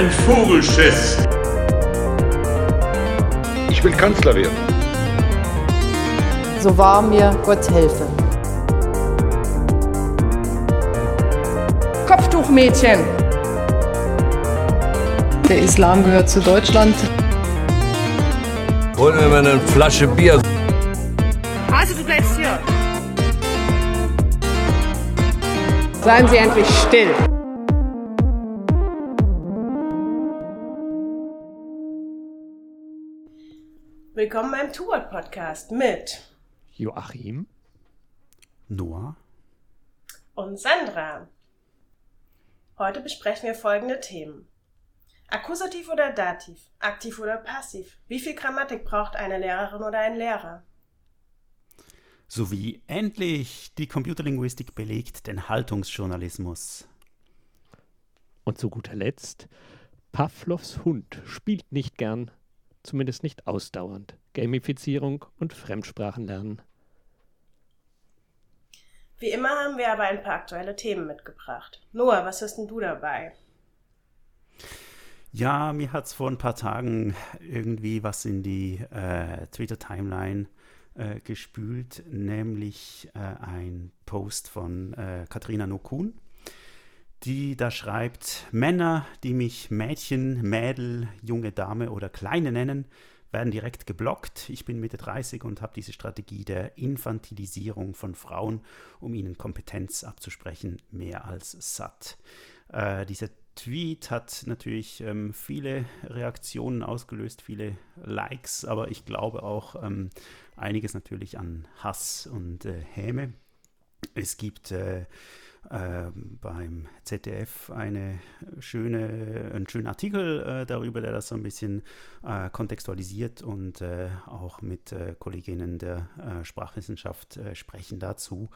Ein Vogelschiss. Ich will Kanzler werden. So wahr mir Gott helfe. Kopftuchmädchen. Der Islam gehört zu Deutschland. Holen wir mal eine Flasche Bier. Also du bleibst hier. Seien Sie endlich still. Willkommen beim Tour Podcast mit Joachim, Noah und Sandra. Heute besprechen wir folgende Themen. Akkusativ oder Dativ? Aktiv oder passiv? Wie viel Grammatik braucht eine Lehrerin oder ein Lehrer? Sowie endlich die Computerlinguistik belegt den Haltungsjournalismus. Und zu guter Letzt, Pavlovs Hund spielt nicht gern, zumindest nicht ausdauernd. Gamifizierung und Fremdsprachenlernen. Wie immer haben wir aber ein paar aktuelle Themen mitgebracht. Noah, was hast denn du dabei? Ja, mir hat es vor ein paar Tagen irgendwie was in die äh, Twitter-Timeline äh, gespült, nämlich äh, ein Post von äh, Katharina Nokun, die da schreibt, Männer, die mich Mädchen, Mädel, junge Dame oder Kleine nennen, werden direkt geblockt. Ich bin Mitte 30 und habe diese Strategie der Infantilisierung von Frauen, um ihnen Kompetenz abzusprechen, mehr als satt. Äh, dieser Tweet hat natürlich ähm, viele Reaktionen ausgelöst, viele Likes, aber ich glaube auch ähm, einiges natürlich an Hass und äh, Häme. Es gibt äh, beim ZDF eine schöne, einen schönen Artikel äh, darüber, der das so ein bisschen äh, kontextualisiert und äh, auch mit Kolleginnen der Sprachwissenschaft sprechen dazu.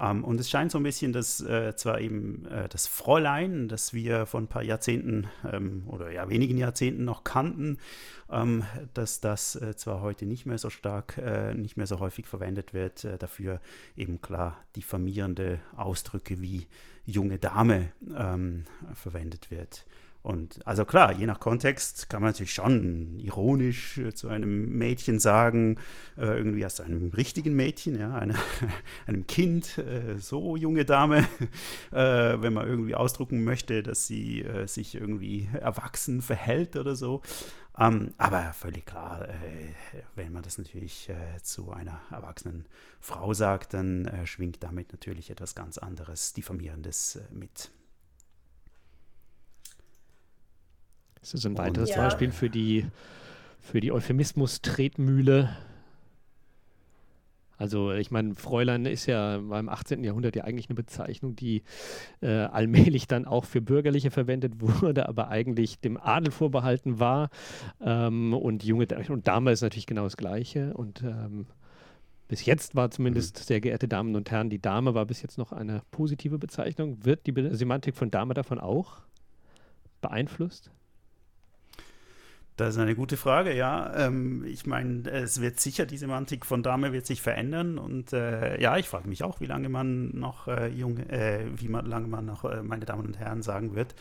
Ähm, und es scheint so ein bisschen, dass äh, zwar eben äh, das Fräulein, das wir vor ein paar Jahrzehnten ähm, oder ja wenigen Jahrzehnten noch kannten, ähm, dass das äh, zwar heute nicht mehr so stark, äh, nicht mehr so häufig verwendet wird, äh, dafür eben klar diffamierende Ausdrücke wie junge Dame ähm, verwendet wird. Und also klar, je nach Kontext kann man natürlich schon ironisch äh, zu einem Mädchen sagen, äh, irgendwie als einem richtigen Mädchen, ja, eine, einem Kind, äh, so junge Dame, äh, wenn man irgendwie ausdrucken möchte, dass sie äh, sich irgendwie erwachsen verhält oder so. Ähm, aber völlig klar, wenn man das natürlich zu einer erwachsenen Frau sagt, dann schwingt damit natürlich etwas ganz anderes, diffamierendes mit. Das ist ein weiteres ja. Beispiel für die, für die Euphemismus-Tretmühle. Also ich meine, Fräulein ist ja im 18. Jahrhundert ja eigentlich eine Bezeichnung, die äh, allmählich dann auch für Bürgerliche verwendet wurde, aber eigentlich dem Adel vorbehalten war. Ähm, und junge und Dame ist natürlich genau das Gleiche. Und ähm, bis jetzt war zumindest, mhm. sehr geehrte Damen und Herren, die Dame war bis jetzt noch eine positive Bezeichnung. Wird die Semantik von Dame davon auch beeinflusst? Das ist eine gute Frage, ja. Ähm, ich meine, es wird sicher, die Semantik von Dame wird sich verändern und äh, ja, ich frage mich auch, wie lange man noch äh, jung, äh, wie man, lange man noch äh, meine Damen und Herren sagen wird.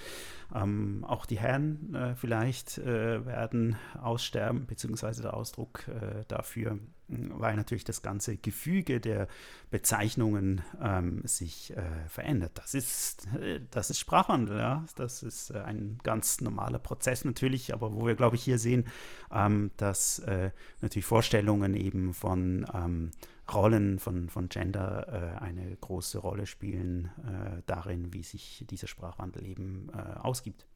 Ähm, auch die Herren äh, vielleicht äh, werden aussterben, beziehungsweise der Ausdruck dafür weil natürlich das ganze Gefüge der Bezeichnungen ähm, sich äh, verändert. Das ist, äh, das ist Sprachwandel, ja. Das ist äh, ein ganz normaler Prozess natürlich, aber wo wir, glaube ich, hier sehen, ähm, dass äh, natürlich Vorstellungen eben von ähm, Rollen von, von Gender äh, eine große Rolle spielen äh, darin, wie sich dieser Sprachwandel eben ausgibt.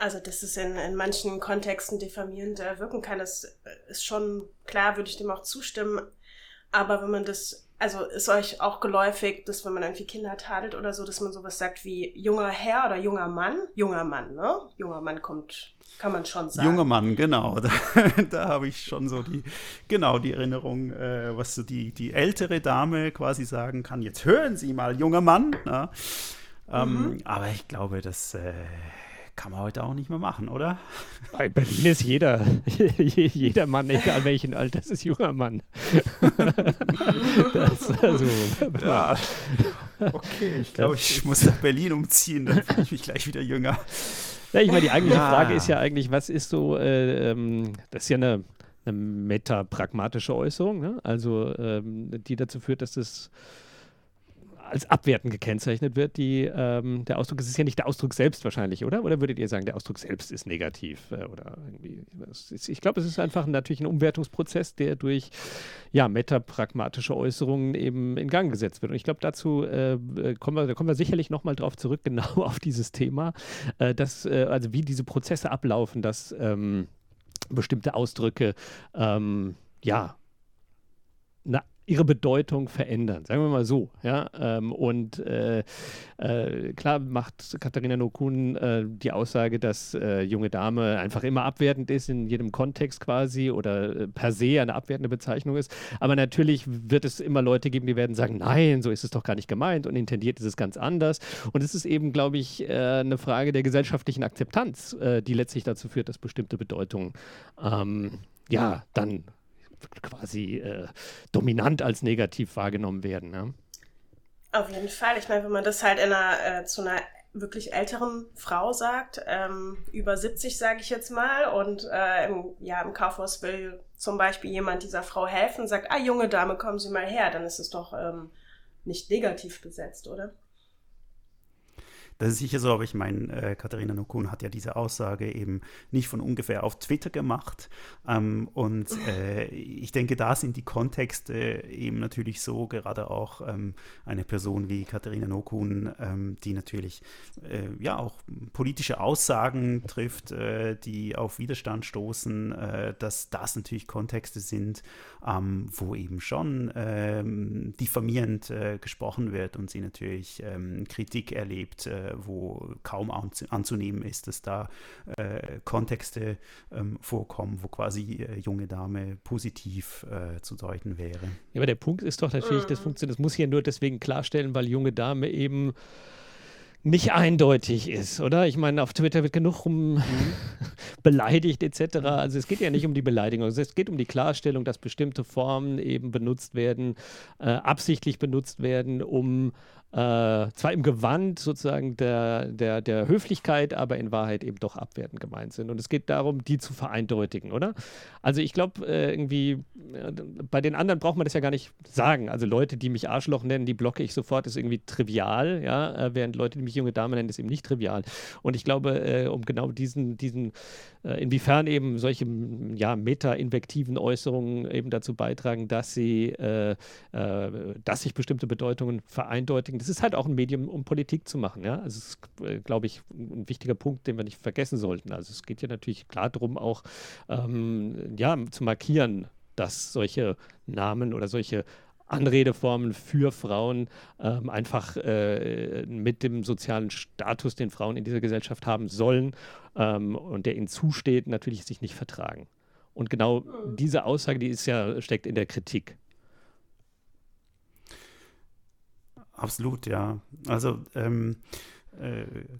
Also, dass es in, in manchen Kontexten diffamierend äh, wirken kann, das äh, ist schon klar, würde ich dem auch zustimmen. Aber wenn man das, also ist euch auch geläufig, dass wenn man irgendwie Kinder tadelt oder so, dass man sowas sagt wie junger Herr oder junger Mann? Junger Mann, ne? Junger Mann kommt, kann man schon sagen. Junger Mann, genau. Da, da habe ich schon so die, genau die Erinnerung, äh, was so die, die ältere Dame quasi sagen kann. Jetzt hören Sie mal, junger Mann. Ne? Ähm, mhm. Aber ich glaube, dass äh, kann man heute auch nicht mehr machen, oder? Bei Berlin ist jeder, jeder Mann, egal welchen Alters, ist junger Mann. das, also, ja. Okay, ich glaube, ich muss nach Berlin umziehen, dann fühle ich mich gleich wieder jünger. Ja, ich meine, die eigentliche ja. Frage ist ja eigentlich, was ist so, äh, ähm, das ist ja eine, eine metapragmatische Äußerung, ne? also ähm, die dazu führt, dass das als abwertend gekennzeichnet wird, die, ähm, der Ausdruck. Es ist ja nicht der Ausdruck selbst wahrscheinlich, oder? Oder würdet ihr sagen, der Ausdruck selbst ist negativ? Äh, oder irgendwie, ich glaube, es ist einfach natürlich ein Umwertungsprozess, der durch ja, metapragmatische Äußerungen eben in Gang gesetzt wird. Und ich glaube, dazu äh, äh kommen, wir, da kommen wir sicherlich nochmal drauf zurück, genau auf dieses Thema, äh, dass, äh, also wie diese Prozesse ablaufen, dass ähm, bestimmte Ausdrücke ähm, ja, eine ihre Bedeutung verändern, sagen wir mal so. Ja? Ähm, und äh, äh, klar macht Katharina Nokun äh, die Aussage, dass äh, junge Dame einfach immer abwertend ist in jedem Kontext quasi oder äh, per se eine abwertende Bezeichnung ist. Aber natürlich wird es immer Leute geben, die werden sagen, nein, so ist es doch gar nicht gemeint und intendiert ist es ganz anders. Und es ist eben, glaube ich, äh, eine Frage der gesellschaftlichen Akzeptanz, die letztlich dazu führt, dass bestimmte Bedeutungen ähm, ja dann quasi äh, dominant als negativ wahrgenommen werden. Ja? Auf jeden Fall. Ich meine, wenn man das halt in einer, äh, zu einer wirklich älteren Frau sagt, ähm, über 70 sage ich jetzt mal, und äh, im, ja, im Kaufhaus will zum Beispiel jemand dieser Frau helfen, sagt, ah, junge Dame, kommen Sie mal her, dann ist es doch ähm, nicht negativ besetzt, oder? Das ist sicher so, aber ich meine, äh, Katharina Nokun hat ja diese Aussage eben nicht von ungefähr auf Twitter gemacht. Ähm, und äh, ich denke, da sind die Kontexte eben natürlich so, gerade auch ähm, eine Person wie Katharina Nokun, ähm, die natürlich äh, ja auch politische Aussagen trifft, äh, die auf Widerstand stoßen, äh, dass das natürlich Kontexte sind, ähm, wo eben schon ähm, diffamierend äh, gesprochen wird und sie natürlich ähm, Kritik erlebt wo kaum anzunehmen ist, dass da äh, Kontexte ähm, vorkommen, wo quasi äh, junge Dame positiv äh, zu deuten wäre. Ja, aber der Punkt ist doch natürlich, das mhm. funktioniert, das muss hier nur deswegen klarstellen, weil junge Dame eben nicht eindeutig ist, oder? Ich meine, auf Twitter wird genug rum mhm. beleidigt etc. Also es geht ja nicht um die Beleidigung, es geht um die Klarstellung, dass bestimmte Formen eben benutzt werden, äh, absichtlich benutzt werden, um äh, zwar im Gewand sozusagen der, der, der Höflichkeit, aber in Wahrheit eben doch abwertend gemeint sind. Und es geht darum, die zu vereindeutigen, oder? Also ich glaube, äh, irgendwie, äh, bei den anderen braucht man das ja gar nicht sagen. Also Leute, die mich Arschloch nennen, die blocke ich sofort, ist irgendwie trivial, ja, äh, während Leute, die mich junge Dame nennen, ist eben nicht trivial. Und ich glaube, äh, um genau diesen, diesen äh, inwiefern eben solche ja, meta-invektiven Äußerungen eben dazu beitragen, dass sie, dass sich bestimmte Bedeutungen vereindeutigen, das ist halt auch ein Medium, um Politik zu machen. Ja? Also es ist, äh, glaube ich, ein wichtiger Punkt, den wir nicht vergessen sollten. Also es geht ja natürlich klar darum, auch ähm, ja, zu markieren, dass solche Namen oder solche Anredeformen für Frauen ähm, einfach äh, mit dem sozialen Status, den Frauen in dieser Gesellschaft haben sollen ähm, und der ihnen zusteht, natürlich sich nicht vertragen. Und genau diese Aussage, die ist ja, steckt in der Kritik. Absolut, ja. Also ähm, äh,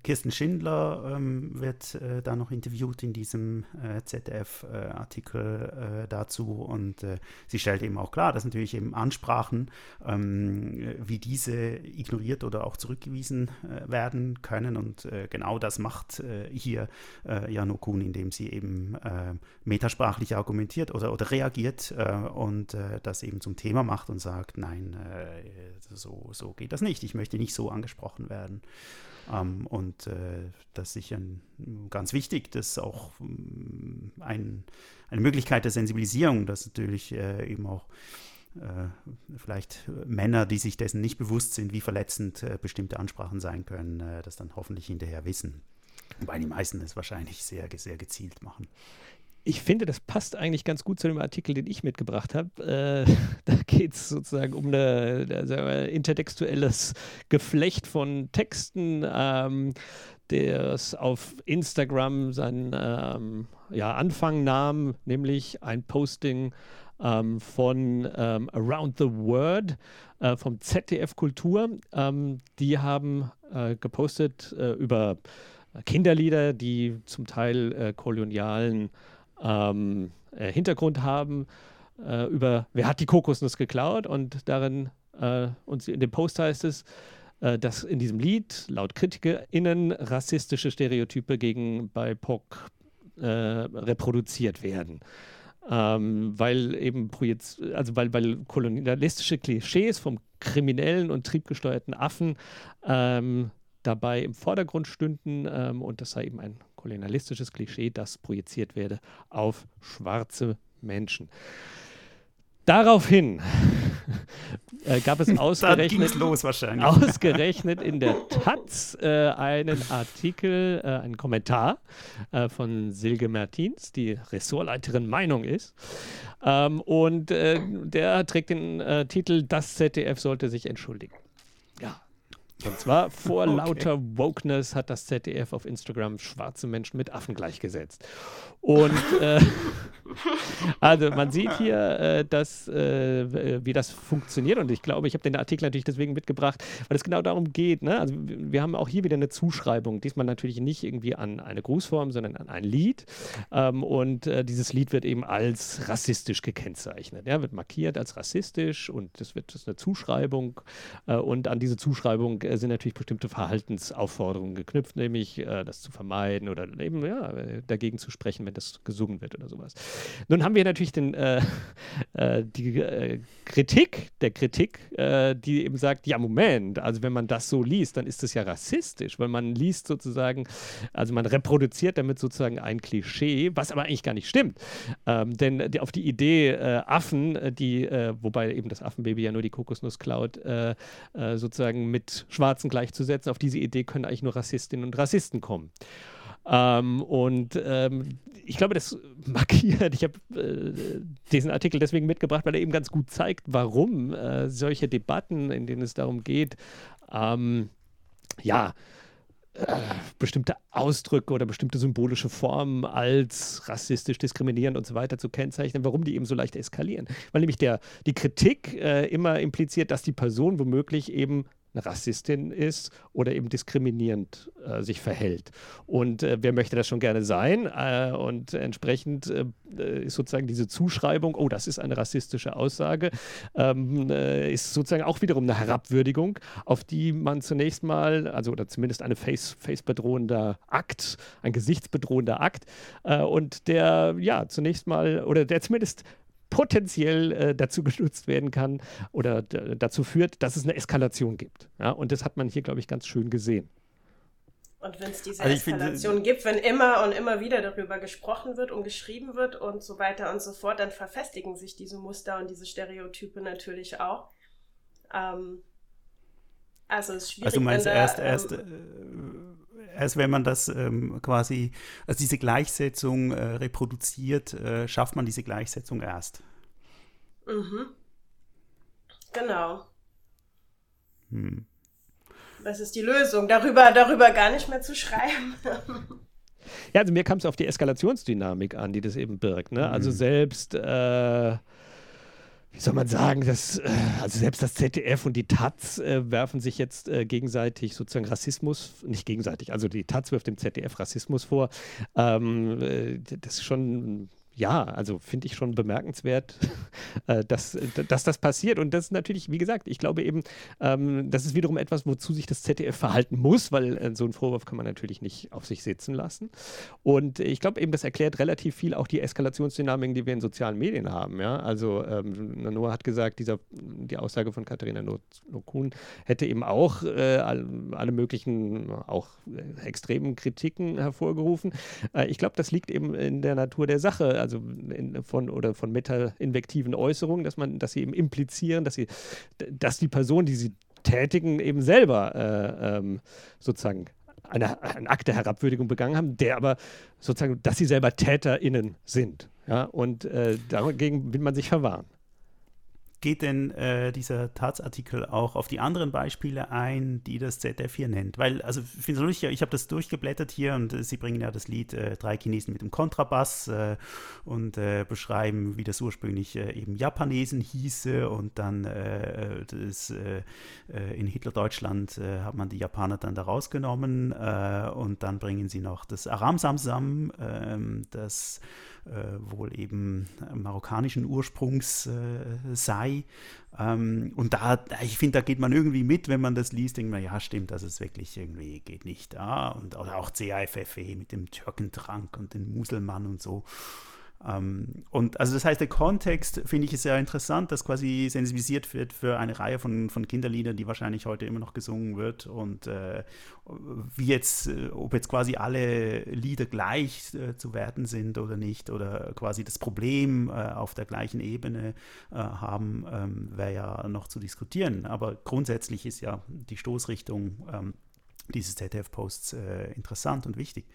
Kirsten Schindler ähm, wird äh, da noch interviewt in diesem äh, ZDF-Artikel äh, dazu. Und äh, sie stellt eben auch klar, dass natürlich eben Ansprachen, ähm, wie diese ignoriert oder auch zurückgewiesen äh, werden können. Und genau das macht hier Jan Okun, indem sie eben metasprachlich argumentiert oder, oder reagiert und das eben zum Thema macht und sagt, nein, so, so geht das nicht, ich möchte nicht so angesprochen werden. Ähm, und äh, das ist sicher ganz wichtig, das ist auch ähm, ein, eine Möglichkeit der Sensibilisierung, dass natürlich äh, eben auch äh, vielleicht Männer, die sich dessen nicht bewusst sind, wie verletzend äh, bestimmte Ansprachen sein können, äh, das dann hoffentlich hinterher wissen. Wobei die meisten es wahrscheinlich sehr, sehr gezielt machen ich finde, das passt eigentlich ganz gut zu dem Artikel, den ich mitgebracht habe. Äh, da geht es sozusagen um ein intertextuelles Geflecht von Texten, ähm, das auf Instagram seinen ähm, ja, Anfang nahm, nämlich ein Posting ähm, von ähm, Around the World äh, vom ZDF Kultur. Ähm, die haben äh, gepostet äh, über Kinderlieder, die zum Teil äh, kolonialen ähm, äh, Hintergrund haben äh, über wer hat die Kokosnuss geklaut und darin äh, und in dem Post heißt es, äh, dass in diesem Lied laut KritikerInnen rassistische Stereotype gegen BIPOC äh, reproduziert werden. Ähm, weil eben also weil, weil kolonialistische Klischees vom kriminellen und triebgesteuerten Affen ähm, dabei im Vordergrund stünden ähm, und das sei eben ein kolonialistisches Klischee, das projiziert werde auf schwarze Menschen. Daraufhin äh, gab es ausgerechnet, los ausgerechnet in der Taz äh, einen Artikel, äh, einen Kommentar äh, von Silke Mertins, die Ressortleiterin Meinung ist. Ähm, und äh, der trägt den äh, Titel Das ZDF sollte sich entschuldigen. Und zwar vor okay. lauter Wokeness hat das ZDF auf Instagram schwarze Menschen mit Affen gleichgesetzt. Und äh, also man sieht hier, äh, dass, äh, wie das funktioniert. Und ich glaube, ich habe den Artikel natürlich deswegen mitgebracht, weil es genau darum geht. Ne? Also wir haben auch hier wieder eine Zuschreibung. Diesmal natürlich nicht irgendwie an eine Grußform, sondern an ein Lied. Ähm, und äh, dieses Lied wird eben als rassistisch gekennzeichnet. Ja? Wird markiert als rassistisch und das wird das ist eine Zuschreibung. Äh, und an diese Zuschreibung äh, sind natürlich bestimmte Verhaltensaufforderungen geknüpft, nämlich äh, das zu vermeiden oder eben ja, dagegen zu sprechen, wenn das gesungen wird oder sowas. Nun haben wir natürlich den, äh, äh, die äh, Kritik der Kritik, äh, die eben sagt, ja Moment, also wenn man das so liest, dann ist das ja rassistisch, weil man liest sozusagen, also man reproduziert damit sozusagen ein Klischee, was aber eigentlich gar nicht stimmt. Ähm, denn die, auf die Idee, äh, Affen, äh, die, wobei eben das Affenbaby ja nur die Kokosnuss klaut, sozusagen mit Schwarzen gleichzusetzen, auf diese Idee können eigentlich nur Rassistinnen und Rassisten kommen. Ähm, und ähm, ich glaube, das markiert, ich habe äh, diesen Artikel deswegen mitgebracht, weil er eben ganz gut zeigt, warum äh, solche Debatten, in denen es darum geht, ähm, ja, äh, bestimmte Ausdrücke oder bestimmte symbolische Formen als rassistisch, diskriminierend und so weiter zu kennzeichnen, warum die eben so leicht eskalieren. Weil nämlich der, die Kritik äh, immer impliziert, dass die Person womöglich eben eine Rassistin ist oder eben diskriminierend äh, sich verhält. Und äh, wer möchte das schon gerne sein? Äh, und entsprechend äh, ist sozusagen diese Zuschreibung, oh, das ist eine rassistische Aussage, ähm, äh, ist sozusagen auch wiederum eine Herabwürdigung, auf die man zunächst mal, also oder zumindest eine face, face Akt, ein gesichtsbedrohender Akt, äh, und der ja zunächst mal oder der zumindest potenziell äh, dazu genutzt werden kann oder dazu führt, dass es eine Eskalation gibt. Ja? Und das hat man hier, glaube ich, ganz schön gesehen. Und wenn es diese also Eskalation finde, gibt, wenn immer und immer wieder darüber gesprochen wird und geschrieben wird und so weiter und so fort, dann verfestigen sich diese Muster und diese Stereotype natürlich auch. Ähm, also es ist schwierig. Also meinst du erst, ähm, erst äh, erst wenn man das ähm, quasi, also diese Gleichsetzung äh, reproduziert, äh, schafft man diese Gleichsetzung erst. Mhm. Genau. Hm. Das ist die Lösung, darüber, darüber gar nicht mehr zu schreiben. ja, also mir kam es auf die Eskalationsdynamik an, die das eben birgt. Ne? Also mhm. Also selbst äh, wie soll man sagen, das, äh, also selbst das ZDF und die Taz äh, werfen sich jetzt äh, gegenseitig sozusagen Rassismus, nicht gegenseitig, also die Taz wirft dem ZDF Rassismus vor. Ähm, äh, das ist schon ja, also finde ich schon bemerkenswert, äh, dass, dass das passiert. Und das ist natürlich, wie gesagt, ich glaube eben, ähm, das ist wiederum etwas, wozu sich das ZDF verhalten muss, weil äh, so einen Vorwurf kann man natürlich nicht auf sich sitzen lassen. Und ich glaube eben, das erklärt relativ viel auch die Eskalationsdynamiken, die wir in sozialen Medien haben. Ja? Also ähm, Noah hat gesagt, dieser, die Aussage von Katharina Nokun hätte eben auch äh, alle möglichen, auch äh, extremen Kritiken hervorgerufen. Äh, ich glaube, das liegt eben in der Natur der Sache. Also also in, von oder von meta-invektiven Äußerungen, dass man, dass sie eben implizieren, dass sie, dass die Person, die sie tätigen, eben selber äh, ähm, sozusagen eine, einen Akt der Herabwürdigung begangen haben, der aber sozusagen, dass sie selber TäterInnen sind. Ja, und äh, dagegen will man sich verwahren geht denn äh, dieser Taz-Artikel auch auf die anderen Beispiele ein, die das ZDF hier nennt? Weil, also, ich finde es ich habe das durchgeblättert hier und äh, sie bringen ja das Lied äh, Drei Chinesen mit dem Kontrabass äh, und äh, beschreiben, wie das ursprünglich äh, eben Japanesen hieße und dann das, in Hitler-Deutschland hat man die Japaner dann da rausgenommen und dann bringen sie noch das Aram Samsam, ähm, das wohl eben marokkanischen Ursprungs äh, sei. Ähm, und da, ich finde, da geht man irgendwie mit, wenn man das liest, denkt man, ja, stimmt, das ist wirklich irgendwie, geht nicht. Ja, und oder auch CAFFE mit dem Türkentrank und den Muselmann und so. Ähm, und also das heißt, der Kontext finde ich sehr interessant, dass quasi sensibilisiert wird für eine Reihe von, von Kinderliedern, die wahrscheinlich heute immer noch gesungen wird und äh, wie jetzt, äh, ob jetzt quasi alle Lieder gleich äh, zu werten sind oder nicht oder quasi das Problem äh, auf der gleichen Ebene äh, haben, ähm, wäre ja noch zu diskutieren. Aber grundsätzlich ist ja die Stoßrichtung ähm, dieses ZDF-Posts äh, interessant und wichtig.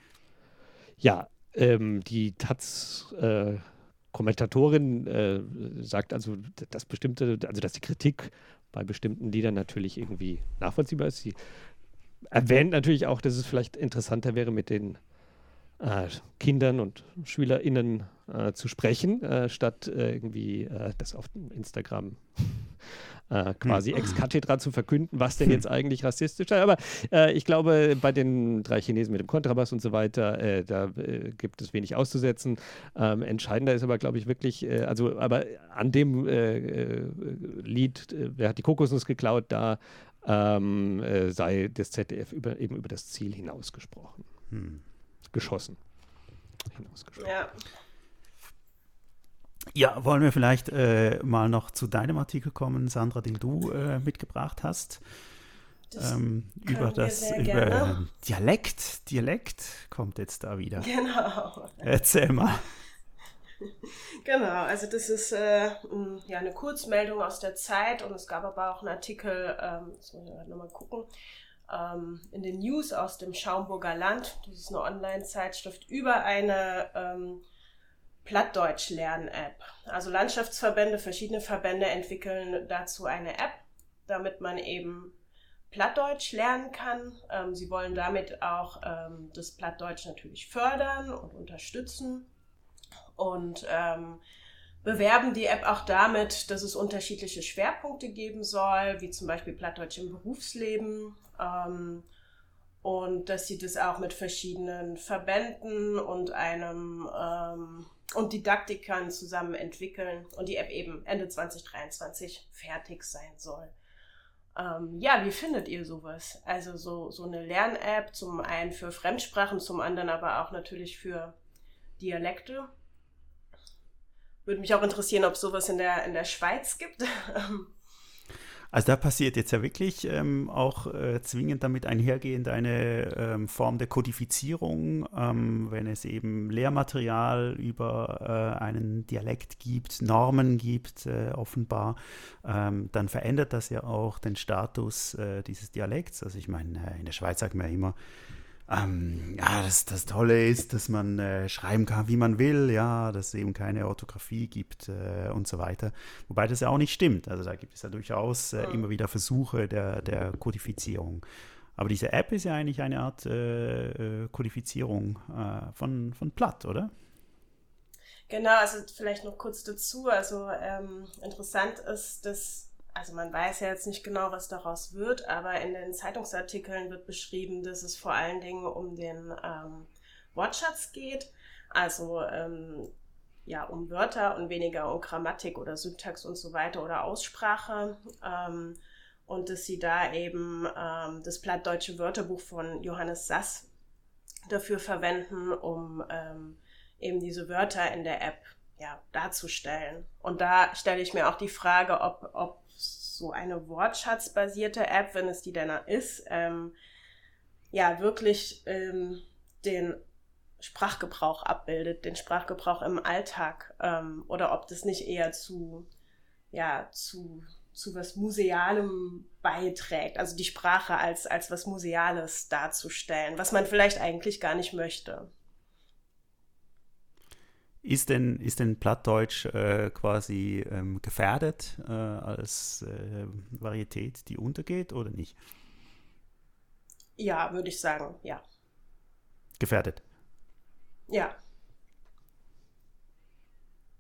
Ja, ähm, die Taz äh, Kommentatorin äh, sagt also, dass bestimmte, also dass die Kritik bei bestimmten Liedern natürlich irgendwie nachvollziehbar ist. Sie erwähnt natürlich auch, dass es vielleicht interessanter wäre, mit den äh, Kindern und SchülerInnen äh, zu sprechen, äh, statt äh, irgendwie das auf Instagram äh, quasi hm. ex cathedra zu verkünden, was denn jetzt eigentlich rassistisch ist. Aber äh, ich glaube, bei den drei Chinesen mit dem Kontrabass und so weiter, äh, da äh, gibt es wenig auszusetzen. Ähm, entscheidender ist aber, glaube ich, wirklich, äh, also aber an dem äh, Lied, wer hat die Kokosnuss geklaut, da ähm, sei das ZDF über, eben über das Ziel hinausgesprochen. Hm. Geschossen. Hinausgeschossen. Ja. Ja, wollen wir vielleicht äh, mal noch zu deinem Artikel kommen, Sandra, den du äh, mitgebracht hast. Ähm, über das über ähm, Dialekt. Dialekt kommt jetzt da wieder. Genau. Erzähl mal. Genau, also das ist äh, ja eine Kurzmeldung aus der Zeit und es gab aber auch einen Artikel, ähm, das muss ich nochmal gucken, ähm, in den News aus dem Schaumburger Land. Das ist eine Online-Zeitschrift über eine ähm, Plattdeutsch-Lern-App. Also Landschaftsverbände, verschiedene Verbände entwickeln dazu eine App, damit man eben Plattdeutsch lernen kann. Ähm, sie wollen damit auch ähm, das Plattdeutsch natürlich fördern und unterstützen und ähm, bewerben die App auch damit, dass es unterschiedliche Schwerpunkte geben soll, wie zum Beispiel Plattdeutsch im Berufsleben. Ähm, und dass sie das auch mit verschiedenen Verbänden und einem ähm, und Didaktikern zusammen entwickeln und die App eben Ende 2023 fertig sein soll. Ähm, ja, wie findet ihr sowas? Also so, so eine Lern-App, zum einen für Fremdsprachen, zum anderen aber auch natürlich für Dialekte. Würde mich auch interessieren, ob es sowas in der, in der Schweiz gibt. Also da passiert jetzt ja wirklich ähm, auch äh, zwingend damit einhergehend eine ähm, Form der Kodifizierung, ähm, wenn es eben Lehrmaterial über äh, einen Dialekt gibt, Normen gibt, äh, offenbar, ähm, dann verändert das ja auch den Status äh, dieses Dialekts. Also ich meine, äh, in der Schweiz sagt man ja immer, ähm, ja, das, das Tolle ist, dass man äh, schreiben kann, wie man will, ja, dass es eben keine Orthographie gibt äh, und so weiter. Wobei das ja auch nicht stimmt. Also da gibt es ja durchaus äh, immer wieder Versuche der, der Kodifizierung. Aber diese App ist ja eigentlich eine Art äh, äh, Kodifizierung äh, von, von Platt, oder? Genau, also vielleicht noch kurz dazu. Also ähm, interessant ist, dass, also man weiß ja jetzt nicht genau, was daraus wird, aber in den Zeitungsartikeln wird beschrieben, dass es vor allen Dingen um den ähm, Wortschatz geht. Also ähm, ja, um Wörter und weniger um Grammatik oder Syntax und so weiter oder Aussprache. Ähm, und dass sie da eben ähm, das Plattdeutsche Wörterbuch von Johannes Sass dafür verwenden, um ähm, eben diese Wörter in der App ja, darzustellen. Und da stelle ich mir auch die Frage, ob, ob so eine wortschatzbasierte App, wenn es die denn ist, ähm, ja wirklich ähm, den Sprachgebrauch abbildet, den Sprachgebrauch im Alltag, ähm, oder ob das nicht eher zu, ja, zu, zu was Musealem beiträgt, also die Sprache als, als was Museales darzustellen, was man vielleicht eigentlich gar nicht möchte. Ist denn, ist denn Plattdeutsch äh, quasi ähm, gefährdet äh, als äh, Varietät, die untergeht oder nicht? Ja, würde ich sagen, ja. Gefährdet? Ja.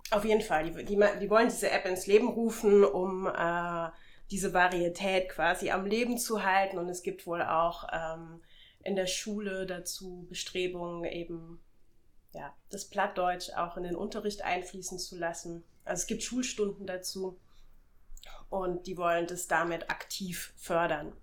Auf jeden Fall. Die, die, die wollen diese App ins Leben rufen, um äh, diese Varietät quasi am Leben zu halten. Und es gibt wohl auch ähm, in der Schule dazu Bestrebungen, eben ja, das Plattdeutsch auch in den Unterricht einfließen zu lassen. Also es gibt Schulstunden dazu und die wollen das damit aktiv fördern.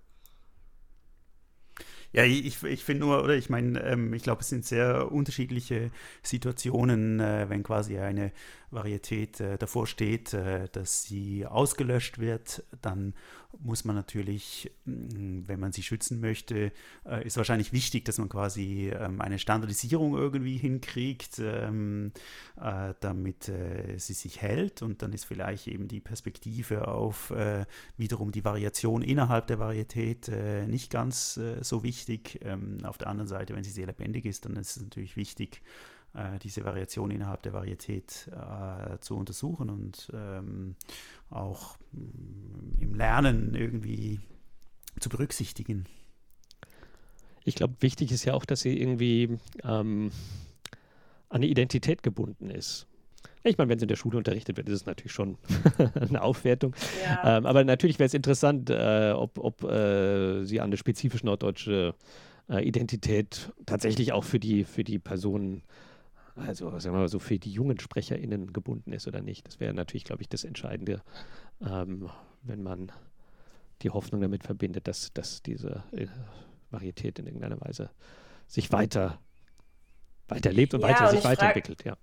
Ja, ich, ich finde nur, oder ich meine, ähm, ich glaube, es sind sehr unterschiedliche Situationen, äh, wenn quasi eine Varietät äh, davor steht, äh, dass sie ausgelöscht wird, dann muss man natürlich, mm, wenn man sie schützen möchte, äh, ist wahrscheinlich wichtig, dass man quasi ähm, eine Standardisierung irgendwie hinkriegt, ähm, äh, damit äh, sie sich hält. Und dann ist vielleicht eben die Perspektive auf wiederum die Variation innerhalb der Varietät nicht ganz so wichtig. Ähm, auf der anderen Seite, wenn sie sehr lebendig ist, dann ist es natürlich wichtig, diese Variation innerhalb der Varietät äh, zu untersuchen und ähm, auch mm, im Lernen irgendwie zu berücksichtigen. Ich glaube, wichtig ist ja auch, dass sie irgendwie ähm, an die Identität gebunden ist. Ich meine, wenn sie in der Schule unterrichtet wird, ist es natürlich schon eine Aufwertung. Ja. Ähm, aber natürlich wäre es interessant, äh, ob, ob äh, sie an eine spezifisch norddeutsche äh, Identität tatsächlich auch für die, für die Personen also sagen wir mal so für die jungen SprecherInnen gebunden ist oder nicht. Das wäre natürlich, glaube ich, das Entscheidende, ähm, wenn man die Hoffnung damit verbindet, dass, dass diese äh, Varietät in irgendeiner Weise sich weiter weiterlebt und ja, weiter und sich weiterentwickelt, ja.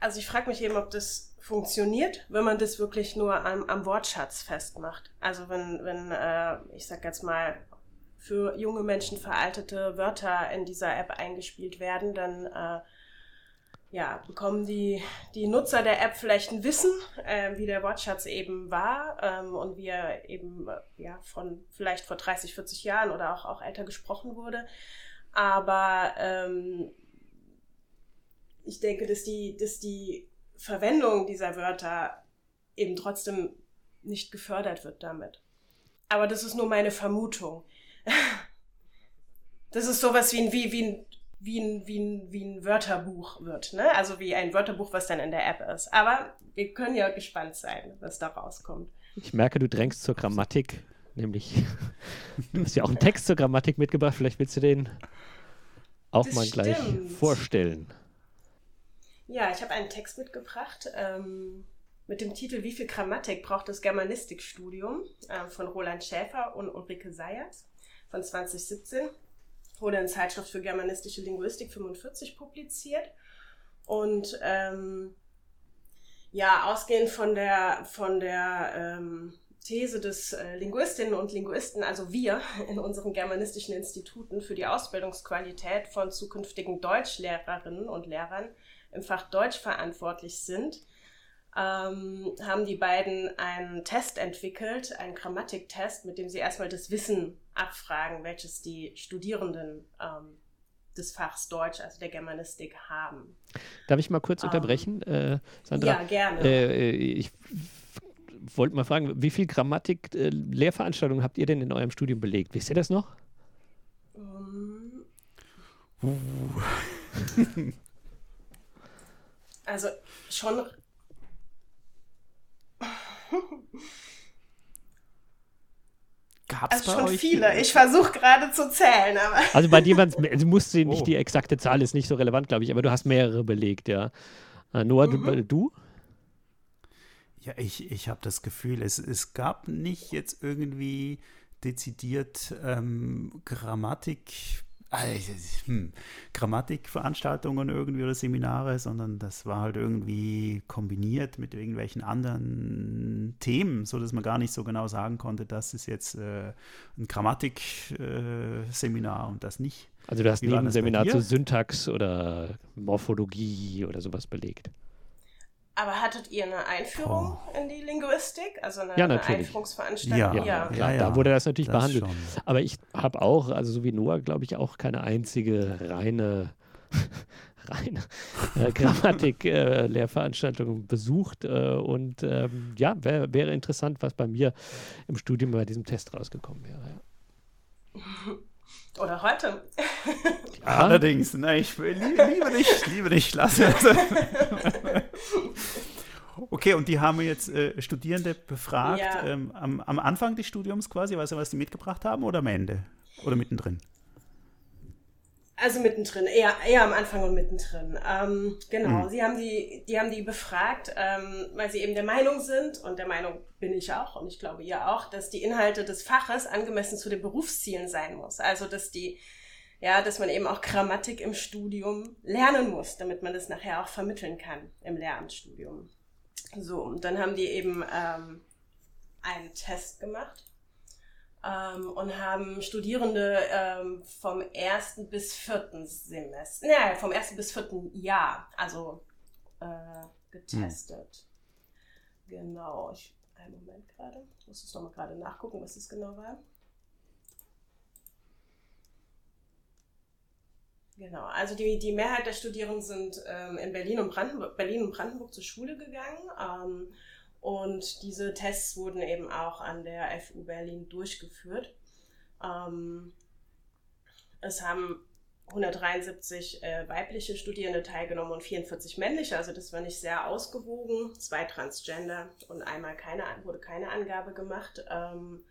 Also ich frage mich eben, ob das funktioniert, wenn man das wirklich nur am, am Wortschatz festmacht. Also wenn, wenn äh, ich sag jetzt mal, für junge Menschen veraltete Wörter in dieser App eingespielt werden, dann äh, ja, bekommen die, die Nutzer der App vielleicht ein Wissen, äh, wie der Wortschatz eben war ähm, und wie er eben äh, ja, von vielleicht vor 30, 40 Jahren oder auch, auch älter gesprochen wurde. Aber ähm, ich denke, dass die, dass die Verwendung dieser Wörter eben trotzdem nicht gefördert wird damit. Aber das ist nur meine Vermutung. Das ist sowas wie ein, wie, wie ein wie ein, wie ein, wie ein Wörterbuch wird. Ne? Also wie ein Wörterbuch, was dann in der App ist. Aber wir können ja gespannt sein, was da rauskommt. Ich merke, du drängst zur Grammatik, nämlich du hast ja auch einen Text zur Grammatik mitgebracht. Vielleicht willst du den auch das mal stimmt. gleich vorstellen. Ja, ich habe einen Text mitgebracht ähm, mit dem Titel Wie viel Grammatik braucht das Germanistikstudium äh, von Roland Schäfer und Ulrike Seyers von 2017 wurde in Zeitschrift für germanistische Linguistik 45 publiziert. Und ähm, ja, ausgehend von der, von der ähm, These des äh, Linguistinnen und Linguisten, also wir in unseren germanistischen Instituten für die Ausbildungsqualität von zukünftigen Deutschlehrerinnen und Lehrern im Fach Deutsch verantwortlich sind, ähm, haben die beiden einen Test entwickelt, einen Grammatiktest, mit dem sie erstmal das Wissen abfragen, welches die Studierenden ähm, des Fachs Deutsch, also der Germanistik, haben. Darf ich mal kurz ähm, unterbrechen, äh, Sandra? Ja, gerne. Äh, ich wollte mal fragen, wie viel Grammatik-Lehrveranstaltungen äh, habt ihr denn in eurem Studium belegt? Wisst ihr das noch? Um, uh. Also schon. Gab es also bei schon euch? viele. Ich versuche gerade zu zählen, aber. Also bei dir waren es, du musst sie nicht, Oh. die exakte Zahl ist nicht so relevant, glaube ich, aber du hast mehrere belegt, ja. Äh, Noah, Mhm. du, du? Ja, ich, ich habe das Gefühl, es, es gab nicht jetzt irgendwie dezidiert ähm, Grammatik, äh, hm, Grammatikveranstaltungen irgendwie oder Seminare, sondern das war halt irgendwie kombiniert mit irgendwelchen anderen Themen, sodass man gar nicht so genau sagen konnte, das ist jetzt äh, ein Grammatik-Seminar äh, und das nicht. Also du hast nie ein Seminar zu Syntax oder Morphologie oder sowas belegt. Aber hattet ihr eine Einführung in die Linguistik? Also eine, Ja, eine natürlich. Einführungsveranstaltung? Ja, Ja, ja, ja, da wurde das natürlich das behandelt. schon. Aber ich habe auch, also so wie Noah, glaube ich, auch keine einzige reine, reine äh, Grammatik-Lehrveranstaltung besucht. Äh, und ähm, ja, wär, wäre interessant, was bei mir im Studium bei diesem Test rausgekommen wäre. Oder heute? Allerdings, nein, ich will- liebe, liebe dich, liebe dich, lass es. Okay, und die haben jetzt äh, Studierende befragt Ja. ähm, am, am Anfang des Studiums quasi, weißt du, was die mitgebracht haben oder am Ende? Oder mittendrin? Also mittendrin, eher, eher am Anfang und mittendrin. Ähm, genau, Mhm. sie haben die, die haben die befragt, ähm, weil sie eben der Meinung sind, und der Meinung bin ich auch, und ich glaube ihr auch, dass die Inhalte des Faches angemessen zu den Berufszielen sein muss. Also dass die, ja, dass man eben auch Grammatik im Studium lernen muss, damit man das nachher auch vermitteln kann im Lehramtsstudium. So, und dann haben die eben ähm, einen Test gemacht ähm, und haben Studierende ähm, vom ersten bis vierten Semester, naja, vom ersten bis vierten Jahr, also äh, getestet. Genau. Ich, einen Moment gerade. Muss es nochmal gerade nachgucken, was es genau war. Genau, also die, die Mehrheit der Studierenden sind ähm, in Berlin und, Brandenburg, Berlin und Brandenburg zur Schule gegangen. Ähm, und diese Tests wurden eben auch an der FU Berlin durchgeführt. Ähm, es haben 173 äh, weibliche Studierende teilgenommen und 44 männliche, also das war nicht sehr ausgewogen. Zwei Transgender und einmal keine, wurde keine Angabe gemacht. Ähm,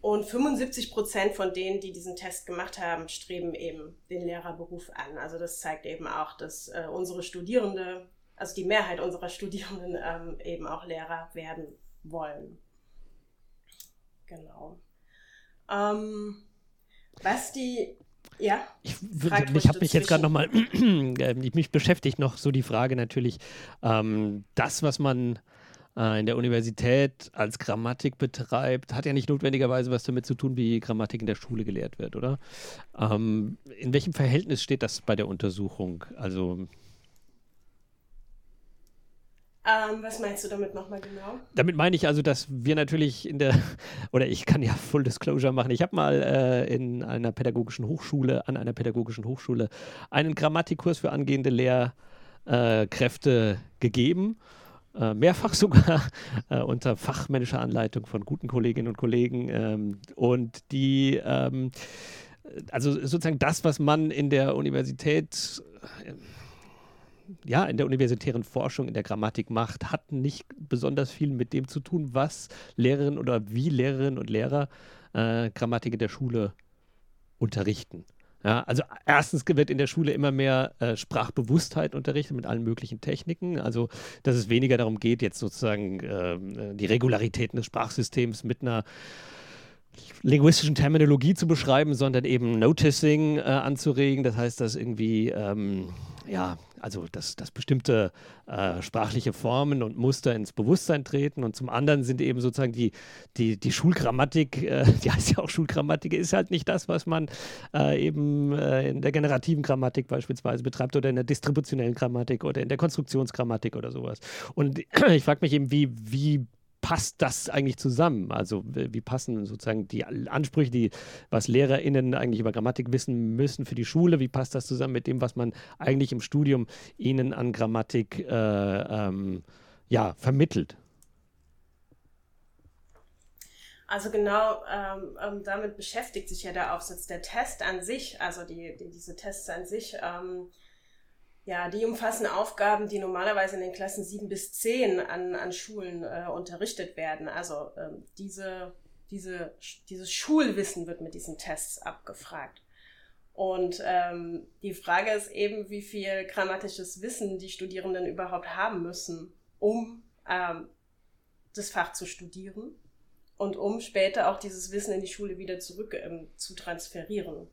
und 75 Prozent von denen, die diesen Test gemacht haben, streben eben den Lehrerberuf an. Also das zeigt eben auch, dass äh, unsere Studierende, also die Mehrheit unserer Studierenden ähm, eben auch Lehrer werden wollen. Genau. Ähm, was die, ja? Ich, ruhig ich habe mich jetzt gerade nochmal, mich beschäftigt noch so die Frage natürlich, ähm, das, was man äh, in der Universität als Grammatik betreibt, hat ja nicht notwendigerweise was damit zu tun, wie Grammatik in der Schule gelehrt wird, oder? Ähm, in welchem Verhältnis steht das bei der Untersuchung? Also Ähm, was meinst du damit nochmal genau? Damit meine ich also, dass wir natürlich in der, oder ich kann ja Full Disclosure machen, ich habe mal äh, in einer pädagogischen Hochschule, an einer pädagogischen Hochschule, einen Grammatikkurs für angehende Lehrkräfte gegeben. Äh, mehrfach sogar äh, unter fachmännischer Anleitung von guten Kolleginnen und Kollegen. Ähm, und die, ähm, also sozusagen das, was man in der Universität äh, ja, in der universitären Forschung, in der Grammatik macht, hat nicht besonders viel mit dem zu tun, was Lehrerinnen oder wie Lehrerinnen und Lehrer äh, Grammatik in der Schule unterrichten. Ja, also erstens wird in der Schule immer mehr äh, Sprachbewusstheit unterrichtet mit allen möglichen Techniken. Also dass es weniger darum geht, jetzt sozusagen äh, die Regularitäten des Sprachsystems mit einer linguistischen Terminologie zu beschreiben, sondern eben Noticing äh, anzuregen. Das heißt, dass irgendwie, ähm, ja, also dass, dass bestimmte äh, sprachliche Formen und Muster ins Bewusstsein treten. Und zum anderen sind eben sozusagen die, die, die Schulgrammatik, äh, die heißt ja auch Schulgrammatik, ist halt nicht das, was man äh, eben äh, in der generativen Grammatik beispielsweise betreibt oder in der distributionellen Grammatik oder in der Konstruktionsgrammatik oder sowas. Und ich frage mich eben, wie, wie passt das eigentlich zusammen? Also wie passen sozusagen die Ansprüche, die was LehrerInnen eigentlich über Grammatik wissen müssen für die Schule, wie passt das zusammen mit dem, was man eigentlich im Studium ihnen an Grammatik äh, ähm, ja, vermittelt? Also genau ähm, ähm, damit beschäftigt sich ja der Aufsatz. Der Test an sich, also die, die, diese Tests an sich, ähm, ja, die umfassen Aufgaben, die normalerweise in den Klassen 7 bis 10 an, an Schulen äh, unterrichtet werden. Also ähm, diese, diese, dieses Schulwissen wird mit diesen Tests abgefragt. Und ähm, die Frage ist eben, wie viel grammatisches Wissen die Studierenden überhaupt haben müssen, um ähm, das Fach zu studieren und um später auch dieses Wissen in die Schule wieder zurück ähm, zu transferieren.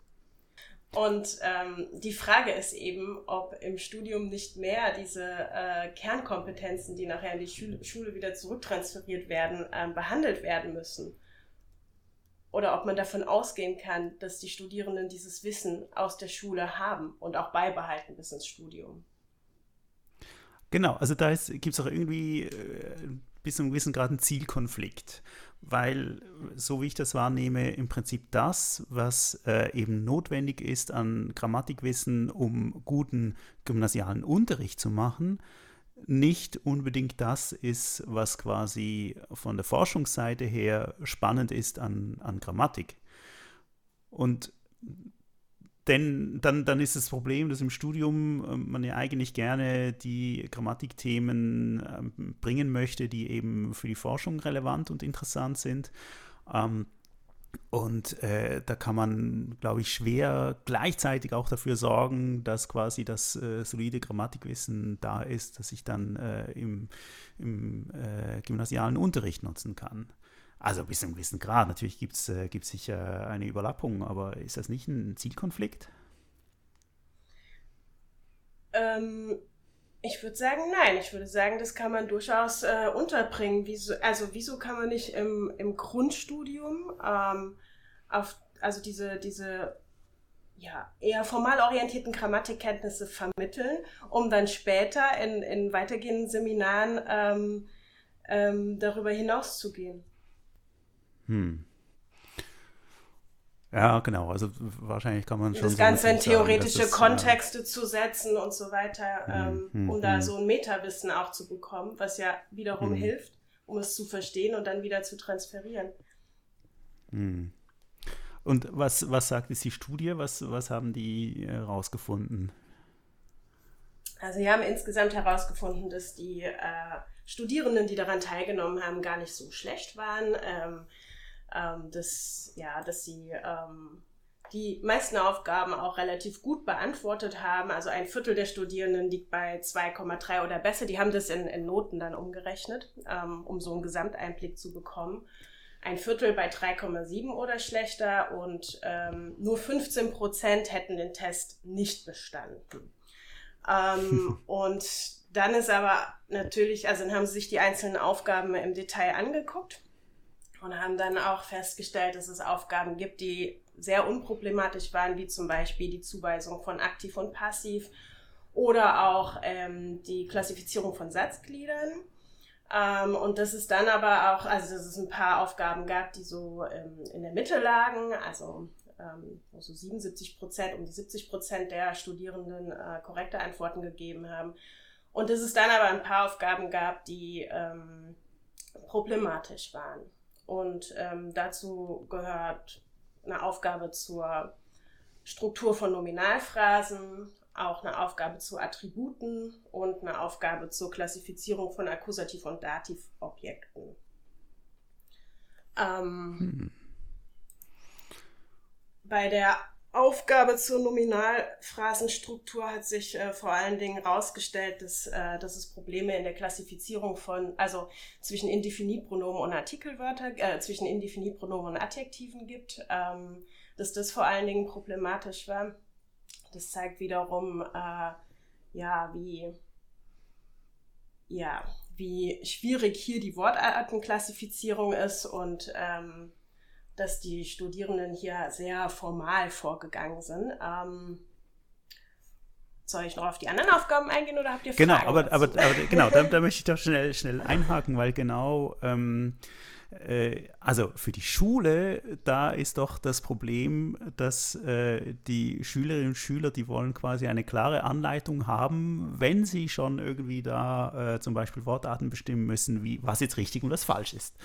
Und ähm, die Frage ist eben, ob im Studium nicht mehr diese äh, Kernkompetenzen, die nachher in die Schule, Schule wieder zurücktransferiert werden, äh, behandelt werden müssen. Oder ob man davon ausgehen kann, dass die Studierenden dieses Wissen aus der Schule haben und auch beibehalten bis ins Studium. Genau, also da gibt es auch irgendwie äh, bis zu einem gewissen Grad einen Zielkonflikt weil, so wie ich das wahrnehme, im Prinzip das, was äh, eben notwendig ist an Grammatikwissen, um guten gymnasialen Unterricht zu machen, nicht unbedingt das ist, was quasi von der Forschungsseite her spannend ist an, an Grammatik. Und denn dann, dann ist das Problem, dass im Studium ähm, man ja eigentlich gerne die Grammatikthemen ähm, bringen möchte, die eben für die Forschung relevant und interessant sind. Ähm, und äh, da kann man, glaube ich, schwer gleichzeitig auch dafür sorgen, dass quasi das äh, solide Grammatikwissen da ist, das ich dann äh, im, im gymnasialen Unterricht nutzen kann. Also bis zu einem gewissen Grad. Natürlich gibt es äh, sicher eine Überlappung, aber ist das nicht ein Zielkonflikt? Ähm, ich würde sagen, nein. Ich würde sagen, das kann man durchaus äh, unterbringen. Wieso, also wieso kann man nicht im, im Grundstudium ähm, auf, also diese, diese ja, eher formal orientierten Grammatikkenntnisse vermitteln, um dann später in, in weitergehenden Seminaren ähm, ähm, darüber hinaus zu gehen. Hm. Ja, genau. Also wahrscheinlich kann man schon. Das so Ganze in theoretische sagen, Kontexte ja. zu setzen und so weiter, hm, ähm, hm, um da hm. so ein Metawissen auch zu bekommen, was ja wiederum Hm. hilft, um es zu verstehen und dann wieder zu transferieren. Hm. Und was, was sagt jetzt die Studie? Was, was haben die herausgefunden? Also wir haben insgesamt herausgefunden, dass die äh, Studierenden, die daran teilgenommen haben, gar nicht so schlecht waren. Ähm, ähm, dass, ja, dass sie ähm, die meisten Aufgaben auch relativ gut beantwortet haben. Also ein Viertel der Studierenden liegt bei 2,3 oder besser. Die haben das in, in Noten dann umgerechnet, ähm, um so einen Gesamteinblick zu bekommen. Ein Viertel bei 3,7 oder schlechter und ähm, nur 15 Prozent hätten den Test nicht bestanden. Ähm, und dann ist aber natürlich, also dann haben sie sich die einzelnen Aufgaben im Detail angeguckt und haben dann auch festgestellt, dass es Aufgaben gibt, die sehr unproblematisch waren, wie zum Beispiel die Zuweisung von aktiv und passiv oder auch ähm, die Klassifizierung von Satzgliedern. Ähm, und dass es dann aber auch, also dass es ein paar Aufgaben gab, die so ähm, in der Mitte lagen, also ähm, so 77 Prozent, um die 70 Prozent der Studierenden äh, korrekte Antworten gegeben haben. Und dass es dann aber ein paar Aufgaben gab, die ähm, problematisch waren. Und ähm, dazu gehört eine Aufgabe zur Struktur von Nominalphrasen, auch eine Aufgabe zu Attributen und eine Aufgabe zur Klassifizierung von Akkusativ- und Dativobjekten. Ähm, Hm. Bei der Aufgabe zur Nominalphrasenstruktur hat sich äh, vor allen Dingen herausgestellt, dass, äh, dass es Probleme in der Klassifizierung von, also zwischen Indefinitpronomen und Artikelwörter, äh, zwischen Indefinitpronomen und Adjektiven gibt, ähm, dass das vor allen Dingen problematisch war. Das zeigt wiederum, äh, ja, wie, ja, wie schwierig hier die Wortartenklassifizierung ist und ähm, dass die Studierenden hier sehr formal vorgegangen sind. Ähm, soll ich noch auf die anderen Aufgaben eingehen oder habt ihr Genau, Fragen aber, dazu? aber, aber genau, da, da möchte ich doch schnell, schnell einhaken, weil genau, ähm, äh, also für die Schule, da ist doch das Problem, dass äh, die Schülerinnen und Schüler, die wollen quasi eine klare Anleitung haben, wenn sie schon irgendwie da äh, zum Beispiel Wortarten bestimmen müssen, wie was jetzt richtig und was falsch ist.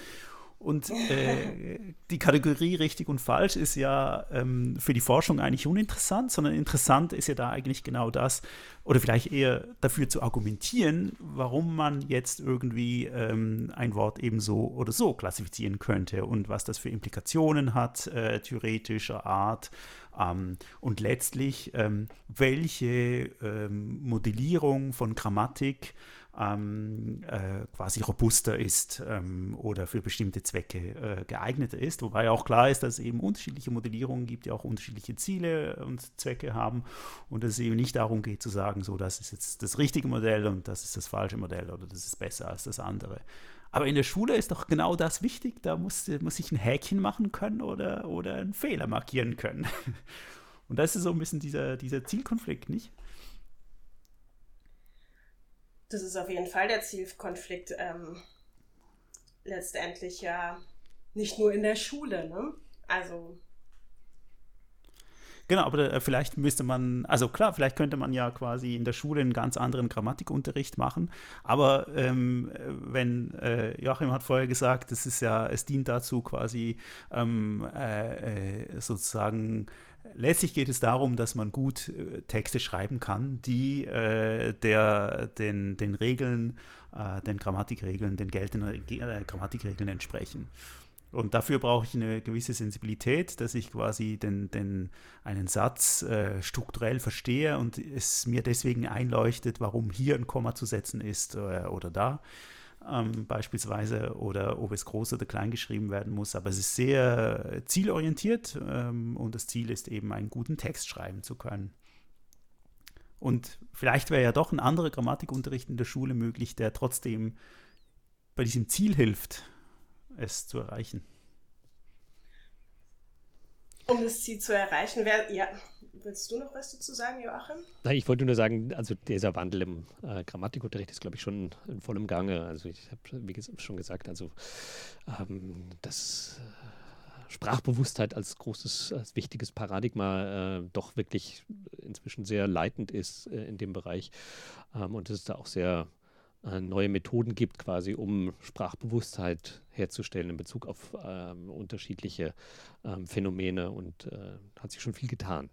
Und äh, die Kategorie richtig und falsch ist ja ähm, für die Forschung eigentlich uninteressant, sondern interessant ist ja da eigentlich genau das, oder vielleicht eher dafür zu argumentieren, warum man jetzt irgendwie ähm, ein Wort eben so oder so klassifizieren könnte und was das für Implikationen hat, äh, theoretischer Art. Ähm, und letztlich, ähm, welche ähm, Modellierung von Grammatik ähm, äh, quasi robuster ist ähm, oder für bestimmte Zwecke äh, geeigneter ist. Wobei auch klar ist, dass es eben unterschiedliche Modellierungen gibt, die auch unterschiedliche Ziele und Zwecke haben und dass es eben nicht darum geht zu sagen, so das ist jetzt das richtige Modell und das ist das falsche Modell oder das ist besser als das andere. Aber in der Schule ist doch genau das wichtig. Da muss, muss ich ein Häkchen machen können oder, oder einen Fehler markieren können. Und das ist so ein bisschen dieser, dieser Zielkonflikt, nicht? Das ist auf jeden Fall der Zielkonflikt. Ähm, letztendlich ja nicht nur in der Schule, ne? Also. Genau, aber äh, vielleicht müsste man, also klar, vielleicht könnte man ja quasi in der Schule einen ganz anderen Grammatikunterricht machen, aber ähm, wenn äh, Joachim hat vorher gesagt, es ist ja, es dient dazu quasi ähm, äh, äh sozusagen Letztlich geht es darum, dass man gut äh, Texte schreiben kann, die äh, der, den, den Regeln, äh, den Grammatikregeln, den geltenden äh, Grammatikregeln entsprechen. Und dafür brauche ich eine gewisse Sensibilität, dass ich quasi den, den, einen Satz äh, strukturell verstehe und es mir deswegen einleuchtet, warum hier ein Komma zu setzen ist äh, oder da ähm, beispielsweise oder ob es groß oder klein geschrieben werden muss. Aber es ist sehr zielorientiert ähm, und das Ziel ist eben, einen guten Text schreiben zu können. Und vielleicht wäre ja doch ein anderer Grammatikunterricht in der Schule möglich, der trotzdem bei diesem Ziel hilft, es zu erreichen. Um das Ziel zu erreichen, wäre, ja, Willst du noch was dazu sagen, Joachim? Nein, ich wollte nur sagen, also dieser Wandel im äh, Grammatikunterricht ist, glaube ich, schon in vollem Gange. Also ich habe, wie schon gesagt, also ähm, das äh, Sprachbewusstheit als großes, als wichtiges Paradigma äh, doch wirklich inzwischen sehr leitend ist äh, in dem Bereich ähm, und dass es da auch sehr äh, neue Methoden gibt, quasi um Sprachbewusstheit herzustellen in Bezug auf ähm, unterschiedliche ähm, Phänomene und äh, hat sich schon viel getan.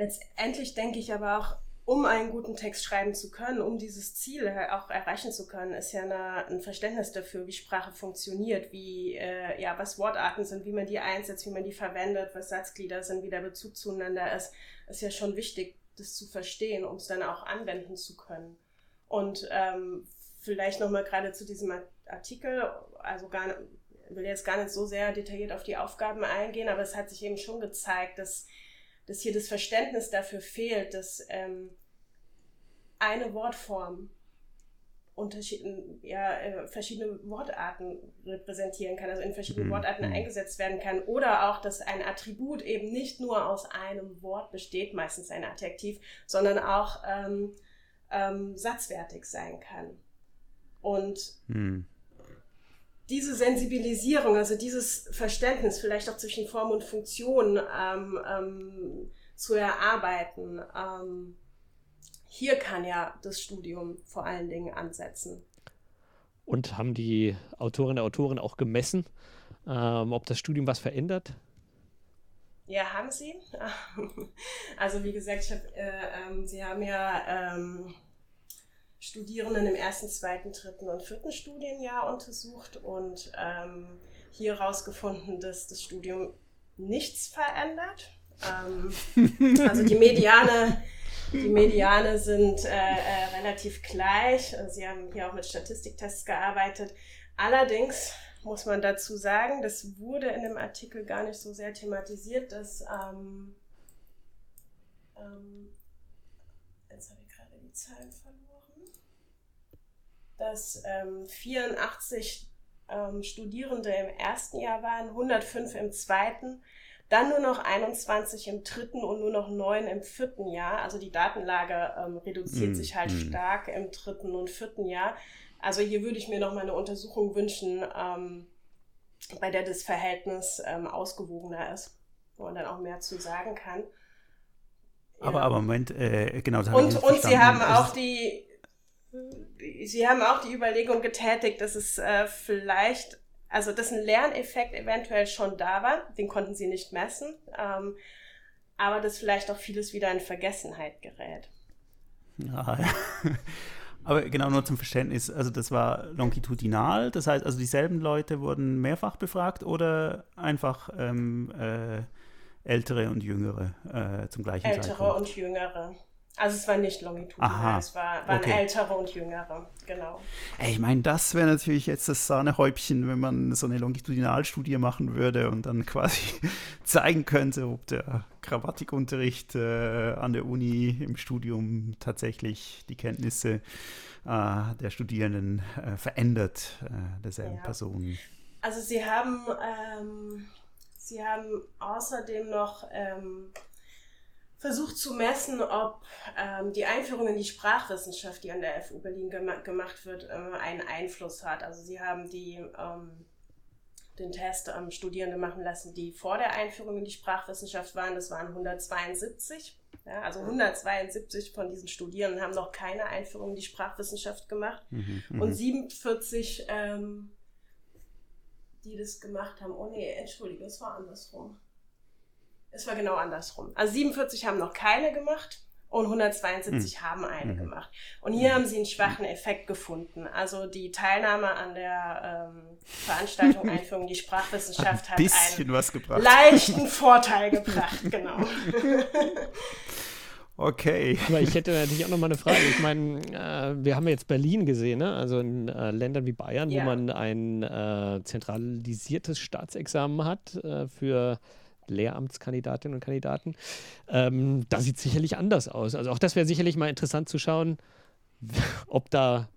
Letztendlich denke ich aber auch, um einen guten Text schreiben zu können, um dieses Ziel auch erreichen zu können, ist ja eine, ein Verständnis dafür, wie Sprache funktioniert, wie, äh, ja, was Wortarten sind, wie man die einsetzt, wie man die verwendet, was Satzglieder sind, wie der Bezug zueinander ist, ist ja schon wichtig, das zu verstehen, um es dann auch anwenden zu können. Und ähm, vielleicht nochmal gerade zu diesem Artikel, also gar nicht, will jetzt gar nicht so sehr detailliert auf die Aufgaben eingehen, aber es hat sich eben schon gezeigt, dass dass hier das Verständnis dafür fehlt, dass ähm, eine Wortform ja, äh, verschiedene Wortarten repräsentieren kann, also in verschiedenen mhm. Wortarten mhm. eingesetzt werden kann. Oder auch, dass ein Attribut eben nicht nur aus einem Wort besteht, meistens ein Adjektiv, sondern auch ähm, ähm, satzwertig sein kann. Und mhm diese Sensibilisierung, also dieses Verständnis vielleicht auch zwischen Form und Funktion ähm, ähm, zu erarbeiten, ähm, hier kann ja das Studium vor allen Dingen ansetzen. Und haben die Autorinnen und Autoren auch gemessen, ähm, ob das Studium was verändert? Ja, haben sie. Also wie gesagt, ich hab, äh, ähm, sie haben ja ähm, Studierenden im ersten, zweiten, dritten und vierten Studienjahr untersucht und ähm, hier herausgefunden, dass das Studium nichts verändert. Ähm, also die Mediane, die Mediane sind äh, äh, relativ gleich. Sie haben hier auch mit Statistiktests gearbeitet. Allerdings muss man dazu sagen, das wurde in dem Artikel gar nicht so sehr thematisiert, dass ähm, ähm, jetzt habe ich gerade die Zahlen verloren dass ähm, 84 ähm, Studierende im ersten Jahr waren, 105 im zweiten, dann nur noch 21 im dritten und nur noch 9 im vierten Jahr. Also die Datenlage ähm, reduziert mm, sich halt mm. stark im dritten und vierten Jahr. Also hier würde ich mir noch mal eine Untersuchung wünschen, ähm, bei der das Verhältnis ähm, ausgewogener ist, wo man dann auch mehr zu sagen kann. Aber, ja. aber Moment, äh, genau. Und, und Sie haben auch die Sie haben auch die Überlegung getätigt, dass es äh, vielleicht Also, dass ein Lerneffekt eventuell schon da war, den konnten sie nicht messen, ähm, aber dass vielleicht auch vieles wieder in Vergessenheit gerät. Ja, aber genau nur zum Verständnis, also das war longitudinal, das heißt, also dieselben Leute wurden mehrfach befragt oder einfach ähm, äh, ältere und jüngere äh, zum gleichen ältere Zeitpunkt? Ältere und jüngere. Also es war nicht longitudinal, Aha, es war, waren okay. ältere und jüngere, genau. Ich meine, das wäre natürlich jetzt das Sahnehäubchen, wenn man so eine Longitudinalstudie machen würde und dann quasi zeigen könnte, ob der Grammatikunterricht äh, an der Uni im Studium tatsächlich die Kenntnisse äh, der Studierenden äh, verändert, äh, derselben ja. Personen. Also sie haben, ähm, sie haben außerdem noch ähm, versucht zu messen, ob ähm, die Einführung in die Sprachwissenschaft, die an der FU Berlin gema gemacht wird, äh, einen Einfluss hat. Also sie haben die, ähm, den Test ähm, Studierende machen lassen, die vor der Einführung in die Sprachwissenschaft waren. Das waren 172. Ja, also 172 von diesen Studierenden haben noch keine Einführung in die Sprachwissenschaft gemacht. Mhm, und 47, ähm, die das gemacht haben, oh nee, entschuldige, es war andersrum. Es war genau andersrum. Also 47 haben noch keine gemacht und 172 mhm. haben eine mhm. gemacht. Und hier mhm. haben sie einen schwachen Effekt gefunden. Also die Teilnahme an der ähm, Veranstaltung Einführung in die Sprachwissenschaft hat, einen leichten Vorteil gebracht, genau. Okay. Aber ich hätte natürlich auch noch mal eine Frage. Ich meine, äh, wir haben jetzt Berlin gesehen, ne? also in äh, Ländern wie Bayern, ja. wo man ein äh, zentralisiertes Staatsexamen hat äh, für Lehramtskandidatinnen und Kandidaten. Ähm, da sieht es sicherlich anders aus. Also auch das wäre sicherlich mal interessant zu schauen, ob da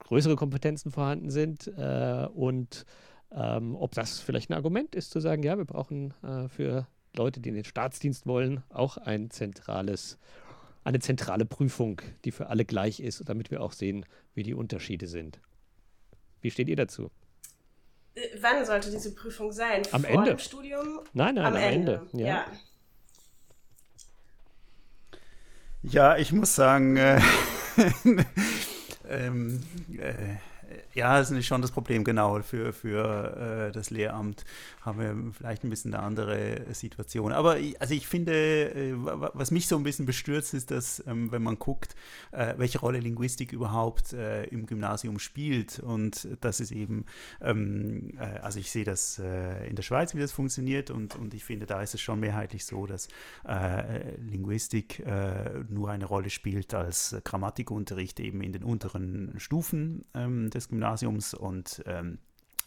größere Kompetenzen vorhanden sind äh, und ähm, ob das vielleicht ein Argument ist, zu sagen, ja, wir brauchen äh, für Leute, die in den Staatsdienst wollen, auch ein zentrales, eine zentrale Prüfung, die für alle gleich ist, damit wir auch sehen, wie die Unterschiede sind. Wie steht ihr dazu? Wann sollte diese Prüfung sein? Am Vor Ende. Dem Studium? Nein, nein, am, am Ende. Ende. Ja. ja. Ja, ich muss sagen, äh, ähm, äh, ja, das ist schon das Problem, genau. Für, für äh, das Lehramt haben wir vielleicht ein bisschen eine andere Situation. Aber ich, also ich finde, äh, was mich so ein bisschen bestürzt, ist, dass, ähm, wenn man guckt, äh, welche Rolle Linguistik überhaupt äh, im Gymnasium spielt. Und das ist eben, ähm, äh, also ich sehe das äh, in der Schweiz, wie das funktioniert. Und, und ich finde, da ist es schon mehrheitlich so, dass Linguistik nur eine Rolle spielt als Grammatikunterricht eben in den unteren Stufen ähm, des Gymnasiums und ähm,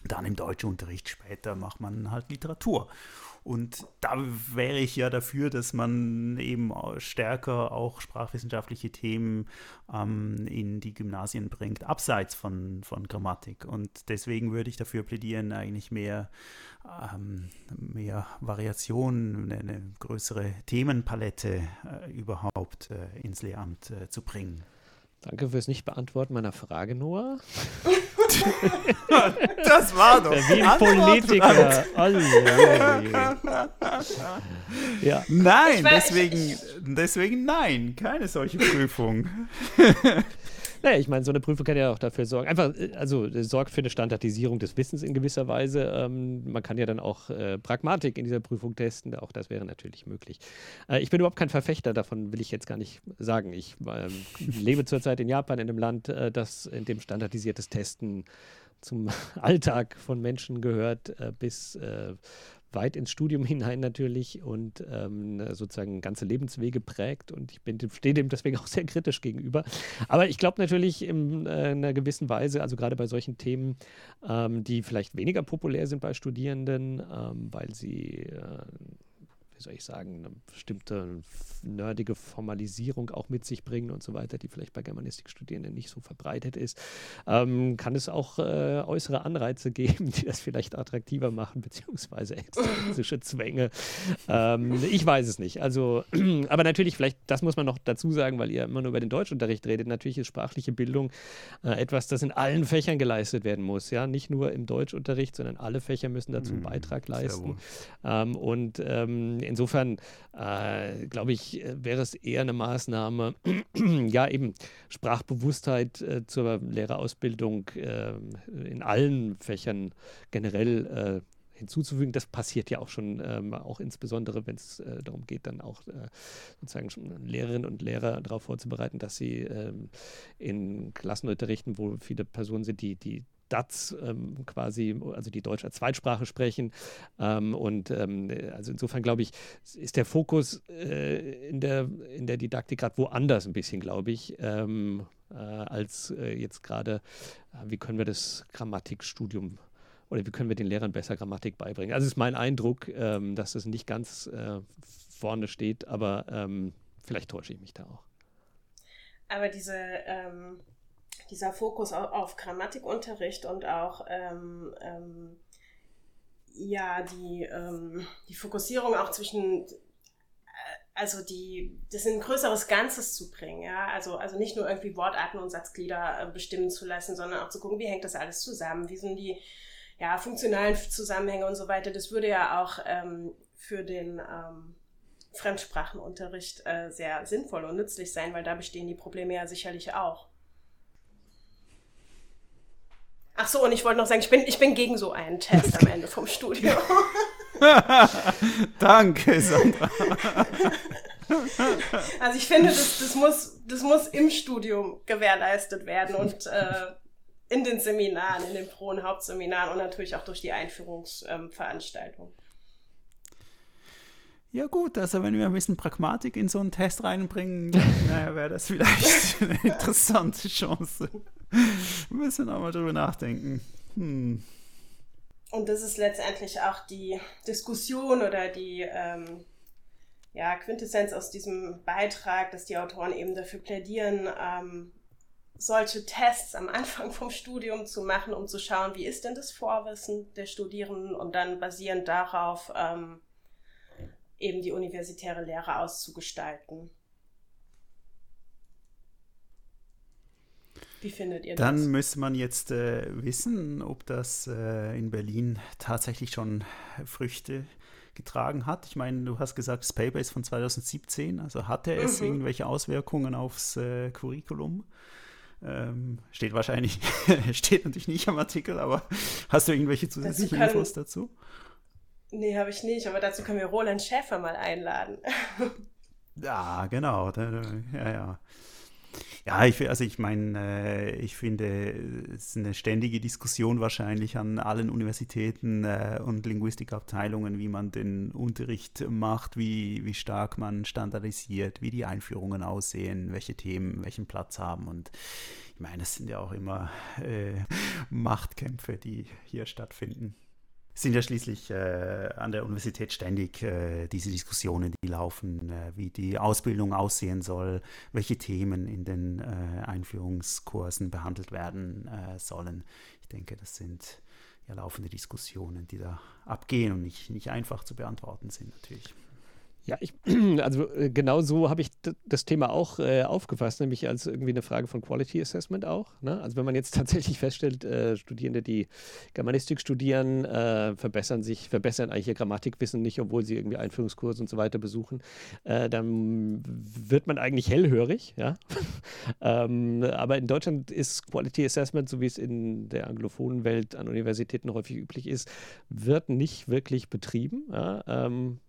dann im Deutschunterricht später macht man halt Literatur. Und da wäre ich ja dafür, dass man eben stärker auch sprachwissenschaftliche Themen ähm, in die Gymnasien bringt, abseits von, von Grammatik. Und deswegen würde ich dafür plädieren, eigentlich mehr, ähm, mehr Variationen, eine, eine größere Themenpalette äh, überhaupt äh, ins Lehramt äh, zu bringen. Danke fürs Nicht-Beantworten meiner Frage, Noah. das war doch. Wie ein Politiker. ja. Nein, deswegen, deswegen nein, keine solche Prüfung. Naja, ich meine, so eine Prüfung kann ja auch dafür sorgen. Einfach, äh, also sorgt für eine Standardisierung des Wissens in gewisser Weise. Ähm, man kann ja dann auch äh, Pragmatik in dieser Prüfung testen. Auch das wäre natürlich möglich. Äh, ich bin überhaupt kein Verfechter davon, will ich jetzt gar nicht sagen. Ich ähm, lebe zurzeit in Japan, in einem Land, äh, das in dem standardisiertes Testen zum Alltag von Menschen gehört, äh, bis äh, weit ins Studium hinein natürlich und ähm, sozusagen ganze Lebenswege prägt. Und ich bin, stehe dem deswegen auch sehr kritisch gegenüber. Aber ich glaube natürlich in äh, einer gewissen Weise, also gerade bei solchen Themen, ähm, die vielleicht weniger populär sind bei Studierenden, ähm, weil sie äh, wie soll ich sagen, eine bestimmte nerdige Formalisierung auch mit sich bringen und so weiter, die vielleicht bei Germanistikstudierenden nicht so verbreitet ist, ähm, kann es auch äh, äußere Anreize geben, die das vielleicht attraktiver machen, beziehungsweise extrinsische Zwänge. Ähm, ich weiß es nicht. Also, aber natürlich, vielleicht, das muss man noch dazu sagen, weil ihr immer nur über den Deutschunterricht redet. Natürlich ist sprachliche Bildung äh, etwas, das in allen Fächern geleistet werden muss. Ja, nicht nur im Deutschunterricht, sondern alle Fächer müssen dazu einen mhm, Beitrag leisten. Ähm, und ähm, insofern äh, glaube ich, wäre es eher eine Maßnahme, ja eben Sprachbewusstheit äh, zur Lehrerausbildung äh, in allen Fächern generell äh, hinzuzufügen. Das passiert ja auch schon, ähm, auch insbesondere, wenn es äh, darum geht, dann auch äh, sozusagen Lehrerinnen und Lehrer darauf vorzubereiten, dass sie ähm, in Klassen unterrichten, wo viele Personen sind, die, die DATS ähm, quasi, also die Deutsch als Zweitsprache sprechen. Ähm, und ähm, also insofern glaube ich, ist der Fokus äh, in, der, in der Didaktik gerade woanders ein bisschen, glaube ich, ähm, äh, als äh, jetzt gerade, äh, wie können wir das Grammatikstudium oder wie können wir den Lehrern besser Grammatik beibringen. Also ist mein Eindruck, ähm, dass das nicht ganz äh, vorne steht, aber ähm, vielleicht täusche ich mich da auch. Aber diese dieser Fokus auf, Grammatikunterricht und auch ähm, ähm, ja die, ähm, die Fokussierung auch zwischen äh, also die, das in ein größeres Ganzes zu bringen, ja, also, also nicht nur irgendwie Wortarten und Satzglieder äh, bestimmen zu lassen, sondern auch zu gucken, wie hängt das alles zusammen, wie sind die ja, funktionalen Zusammenhänge und so weiter. Das würde ja auch ähm, für den ähm, Fremdsprachenunterricht äh, sehr sinnvoll und nützlich sein, weil da bestehen die Probleme ja sicherlich auch. Ach so, und ich wollte noch sagen, ich bin, ich bin gegen so einen Test am Ende vom Studium. Danke, Sandra. Also ich finde, das, das, muss, das muss im Studium gewährleistet werden und äh, in den Seminaren, in den Pro- und Hauptseminaren und natürlich auch durch die Einführungsveranstaltung. Ähm, ja gut, also wenn wir ein bisschen Pragmatik in so einen Test reinbringen, naja, wäre das vielleicht eine interessante Chance. Wir müssen auch mal drüber nachdenken. Hm. Und das ist letztendlich auch die Diskussion oder die ähm, ja, Quintessenz aus diesem Beitrag, dass die Autoren eben dafür plädieren, ähm, solche Tests am Anfang vom Studium zu machen, um zu schauen, wie ist denn das Vorwissen der Studierenden und dann basierend darauf ähm, eben die universitäre Lehre auszugestalten. Wie findet ihr das? Dann müsste man jetzt äh, wissen, ob das äh, in Berlin tatsächlich schon Früchte getragen hat. Ich meine, du hast gesagt, das Paper ist von 2017, also hatte es mhm. irgendwelche Auswirkungen aufs äh, Curriculum? Ähm, steht wahrscheinlich, steht natürlich nicht am Artikel, aber hast du irgendwelche zusätzlichen Infos dazu? Nee, habe ich nicht, aber dazu können wir Roland Schäfer mal einladen. ja, genau. Ja, ja. Ja, ich, also ich meine, äh, ich finde, es ist eine ständige Diskussion wahrscheinlich an allen Universitäten äh, und Linguistikabteilungen, wie man den Unterricht macht, wie, wie stark man standardisiert, wie die Einführungen aussehen, welche Themen welchen Platz haben. Und ich meine, es sind ja auch immer äh, Machtkämpfe, die hier stattfinden sind ja schließlich äh, an der Universität ständig äh, diese Diskussionen, die laufen, äh, wie die Ausbildung aussehen soll, welche Themen in den äh, Einführungskursen behandelt werden äh, sollen. Ich denke, das sind ja laufende Diskussionen, die da abgehen und nicht, nicht einfach zu beantworten sind natürlich. Ja, ich, also äh, genau so habe ich das Thema auch äh, aufgefasst, nämlich als irgendwie eine Frage von Quality Assessment auch. Ne? Also wenn man jetzt tatsächlich feststellt, äh, Studierende, die Germanistik studieren, äh, verbessern sich, verbessern eigentlich ihr Grammatikwissen nicht, obwohl sie irgendwie Einführungskurse und so weiter besuchen, äh, dann wird man eigentlich hellhörig. Ja? ähm, aber in Deutschland ist Quality Assessment, so wie es in der anglophonen Welt an Universitäten häufig üblich ist, wird nicht wirklich betrieben. Ja? Ähm,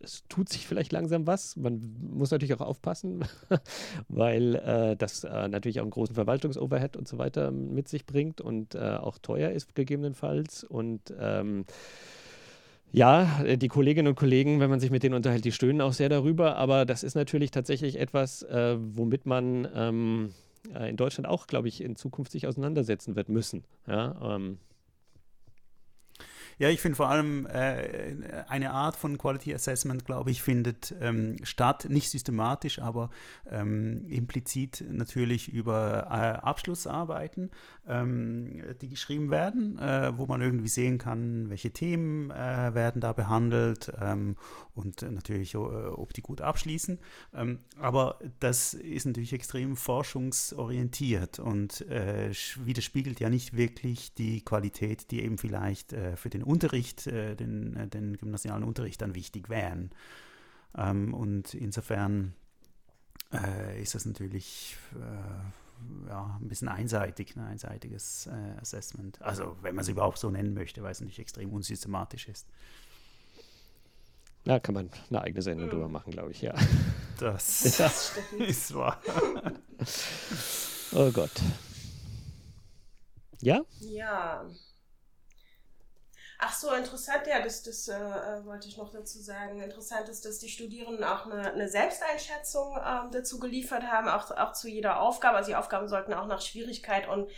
es tut sich vielleicht langsam was. Man muss natürlich auch aufpassen, weil äh, das äh, natürlich auch einen großen Verwaltungsoverhead und so weiter mit sich bringt und äh, auch teuer ist gegebenenfalls. Und ähm, ja, die Kolleginnen und Kollegen, wenn man sich mit denen unterhält, die stöhnen auch sehr darüber. Aber das ist natürlich tatsächlich etwas, äh, womit man ähm, äh, in Deutschland auch, glaube ich, in Zukunft sich auseinandersetzen wird müssen. Ja, ähm, ja, ich finde vor allem äh, eine Art von Quality Assessment, glaube ich, findet ähm, statt, nicht systematisch, aber ähm, implizit natürlich über äh, Abschlussarbeiten, ähm, die geschrieben werden, äh, wo man irgendwie sehen kann, welche Themen äh, werden da behandelt ähm, und natürlich, äh, ob die gut abschließen. Ähm, aber das ist natürlich extrem forschungsorientiert und äh, widerspiegelt ja nicht wirklich die Qualität, die eben vielleicht für den Unterricht, äh, den, äh, den gymnasialen Unterricht dann wichtig wären. Ähm, und insofern äh, ist das natürlich ja, ein bisschen einseitig, ein einseitiges äh, Assessment. Also wenn man es überhaupt so nennen möchte, weil es natürlich extrem unsystematisch ist. Da kann man eine eigene Sendung drüber machen, glaube ich, ja. Das, das ist wahr. oh Gott. Ja? Ja. Ach so, interessant, ja, das, das äh, äh, wollte ich noch dazu sagen. Interessant ist, dass die Studierenden auch eine, eine Selbsteinschätzung ähm, dazu geliefert haben, auch, auch zu jeder Aufgabe. Also die Aufgaben sollten auch nach Schwierigkeit und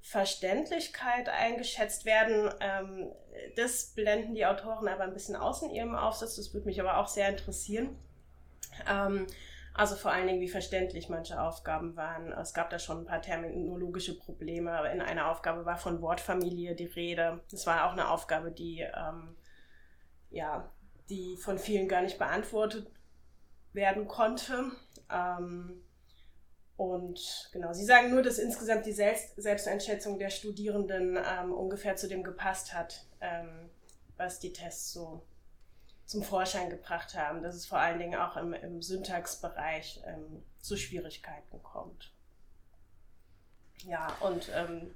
Verständlichkeit eingeschätzt werden. Ähm, das blenden die Autoren aber ein bisschen aus in ihrem Aufsatz. Das würde mich aber auch sehr interessieren. Ähm, also vor allen Dingen, wie verständlich manche Aufgaben waren. Es gab da schon ein paar terminologische Probleme. In einer Aufgabe war von Wortfamilie die Rede. Das war auch eine Aufgabe, die, ähm, ja, die von vielen gar nicht beantwortet werden konnte. Ähm, und genau, Sie sagen nur, dass insgesamt die Selbst Selbsteinschätzung der Studierenden ähm, ungefähr zu dem gepasst hat, ähm, was die Tests so zum Vorschein gebracht haben, dass es vor allen Dingen auch im, im Syntaxbereich ähm, zu Schwierigkeiten kommt. Ja, und ähm,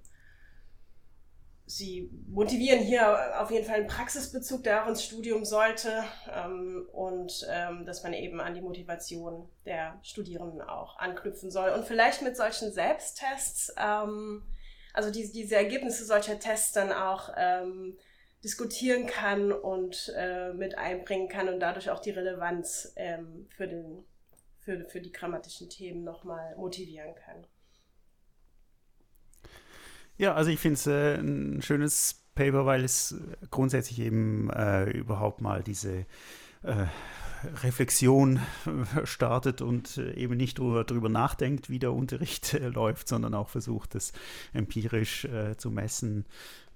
sie motivieren hier auf jeden Fall einen Praxisbezug, der auch ins Studium sollte ähm, und ähm, dass man eben an die Motivation der Studierenden auch anknüpfen soll. Und vielleicht mit solchen Selbsttests, ähm, also die, diese Ergebnisse solcher Tests dann auch ähm, diskutieren kann und äh, mit einbringen kann und dadurch auch die Relevanz ähm, für, den, für, für die grammatischen Themen nochmal motivieren kann. Ja, also ich finde es äh, ein schönes Paper, weil es grundsätzlich eben äh, überhaupt mal diese äh, Reflexion äh, startet und äh, eben nicht darüber nachdenkt, wie der Unterricht läuft, sondern auch versucht, es empirisch zu messen,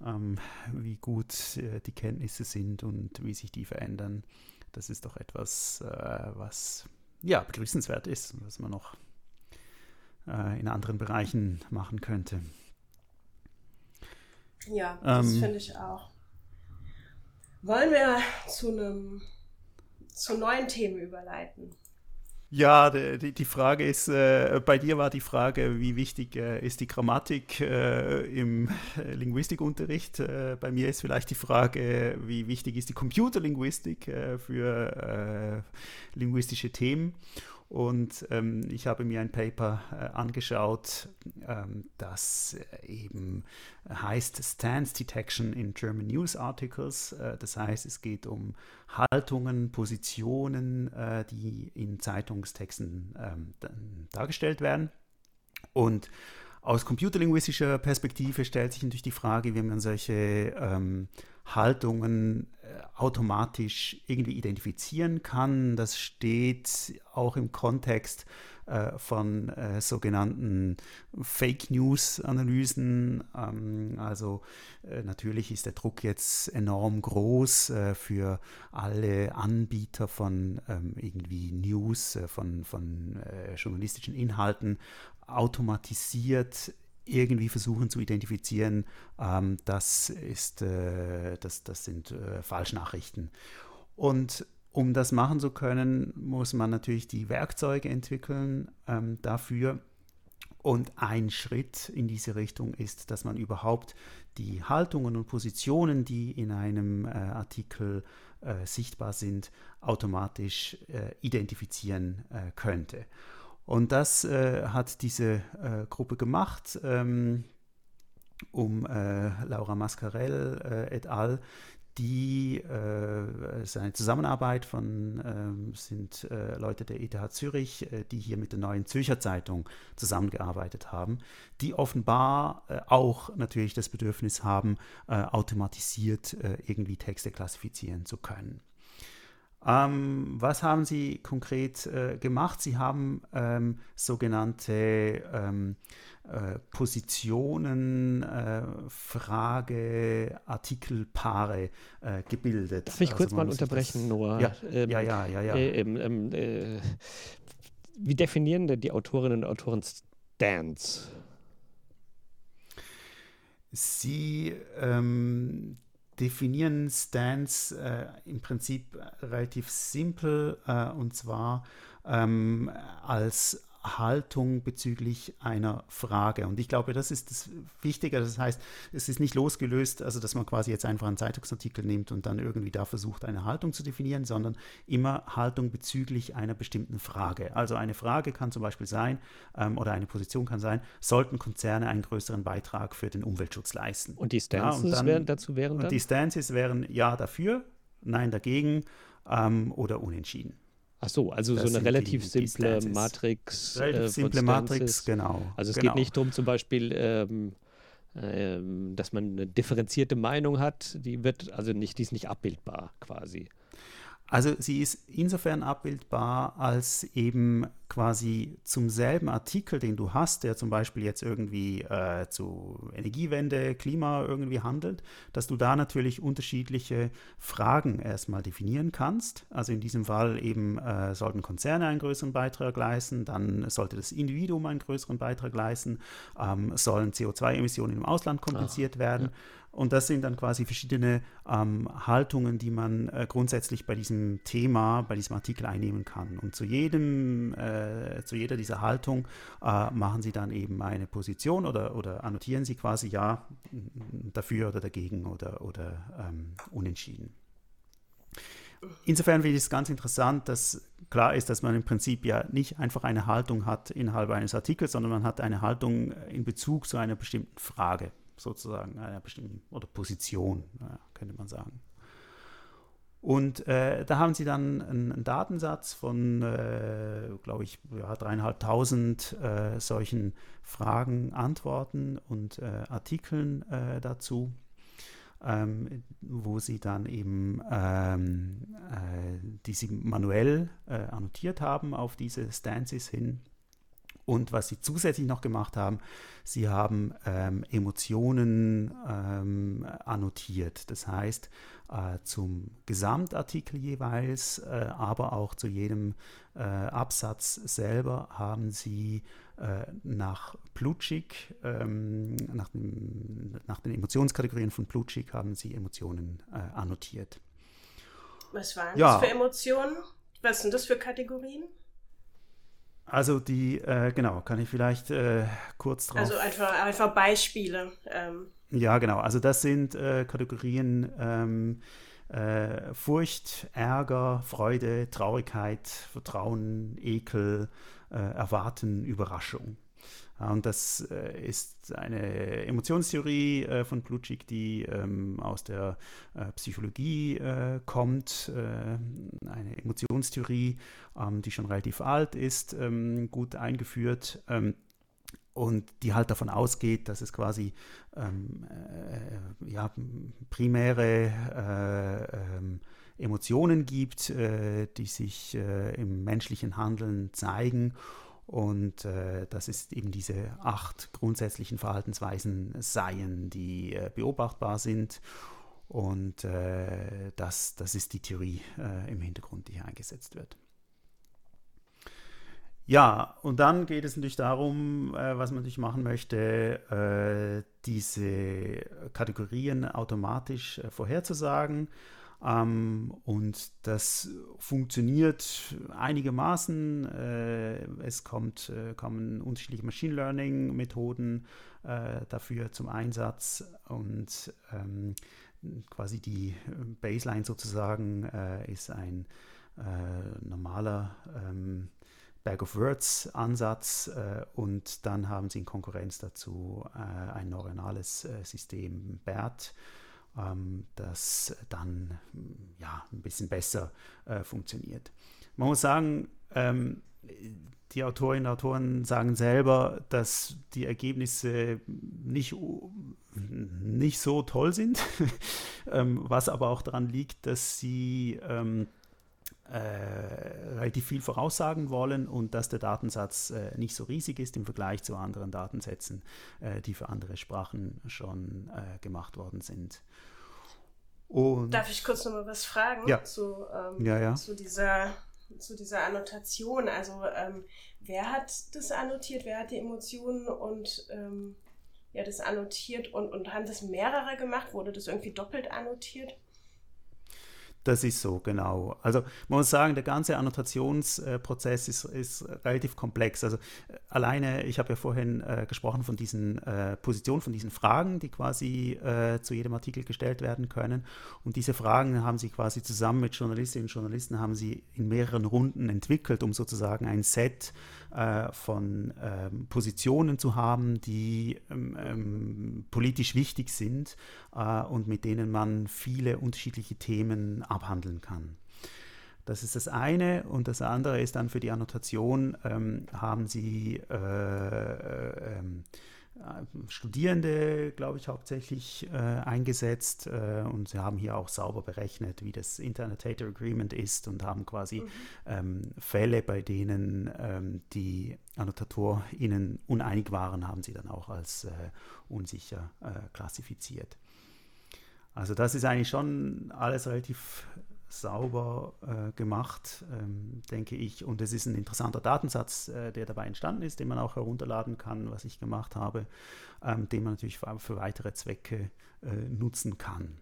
ähm, wie gut äh, die Kenntnisse sind und wie sich die verändern. Das ist doch etwas, äh, was ja begrüßenswert ist, was man noch in anderen Bereichen machen könnte. Ja, das ähm, finde ich auch. Wollen wir zu einem zu neuen Themen überleiten. Ja, die, die Frage ist, äh, bei dir war die Frage, wie wichtig äh, ist die Grammatik äh, im Linguistikunterricht? Äh, bei mir ist vielleicht die Frage, wie wichtig ist die Computerlinguistik äh, für äh, linguistische Themen? Und ähm, ich habe mir ein Paper äh, angeschaut, ähm, das eben heißt Stance Detection in German News Articles. Äh, das heißt, es geht um Haltungen, Positionen, äh, die in Zeitungstexten ähm, dargestellt werden. Und aus computerlinguistischer Perspektive stellt sich natürlich die Frage, wie man solche ähm, Haltungen äh, automatisch irgendwie identifizieren kann. Das steht auch im Kontext äh, von äh, sogenannten Fake News-Analysen. Ähm, also äh, natürlich ist der Druck jetzt enorm groß äh, für alle Anbieter von ähm, irgendwie News, äh, von, von journalistischen Inhalten, automatisiert irgendwie versuchen zu identifizieren, ähm, das, ist, äh, das, das sind äh, Falschnachrichten. Und um das machen zu können, muss man natürlich die Werkzeuge entwickeln ähm, dafür. Und ein Schritt in diese Richtung ist, dass man überhaupt die Haltungen und Positionen, die in einem äh, Artikel äh, sichtbar sind, automatisch äh, identifizieren äh, könnte. Und das äh, hat diese äh, Gruppe gemacht, ähm, um äh, Laura Mascarell äh, et al., die äh, ist eine Zusammenarbeit von ähm, sind äh, Leute der ETH Zürich, die hier mit der neuen Zürcher Zeitung zusammengearbeitet haben, die offenbar auch natürlich das Bedürfnis haben, automatisiert irgendwie Texte klassifizieren zu können. Ähm, was haben Sie konkret äh, gemacht? Sie haben ähm, sogenannte ähm, äh, Positionen, äh, Frage, Artikelpaare äh, gebildet. Darf ich also kurz mal unterbrechen, Noah? Ja, ähm, ja, ja, ja. ja. Äh, ähm, ähm, äh, wie definieren denn die Autorinnen und Autoren Stance? Sie ähm, definieren Stance äh, im Prinzip relativ simpel äh, und zwar ähm, als Haltung bezüglich einer Frage. Und ich glaube, das ist das Wichtige. Das heißt, es ist nicht losgelöst, also dass man quasi jetzt einfach einen Zeitungsartikel nimmt und dann irgendwie da versucht, eine Haltung zu definieren, sondern immer Haltung bezüglich einer bestimmten Frage. Also eine Frage kann zum Beispiel sein, ähm, oder eine Position kann sein, sollten Konzerne einen größeren Beitrag für den Umweltschutz leisten? Und die Stances ja, dann, wären, dazu wären dann? Und die Stances wären ja dafür, nein dagegen ähm, oder unentschieden. Ach so, also das so eine relativ die, simple die Matrix. Relativ äh, simple Matrix, genau. Also es genau. geht nicht darum, zum Beispiel, ähm, ähm, dass man eine differenzierte Meinung hat, die wird also nicht, die ist nicht abbildbar quasi. Also sie ist insofern abbildbar, als eben quasi zum selben Artikel, den du hast, der zum Beispiel jetzt irgendwie äh, zu Energiewende, Klima irgendwie handelt, dass du da natürlich unterschiedliche Fragen erstmal definieren kannst. Also in diesem Fall eben äh, sollten Konzerne einen größeren Beitrag leisten, dann sollte das Individuum einen größeren Beitrag leisten, ähm, sollen CO2-Emissionen im Ausland kompensiert Ach, werden. Ja. Und das sind dann quasi verschiedene ähm, Haltungen, die man äh, grundsätzlich bei diesem Thema, bei diesem Artikel einnehmen kann. Und zu jedem, äh, zu jeder dieser Haltung äh, machen Sie dann eben eine Position oder, oder annotieren Sie quasi ja dafür oder dagegen oder, oder ähm, unentschieden. Insofern finde ich es ganz interessant, dass klar ist, dass man im Prinzip ja nicht einfach eine Haltung hat innerhalb eines Artikels, sondern man hat eine Haltung in Bezug zu einer bestimmten Frage sozusagen, einer bestimmten oder Position, könnte man sagen. Und äh, da haben sie dann einen, einen Datensatz von, äh, glaube ich, ja, dreieinhalbtausend äh, solchen Fragen, Antworten und äh, Artikeln äh, dazu, ähm, wo sie dann eben, ähm, äh, die sie manuell annotiert haben auf diese Stances hin und was sie zusätzlich noch gemacht haben, sie haben ähm, Emotionen ähm, annotiert. Das heißt, äh, zum Gesamtartikel jeweils, äh, aber auch zu jedem äh, Absatz selber haben sie äh, nach Plutschik, ähm, nach, dem, nach, den Emotionskategorien von Plutschik haben sie Emotionen äh, annotiert. Was waren ja. das für Emotionen? Was sind das für Kategorien? Also die, äh, genau, kann ich vielleicht äh, kurz drauf. Also einfach, einfach Beispiele. Ähm. Ja, genau. Also das sind äh, Kategorien ähm, äh, Furcht, Ärger, Freude, Traurigkeit, Vertrauen, Ekel, äh, Erwarten, Überraschung. Und das äh, ist eine Emotionstheorie äh, von Plutschik, die ähm, aus der äh, Psychologie äh, kommt. Äh, eine Emotionstheorie, ähm, die schon relativ alt ist, ähm, gut eingeführt und die halt davon ausgeht, dass es quasi ähm, äh, ja, primäre äh, ähm, Emotionen gibt, äh, die sich im menschlichen Handeln zeigen und äh, das ist eben diese acht grundsätzlichen Verhaltensweisen seien, die äh, beobachtbar sind. Und äh, das, das ist die Theorie äh, im Hintergrund, die hier eingesetzt wird. Ja, und dann geht es natürlich darum, äh, was man natürlich machen möchte, äh, diese Kategorien automatisch vorherzusagen. Ähm, und das funktioniert einigermaßen. Äh, es kommt, äh, kommen unterschiedliche Machine Learning-Methoden äh, dafür zum Einsatz und ähm, quasi die Baseline sozusagen äh, ist ein äh, normaler ähm, Bag of Words Ansatz äh, und dann haben sie in Konkurrenz dazu ein neuronales System BERT das dann ja, ein bisschen besser äh, funktioniert. Man muss sagen, ähm, die Autorinnen und Autoren sagen selber, dass die Ergebnisse nicht, nicht so toll sind, ähm, was aber auch daran liegt, dass sie ähm, äh, relativ viel voraussagen wollen und dass der Datensatz äh, nicht so riesig ist im Vergleich zu anderen Datensätzen, äh, die für andere Sprachen schon äh, gemacht worden sind. Und Darf ich kurz noch mal was fragen ja. Zu, ähm, ja, ja. zu, dieser, zu dieser Annotation? Also ähm, wer hat das annotiert? Wer hat die Emotionen und ähm, ja das annotiert und, und haben das mehrere gemacht? Wurde das irgendwie doppelt annotiert? Das ist so, genau. Also man muss sagen, der ganze Annotationsprozess ist, ist relativ komplex. Also äh, alleine, ich habe ja vorhin äh, gesprochen von diesen äh, Positionen, von diesen Fragen, die quasi äh, zu jedem Artikel gestellt werden können. Und diese Fragen haben sie quasi zusammen mit Journalistinnen und Journalisten haben sie in mehreren Runden entwickelt, um sozusagen ein Set von ähm, Positionen zu haben, die ähm, ähm, politisch wichtig sind äh, und mit denen man viele unterschiedliche Themen abhandeln kann. Das ist das eine. Und das andere ist dann für die Annotation, ähm, haben Sie äh, äh, ähm, Studierende, glaube ich, hauptsächlich äh, eingesetzt äh, und sie haben hier auch sauber berechnet, wie das Internet Data Agreement ist und haben quasi mhm. ähm, Fälle, bei denen ähm, die AnnotatorInnen uneinig waren, haben sie dann auch als äh, unsicher äh, klassifiziert. Also das ist eigentlich schon alles relativ sauber äh, gemacht, ähm, denke ich. Und es ist ein interessanter Datensatz, äh, der dabei entstanden ist, den man auch herunterladen kann, was ich gemacht habe, ähm, den man natürlich für, für weitere Zwecke äh, nutzen kann.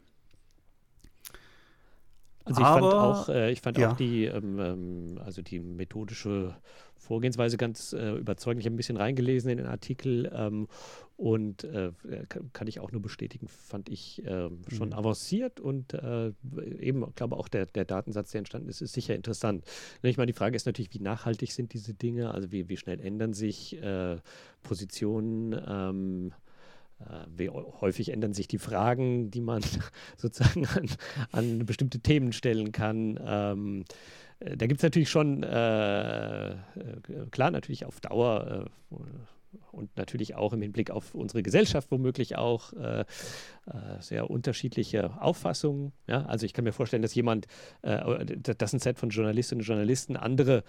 Also ich Aber, fand auch, äh, ich fand ja. auch die, ähm, ähm, also die methodische Vorgehensweise ganz äh, überzeugend. Ich habe ein bisschen reingelesen in den Artikel ähm, und äh, kann ich auch nur bestätigen, fand ich äh, schon mhm. avanciert und äh, eben, glaube auch der, der Datensatz, der entstanden ist, ist sicher interessant. Ne, ich meine, die Frage ist natürlich, wie nachhaltig sind diese Dinge, also wie, wie schnell ändern sich äh, Positionen, ähm, äh, wie häufig ändern sich die Fragen, die man sozusagen an, an bestimmte Themen stellen kann. Ähm, äh, da gibt es natürlich schon, äh, äh, klar, natürlich auf Dauer äh, und natürlich auch im Hinblick auf unsere Gesellschaft womöglich auch äh, äh, sehr unterschiedliche Auffassungen. Ja? Also ich kann mir vorstellen, dass jemand, äh, dass ein Set von Journalistinnen und Journalisten andere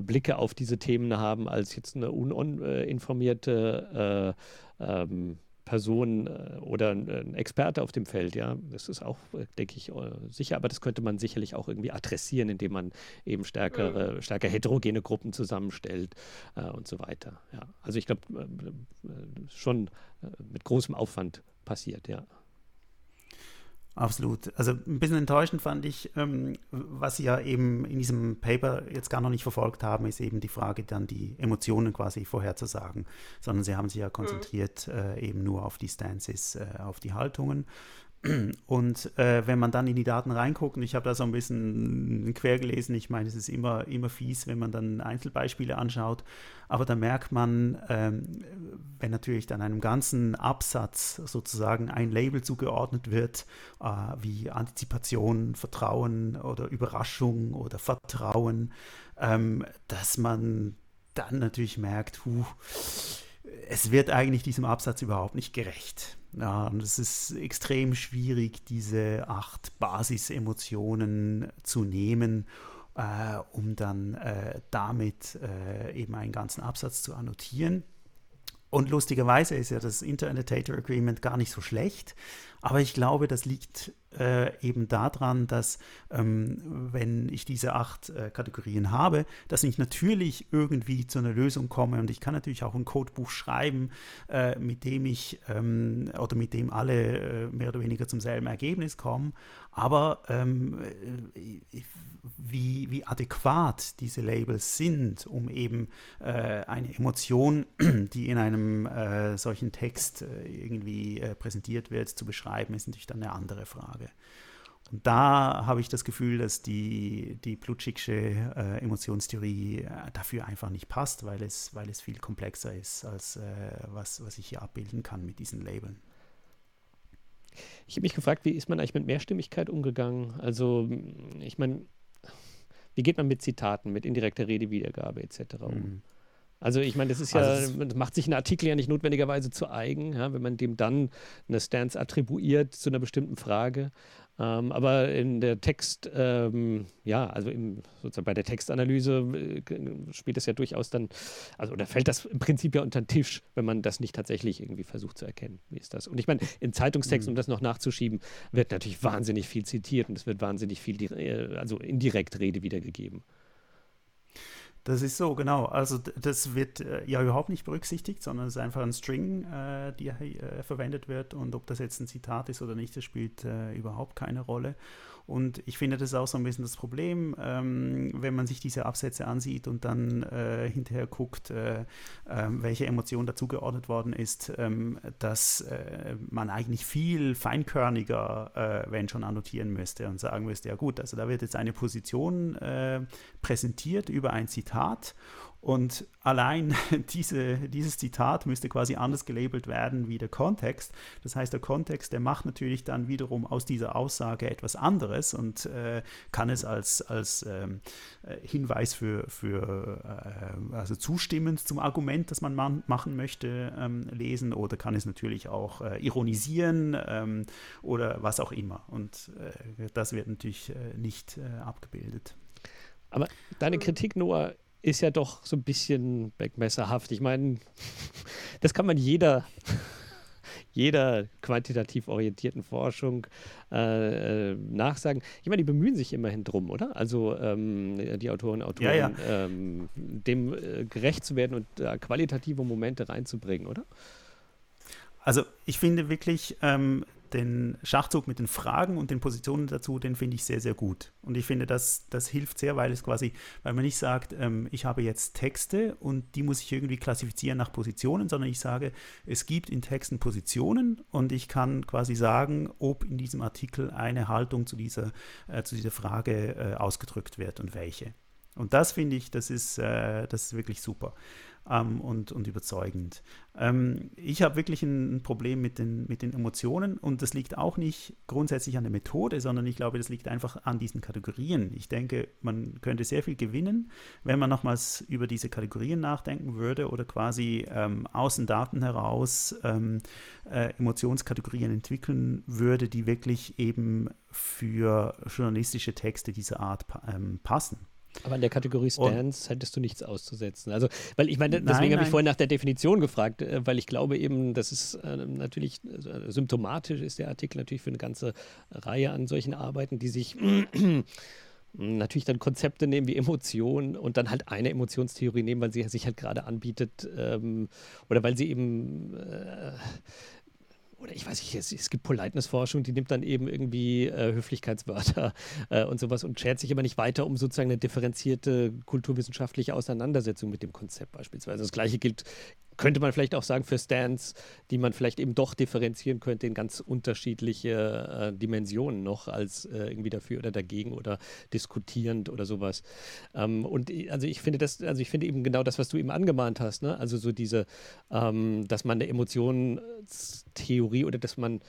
Blicke auf diese Themen haben als jetzt eine uninformierte ähm, Person äh, oder ein Experte auf dem Feld, ja. Das ist auch, äh, denke ich, äh, sicher, aber das könnte man sicherlich auch irgendwie adressieren, indem man eben stärkere, mhm. stärker heterogene Gruppen zusammenstellt äh, und so weiter. Ja. Also ich glaube, äh, schon mit großem Aufwand passiert, ja. Absolut. Also ein bisschen enttäuschend fand ich, ähm, was Sie ja eben in diesem Paper jetzt gar noch nicht verfolgt haben, ist eben die Frage, dann die Emotionen quasi vorherzusagen, sondern Sie haben sich ja konzentriert mhm. äh, eben nur auf die Stances, äh, auf die Haltungen. Und äh, wenn man dann in die Daten reinguckt, und ich habe da so ein bisschen quer gelesen, ich meine, es ist immer, immer fies, wenn man dann Einzelbeispiele anschaut, aber da merkt man, ähm, wenn natürlich dann einem ganzen Absatz sozusagen ein Label zugeordnet wird, äh, wie Antizipation, Vertrauen oder Überraschung oder Vertrauen, ähm, dass man dann natürlich merkt, huh, es wird eigentlich diesem Absatz überhaupt nicht gerecht. Ja, und es ist extrem schwierig, diese acht Basisemotionen zu nehmen, äh, um dann äh, damit äh, eben einen ganzen Absatz zu annotieren. Und lustigerweise ist ja das Inter-Annotator Agreement gar nicht so schlecht, aber ich glaube, das liegt äh, eben daran, dass ähm, wenn ich diese acht äh, Kategorien habe, dass ich natürlich irgendwie zu einer Lösung komme und ich kann natürlich auch ein Codebuch schreiben, äh, mit dem ich ähm, oder mit dem alle äh, mehr oder weniger zum selben Ergebnis kommen. Aber ähm, äh, wie, wie adäquat diese Labels sind, um eben äh, eine Emotion, die in einem solchen Text irgendwie präsentiert wird, zu beschreiben, ist natürlich dann eine andere Frage. Und da habe ich das Gefühl, dass die, die Plutschigsche äh, Emotionstheorie äh, dafür einfach nicht passt, weil es, weil es viel komplexer ist, als äh, was, was ich hier abbilden kann mit diesen Labeln. Ich habe mich gefragt, wie ist man eigentlich mit Mehrstimmigkeit umgegangen? Also, ich meine, wie geht man mit Zitaten, mit indirekter Redewiedergabe etc. um? Mhm. Also ich meine, das ist ja, also das macht sich ein Artikel ja nicht notwendigerweise zu eigen, ja, wenn man dem dann eine Stance attribuiert zu einer bestimmten Frage. Ähm, aber in der Text, ähm, ja, also im, sozusagen bei der Textanalyse äh, spielt das ja durchaus dann, also oder fällt das im Prinzip ja unter den Tisch, wenn man das nicht tatsächlich irgendwie versucht zu erkennen. Wie ist das? Und ich meine, in Zeitungstexten, um das noch nachzuschieben, wird natürlich wahnsinnig viel zitiert und es wird wahnsinnig viel, äh, also indirekt Rede wiedergegeben. Das ist so, genau. Also das wird äh, ja überhaupt nicht berücksichtigt, sondern es ist einfach ein String, äh, die äh, verwendet wird. Und ob das jetzt ein Zitat ist oder nicht, das spielt äh, überhaupt keine Rolle. Und ich finde, das auch so ein bisschen das Problem, ähm, wenn man sich diese Absätze ansieht und dann äh, hinterher guckt, äh, äh, welche Emotion dazugeordnet worden ist, ähm, dass man eigentlich viel feinkörniger, wenn schon, annotieren müsste und sagen müsste, ja gut, also da wird jetzt eine Position präsentiert über ein Zitat und allein diese, dieses Zitat müsste quasi anders gelabelt werden wie der Kontext. Das heißt, der Kontext, der macht natürlich dann wiederum aus dieser Aussage etwas anderes und äh, kann es als, als ähm, äh, Hinweis für, für äh, also zustimmend zum Argument, das man man machen möchte, ähm, lesen oder kann es natürlich auch äh, ironisieren ähm, oder was auch immer. Und äh, das wird natürlich äh, nicht abgebildet. Aber deine Kritik, Noah, ist ja doch so ein bisschen Beckmesserhaft. Ich meine, das kann man jeder, jeder quantitativ orientierten Forschung äh, äh, nachsagen. Ich meine, die bemühen sich immerhin drum, oder? Also ähm, die Autoren und Autoren, ja, ja. Ähm, dem äh, gerecht zu werden und äh, qualitative Momente reinzubringen, oder? Also ich finde wirklich, ähm, den Schachzug mit den Fragen und den Positionen dazu, den finde ich sehr, sehr gut. Und ich finde, das, das hilft sehr, weil es quasi, weil man nicht sagt, ähm, ich habe jetzt Texte und die muss ich irgendwie klassifizieren nach Positionen, sondern ich sage, es gibt in Texten Positionen und ich kann quasi sagen, ob in diesem Artikel eine Haltung zu dieser, äh, zu dieser Frage äh, ausgedrückt wird und welche. Und das finde ich, das ist, äh, das ist wirklich super ähm, und, und überzeugend. Ähm, ich habe wirklich ein, Problem mit den, mit den Emotionen und das liegt auch nicht grundsätzlich an der Methode, sondern ich glaube, das liegt einfach an diesen Kategorien. Ich denke, man könnte sehr viel gewinnen, wenn man nochmals über diese Kategorien nachdenken würde oder quasi ähm, aus den Daten heraus ähm, äh, Emotionskategorien entwickeln würde, die wirklich eben für journalistische Texte dieser Art ähm, passen. Aber in der Kategorie Stance hättest du nichts auszusetzen. Also, weil ich meine, deswegen habe ich vorhin nach der Definition gefragt, äh, weil ich glaube eben, das ist äh, natürlich äh, symptomatisch ist der Artikel natürlich für eine ganze Reihe an solchen Arbeiten, die sich natürlich dann Konzepte nehmen wie Emotionen und dann halt eine Emotionstheorie nehmen, weil sie sich halt gerade anbietet ähm, oder weil sie eben äh, oder ich weiß nicht, es, es gibt Politeness-Forschung, die nimmt dann eben irgendwie äh, Höflichkeitswörter äh, und sowas und schert sich aber nicht weiter um sozusagen eine differenzierte kulturwissenschaftliche Auseinandersetzung mit dem Konzept beispielsweise. Das gleiche gilt, könnte man vielleicht auch sagen, für Stands, die man vielleicht eben doch differenzieren könnte in ganz unterschiedliche äh, Dimensionen noch als äh, irgendwie dafür oder dagegen oder diskutierend oder sowas. Ähm, und also ich finde das, also ich finde eben genau das, was du eben angemahnt hast, ne? Also so diese, ähm, dass man eine Emotionstheorie oder dass man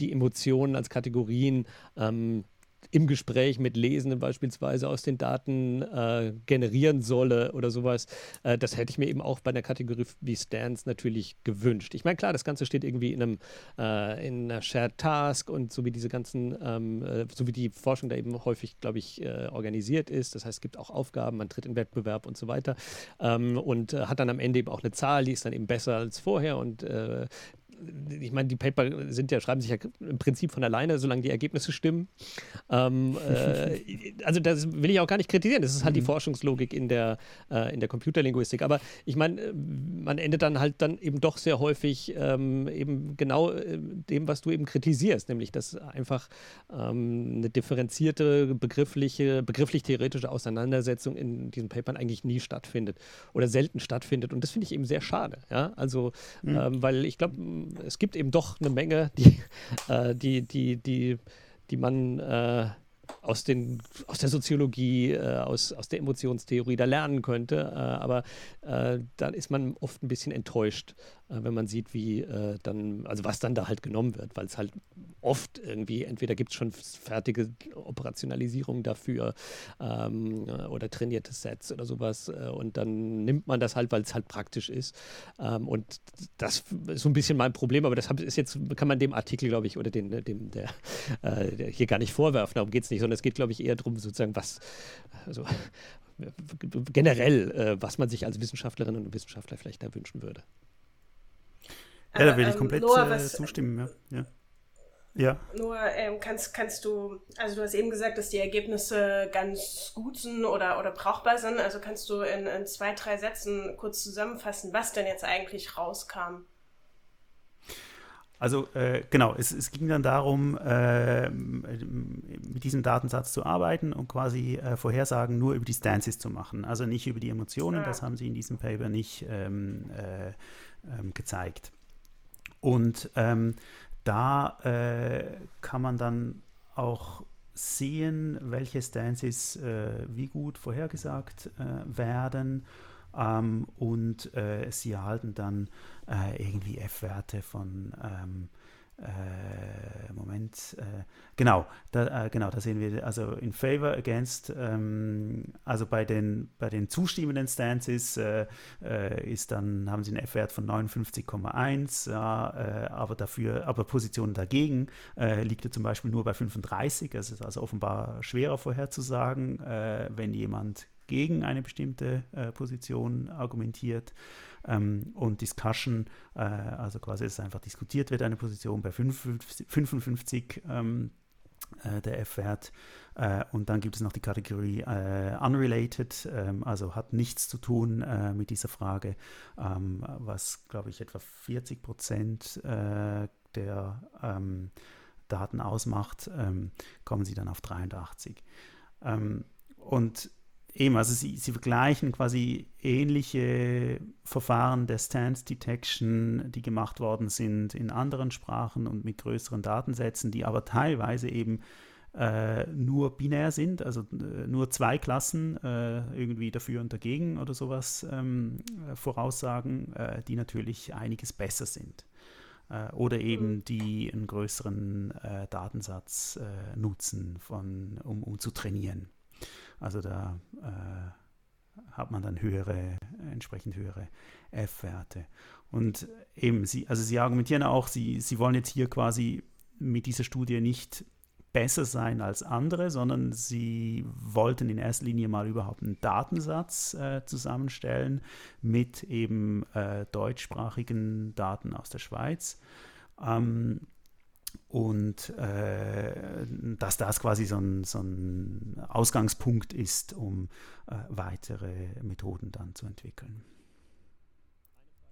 die Emotionen als Kategorien ähm, im Gespräch mit Lesenden beispielsweise aus den Daten äh, generieren solle oder sowas. Äh, das hätte ich mir eben auch bei einer Kategorie wie Stance natürlich gewünscht. Ich meine, klar, das Ganze steht irgendwie in einem äh, in einer Shared Task und so wie diese ganzen, ähm, äh, so wie die Forschung da eben häufig, glaube ich, äh, organisiert ist. Das heißt, es gibt auch Aufgaben, man tritt in Wettbewerb und so weiter ähm, und äh, hat dann am Ende eben auch eine Zahl, die ist dann eben besser als vorher und ich meine, die Paper sind ja, schreiben sich ja im Prinzip von alleine, solange die Ergebnisse stimmen. Ähm, äh, also das will ich auch gar nicht kritisieren. Das ist halt mhm. die Forschungslogik in der, äh, in der Computerlinguistik. Aber ich meine, äh, man endet dann halt dann eben doch sehr häufig ähm, eben genau äh, dem, was du eben kritisierst, nämlich dass einfach ähm, eine differenzierte begriffliche, begrifflich-theoretische Auseinandersetzung in diesen Papern eigentlich nie stattfindet oder selten stattfindet. Und das finde ich eben sehr schade. Ja? Also, mhm. Ähm, weil ich glaube, es gibt eben doch eine Menge, die, äh, die, die, die, die man äh, aus, den, aus der Soziologie, äh, aus, aus der Emotionstheorie da lernen könnte. Äh, aber äh, dann ist man oft ein bisschen enttäuscht, wenn man sieht, wie äh, dann, also was dann da halt genommen wird, weil es halt oft irgendwie, entweder gibt es schon fertige Operationalisierungen dafür ähm, oder trainierte Sets oder sowas äh, und dann nimmt man das halt, weil es halt praktisch ist. Ähm, und das ist so ein bisschen mein Problem, aber das ist jetzt, kann man dem Artikel, glaube ich, oder den, dem, der, der hier gar nicht vorwerfen, darum geht es nicht, sondern es geht, glaube ich, eher darum, sozusagen, was, also generell, äh, was man sich als Wissenschaftlerinnen und Wissenschaftler vielleicht da wünschen würde. Ja, da will ich ähm, komplett Noah, äh, zustimmen. Ja. ja. Ja. Nur ähm, kannst, kannst du, also du hast eben gesagt, dass die Ergebnisse ganz gut sind oder, oder brauchbar sind. Also kannst du in, in zwei, drei Sätzen kurz zusammenfassen, was denn jetzt eigentlich rauskam? Also äh, genau, es, es, ging dann darum, äh, mit diesem Datensatz zu arbeiten und quasi äh, Vorhersagen nur über die Stances zu machen, also nicht über die Emotionen. Ja. Das haben sie in diesem Paper nicht ähm, äh, ähm, gezeigt. Und ähm, da äh, kann man dann auch sehen, welche Stances äh, wie gut vorhergesagt werden. Ähm, und äh, sie erhalten dann äh, irgendwie F-Werte von ähm, äh, Moment, äh, genau, da, äh, genau, da sehen wir also in favor against, ähm, also bei den bei den zustimmenden Stances äh, äh, ist dann haben sie einen F-Wert von 59,1, ja, äh, aber dafür, aber Positionen dagegen liegt er zum Beispiel nur bei 35, es ist also offenbar schwerer vorherzusagen, wenn jemand gegen eine bestimmte Position argumentiert. Ähm, und Discussion, äh, also quasi es einfach diskutiert wird, eine Position bei 55, 55 ähm, äh, der F-Wert. Äh, und dann gibt es noch die Kategorie äh, Unrelated, ähm, also hat nichts zu tun äh, mit dieser Frage, ähm, was, glaube ich, etwa 40 Prozent äh, der ähm, Daten ausmacht, ähm, kommen sie dann auf 83. und eben, also sie, sie vergleichen quasi ähnliche Verfahren der Stance Detection, die gemacht worden sind in anderen Sprachen und mit größeren Datensätzen, die aber teilweise eben äh, nur binär sind, also äh, nur zwei Klassen, äh, irgendwie dafür und dagegen oder sowas ähm, voraussagen, äh, die natürlich einiges besser sind. Äh, oder eben mhm. die einen größeren äh, Datensatz nutzen, von, um, um zu trainieren. Also da äh, hat man dann höhere, entsprechend höhere F-Werte. Und eben, sie, also sie argumentieren auch, sie, sie wollen jetzt hier quasi mit dieser Studie nicht besser sein als andere, sondern sie wollten in erster Linie mal überhaupt einen Datensatz äh, zusammenstellen mit eben äh, deutschsprachigen Daten aus der Schweiz. Ähm, und äh, dass das quasi so ein, so ein Ausgangspunkt ist, um äh, weitere Methoden dann zu entwickeln.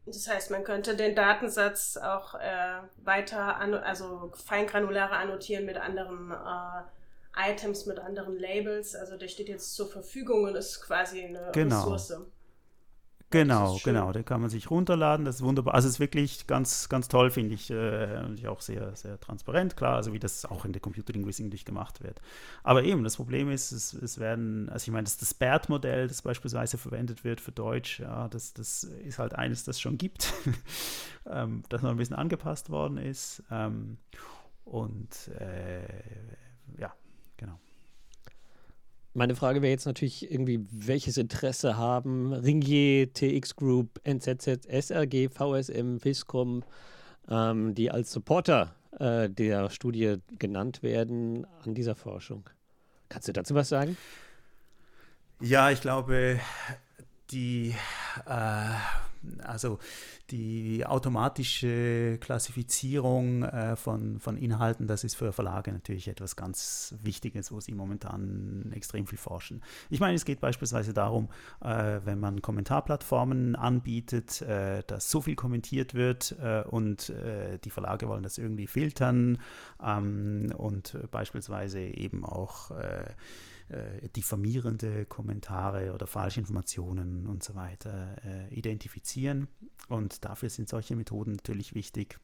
Das heißt, man könnte den Datensatz auch äh, weiter, an, also feingranularer annotieren mit anderen äh, Items, mit anderen Labels. Also der steht jetzt zur Verfügung und ist quasi eine genau. Ressource. Genau, genau, den kann man sich runterladen, das ist wunderbar. Also es ist wirklich ganz, ganz toll, finde ich, äh, auch sehr, sehr transparent, klar, also wie das auch in der Computerlinguistik nicht gemacht wird. Aber eben, das Problem ist, es, es werden, also ich meine, das, das BERT-Modell, das beispielsweise verwendet wird für Deutsch, ja, das, das ist halt eines, das schon gibt, ähm, das noch ein bisschen angepasst worden ist. Ähm, und äh, ja, genau. Meine Frage wäre jetzt natürlich irgendwie, welches Interesse haben Ringier, TX Group, NZZ, SRG, VSM, FISCOM, ähm, die als Supporter äh, der Studie genannt werden, an dieser Forschung? Kannst du dazu was sagen? Ja, ich glaube, die äh, also die automatische Klassifizierung äh, von, von Inhalten, das ist für Verlage natürlich etwas ganz Wichtiges, wo sie momentan extrem viel forschen. Ich meine, es geht beispielsweise darum, äh, wenn man Kommentarplattformen anbietet, äh, dass so viel kommentiert wird äh, und äh, die Verlage wollen das irgendwie filtern ähm, und beispielsweise eben auch äh, äh, diffamierende Kommentare oder Falschinformationen und so weiter äh, identifizieren. Und dafür sind solche Methoden natürlich wichtig.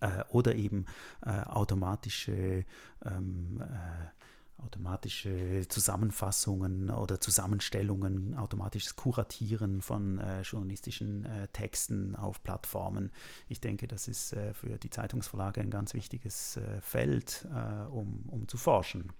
Äh, oder eben äh, automatische ähm, äh, automatische Zusammenfassungen oder Zusammenstellungen, automatisches Kuratieren von äh, journalistischen äh, Texten auf Plattformen. Ich denke, das ist äh, für die Zeitungsverlage ein ganz wichtiges Feld, um, um zu forschen.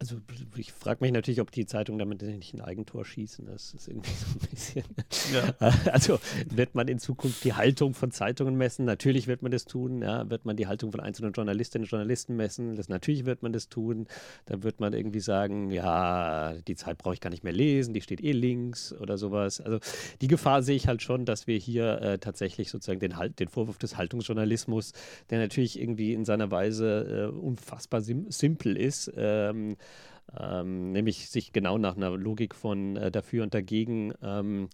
Also ich frage mich natürlich, ob die Zeitungen damit nicht ein Eigentor schießen. Das ist irgendwie so ein bisschen. Ja. Also wird man in Zukunft die Haltung von Zeitungen messen? Natürlich wird man das tun. Ja. Wird man die Haltung von einzelnen Journalistinnen und Journalisten messen? Das, natürlich wird man das tun. Dann wird man irgendwie sagen, ja, die Zeit brauche ich gar nicht mehr lesen, die steht eh links oder sowas. Also die Gefahr sehe ich halt schon, dass wir hier äh, tatsächlich sozusagen den, halt, den Vorwurf des Haltungsjournalismus, der natürlich irgendwie in seiner Weise äh, unfassbar sim simpel ist, ähm, ähm, nämlich sich genau nach einer Logik von äh, dafür und dagegen ähm,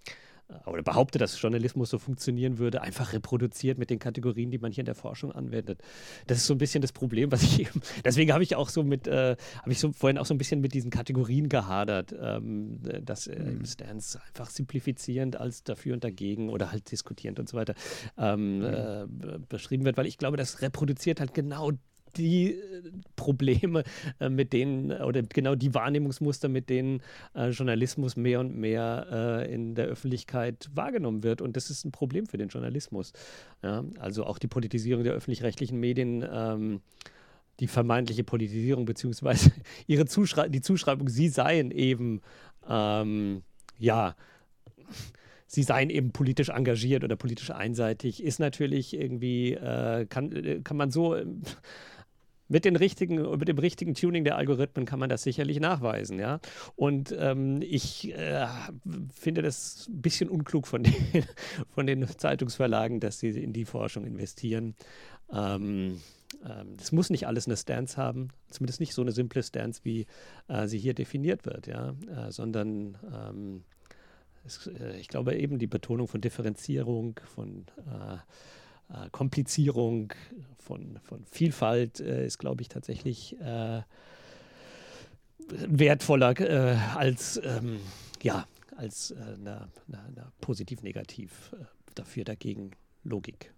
äh, oder behauptet, dass Journalismus so funktionieren würde, einfach reproduziert mit den Kategorien, die man hier in der Forschung anwendet. Das ist so ein bisschen das Problem, was ich eben. Deswegen habe ich auch so mit, äh, habe ich so vorhin auch so ein bisschen mit diesen Kategorien gehadert, ähm, dass äh, mhm. Stance einfach simplifizierend als dafür und dagegen oder halt diskutierend und so weiter ähm, mhm. äh, beschrieben wird, weil ich glaube, das reproduziert halt genau die äh, Probleme, äh, mit denen, oder genau die Wahrnehmungsmuster, mit denen äh, Journalismus mehr und mehr in der Öffentlichkeit wahrgenommen wird. Und das ist ein Problem für den Journalismus. Ja? Also auch die Politisierung der öffentlich-rechtlichen Medien. Ähm, die vermeintliche Politisierung beziehungsweise ihre Zuschrei die Zuschreibung, sie seien eben ähm, ja sie seien eben politisch engagiert oder politisch einseitig, ist natürlich irgendwie, äh, kann, kann man so mit, den richtigen, mit dem richtigen Tuning der Algorithmen kann man das sicherlich nachweisen, ja. Und ähm, ich äh, finde das ein bisschen unklug von den, von den Zeitungsverlagen, dass sie in die Forschung investieren. Ähm, ähm, das muss nicht alles eine Stance haben, zumindest nicht so eine simple Stance, wie äh, sie hier definiert wird, ja, äh, sondern ähm, es, äh, ich glaube eben die Betonung von Differenzierung, von äh, äh, Komplizierung, von, von Vielfalt äh, ist, glaube ich, tatsächlich äh, wertvoller äh, als, ähm, ja, als äh, eine, eine, eine positiv-negativ äh, dafür dagegen Logik.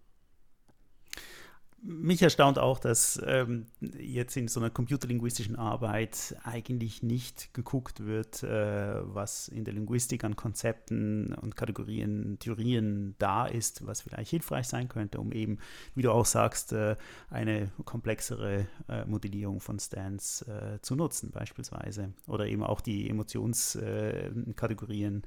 Mich erstaunt auch, dass ähm, jetzt in so einer computerlinguistischen Arbeit eigentlich nicht geguckt wird, äh, was in der Linguistik an Konzepten und Kategorien, Theorien da ist, was vielleicht hilfreich sein könnte, um eben, wie du auch sagst, äh, eine komplexere äh, Modellierung von Stands äh, zu nutzen, beispielsweise. Oder eben auch die Emotionskategorien,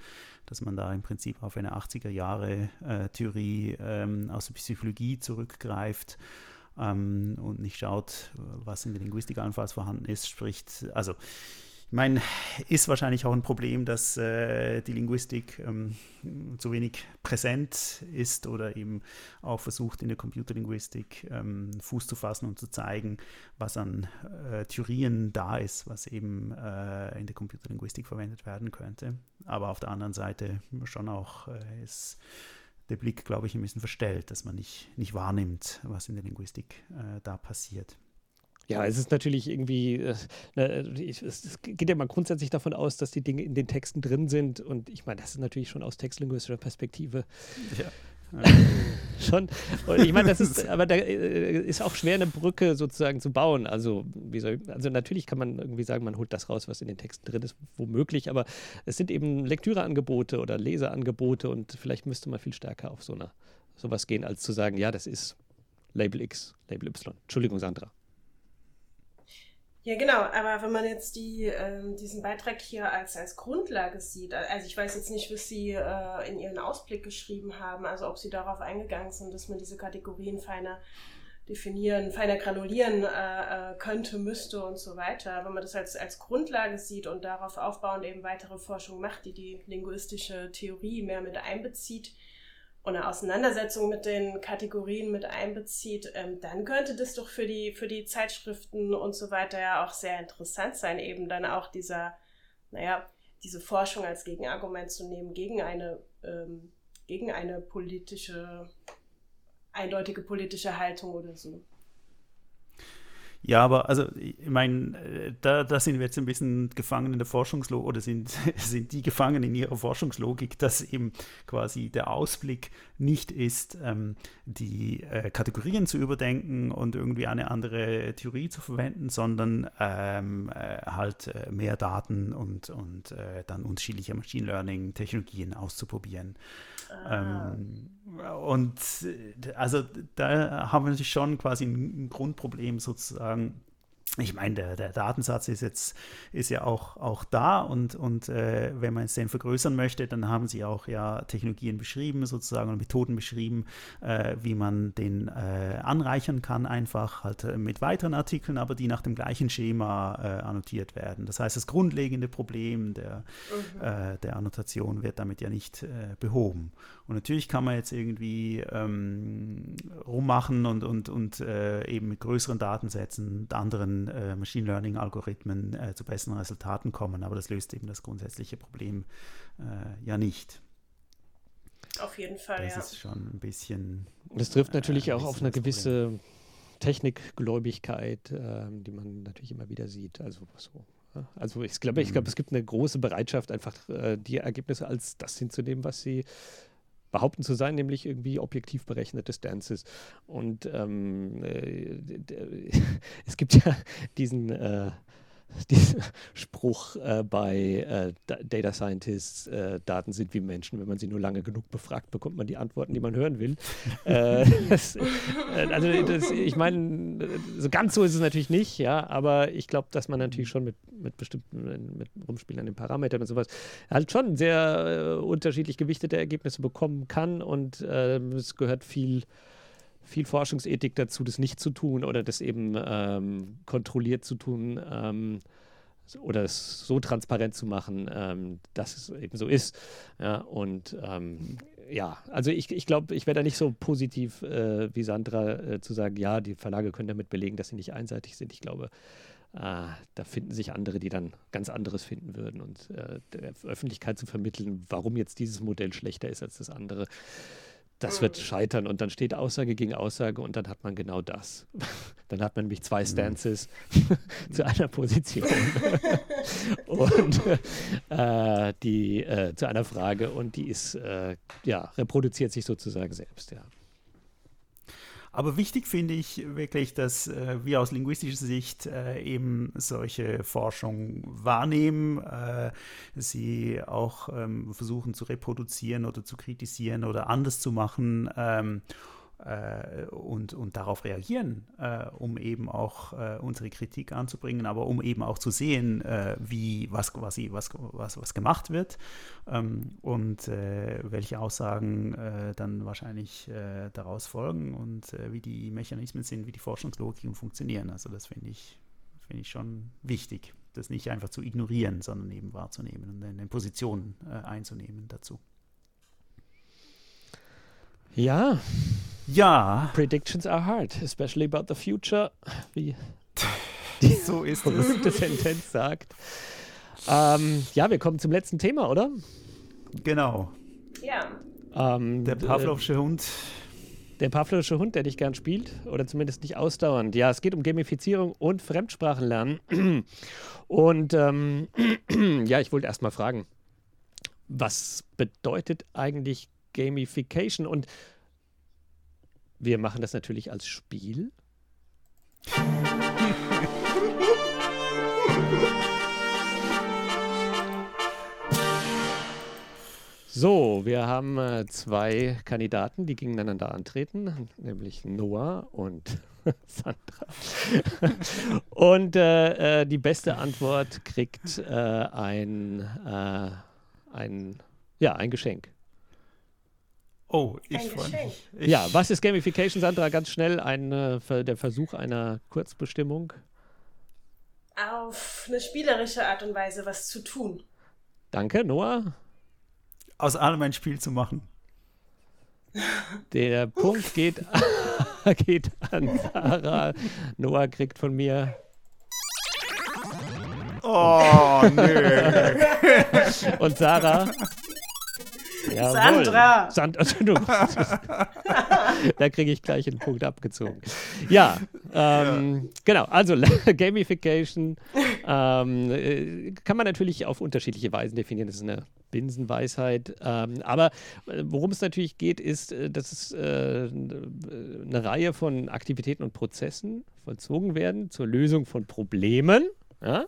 dass man da im Prinzip auf eine 80er Jahre äh, Theorie ähm, aus der Psychologie zurückgreift ähm, und nicht schaut, was in der Linguistik allenfalls vorhanden ist, spricht, also ich meine, ist wahrscheinlich auch ein Problem, dass äh, die Linguistik ähm, zu wenig präsent ist oder eben auch versucht, in der Computerlinguistik ähm, Fuß zu fassen und zu zeigen, was an äh, Theorien da ist, was eben äh, in der Computerlinguistik verwendet werden könnte. Aber auf der anderen Seite schon auch äh, ist der Blick, glaube ich, ein bisschen verstellt, dass man nicht, nicht wahrnimmt, was in der Linguistik äh, da passiert. Ja, es ist natürlich irgendwie, äh, ne, ich, es geht ja mal grundsätzlich davon aus, dass die Dinge in den Texten drin sind. Und ich meine, das ist natürlich schon aus textlinguistischer Perspektive ja. schon. Und ich meine, das ist, aber da äh, ist auch schwer, eine Brücke sozusagen zu bauen. Also, wie soll, also natürlich kann man irgendwie sagen, man holt das raus, was in den Texten drin ist, womöglich, aber es sind eben Lektüreangebote oder Leseangebote und vielleicht müsste man viel stärker auf so eine, sowas gehen, als zu sagen, ja, das ist Label X, Label Y. Entschuldigung, Sandra. Ja, genau, aber wenn man jetzt die, ähm, diesen Beitrag hier als, als Grundlage sieht, also ich weiß jetzt nicht, was Sie äh, in Ihren Ausblick geschrieben haben, also ob Sie darauf eingegangen sind, dass man diese Kategorien feiner definieren, feiner granulieren äh, äh könnte, müsste und so weiter. Wenn man das als, als Grundlage sieht und darauf aufbauend eben weitere Forschung macht, die die linguistische Theorie mehr mit einbezieht, eine Auseinandersetzung mit den Kategorien mit einbezieht, ähm, dann könnte das doch für die, für die Zeitschriften und so weiter ja auch sehr interessant sein, eben dann auch dieser, naja, diese Forschung als Gegenargument zu nehmen gegen eine, ähm, gegen eine politische, eindeutige politische Haltung oder so. Ja, aber also ich meine, äh, da, da sind wir jetzt ein bisschen gefangen in der Forschungslogik oder sind, sind die gefangen in ihrer Forschungslogik, dass eben quasi der Ausblick nicht ist, ähm, die äh, Kategorien zu überdenken und irgendwie eine andere Theorie zu verwenden, sondern ähm, äh, halt äh, mehr Daten und, und äh, dann unterschiedliche Machine Learning-Technologien auszuprobieren. Ähm, und äh, also da haben wir natürlich schon quasi ein Grundproblem sozusagen ich meine, der, der, Datensatz ist jetzt ist ja auch, auch da und, und äh, wenn man es den vergrößern möchte, dann haben sie auch ja Technologien beschrieben, sozusagen und Methoden beschrieben, äh, wie man den äh, anreichern kann, einfach halt äh, mit weiteren Artikeln, aber die nach dem gleichen Schema äh, annotiert werden. Das heißt, das grundlegende Problem der, mhm. Äh, der Annotation wird damit ja nicht behoben. Und natürlich kann man jetzt irgendwie ähm, rummachen und, und, und eben mit größeren Datensätzen, anderen äh, Machine Learning-Algorithmen äh, zu besseren Resultaten kommen, aber das löst eben das grundsätzliche Problem äh, ja nicht. Auf jeden Fall, das ja. ist schon ein bisschen. Das trifft natürlich äh, auch auf eine gewisse Technikgläubigkeit, ähm, die man natürlich immer wieder sieht. Also so. Also ich glaube, ich glaube, mhm. es gibt eine große Bereitschaft, einfach äh, die Ergebnisse als das hinzunehmen, was sie behaupten zu sein, nämlich irgendwie objektiv berechnete Stances. Und ähm, äh, es gibt ja diesen, äh, diesen Spruch äh, bei äh, Data Scientists, äh, Daten sind wie Menschen. Wenn man sie nur lange genug befragt, bekommt man die Antworten, die man hören will. Äh, das, also das, ich meine, so ganz so ist es natürlich nicht, ja, aber ich glaube, dass man natürlich schon mit, mit bestimmten, mit Rumspielen an den Parametern und sowas halt schon sehr unterschiedlich gewichtete Ergebnisse bekommen kann und es gehört viel viel Forschungsethik dazu, das nicht zu tun oder das eben ähm, kontrolliert zu tun ähm, oder es so transparent zu machen, ähm, dass es eben so ist. Ja, und ähm, ja, also ich, ich glaube, ich wäre da nicht so positiv äh, wie Sandra äh, zu sagen, ja, die Verlage können damit belegen, dass sie nicht einseitig sind. Ich glaube, äh, da finden sich andere, die dann ganz anderes finden würden. Und äh, der Öffentlichkeit zu vermitteln, warum jetzt dieses Modell schlechter ist als das andere, das wird scheitern und dann steht Aussage gegen Aussage und dann hat man genau das. Dann hat man nämlich zwei mhm. Stances zu einer Position und äh, die äh, zu einer Frage und die ist äh, ja reproduziert sich sozusagen selbst, ja. Aber wichtig finde ich wirklich, dass äh, wir aus linguistischer Sicht äh, eben solche Forschung wahrnehmen, äh, sie auch ähm, versuchen zu reproduzieren oder zu kritisieren oder anders zu machen. Ähm, äh, und, und darauf reagieren, äh, um eben auch äh, unsere Kritik anzubringen, aber um eben auch zu sehen, äh, wie was quasi was, was, was gemacht wird ähm, und äh, welche Aussagen äh, dann wahrscheinlich daraus folgen und wie die Mechanismen sind, wie die Forschungslogiken funktionieren. Also das finde ich, find ich schon wichtig, das nicht einfach zu ignorieren, sondern eben wahrzunehmen und eine Position einzunehmen dazu. Ja. Ja. Predictions are hard, especially about the future, wie die so ist verrückte Sentenz sagt. Ähm, ja, wir kommen zum letzten Thema, oder? Genau. Ja. Ähm, der Pavlovsche äh, Hund. Der Pavlovsche Hund, der dich gern spielt, oder zumindest nicht ausdauernd. Ja, es geht um Gamifizierung und Fremdsprachenlernen. Und ähm, ja, ich wollte erst mal fragen, was bedeutet eigentlich Gamification und wir machen das natürlich als Spiel. So, wir haben äh, zwei Kandidaten, die gegeneinander antreten, nämlich Noah und Sandra. und äh, äh, die beste Antwort kriegt äh, ein, äh, ein, ja, ein Geschenk. Oh, ich freue mich. ja, was ist Gamification, Sandra? Ganz schnell ein, äh, der Versuch einer Kurzbestimmung. Auf eine spielerische Art und Weise was zu tun. Danke, Noah. Aus allem ein Spiel zu machen. Der Punkt geht, geht an Sarah. Noah kriegt von mir Oh, nö. Und Sarah Jawohl. Sandra! Sand also da kriege ich gleich einen Punkt abgezogen. Ja, ähm, ja. genau. Also Gamification ähm, äh, kann man natürlich auf unterschiedliche Weisen definieren. Das ist eine Binsenweisheit. Ähm, aber äh, worum es natürlich geht, ist, äh, dass es äh, eine Reihe von Aktivitäten und Prozessen vollzogen werden zur Lösung von Problemen Ja?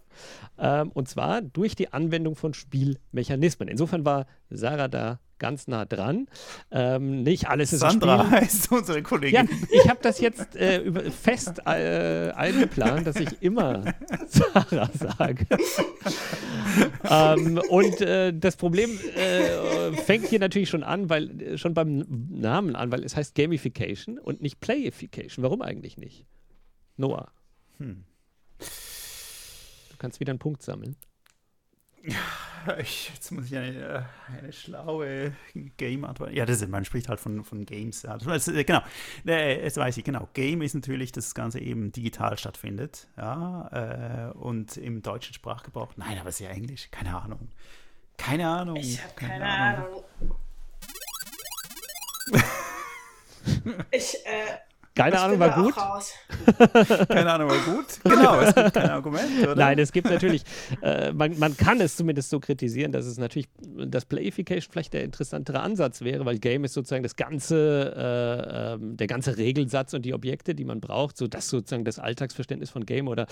Ähm, und zwar durch die Anwendung von Spielmechanismen. Insofern war Sarah da ganz nah dran. Ähm, nicht alles ist Sandra heißt unsere Kollegin. Ja, ich habe das jetzt äh, über, fest äh, eingeplant, dass ich immer Sarah sage. ähm, und äh, das Problem äh, fängt hier natürlich schon an, weil äh, schon beim Namen an, weil es heißt Gamification und nicht Playification. Warum eigentlich nicht? Noah. Hm. Du kannst wieder einen Punkt sammeln. Ich, jetzt muss ich eine, eine schlaue Game-Antwort. Ja, das ist, man spricht halt von, von Games. Ja. Das, genau, jetzt weiß ich, genau. Game ist natürlich, dass das Ganze eben digital stattfindet. Ja, äh, und im deutschen Sprachgebrauch, nein, aber es ist ja Englisch, keine Ahnung. Keine Ahnung. Ich habe keine, keine, Ahnung. Ahnung. ich, äh, keine ich Ahnung, war gut. keine Ahnung, war gut. Genau, es gibt kein Argument, oder? Nein, es gibt natürlich, äh, man, man kann es zumindest so kritisieren, dass es natürlich, das Playification vielleicht der interessantere Ansatz wäre, weil Game ist sozusagen das ganze, äh, äh, der ganze Regelsatz und die Objekte, die man braucht, so das sozusagen das Alltagsverständnis von Game oder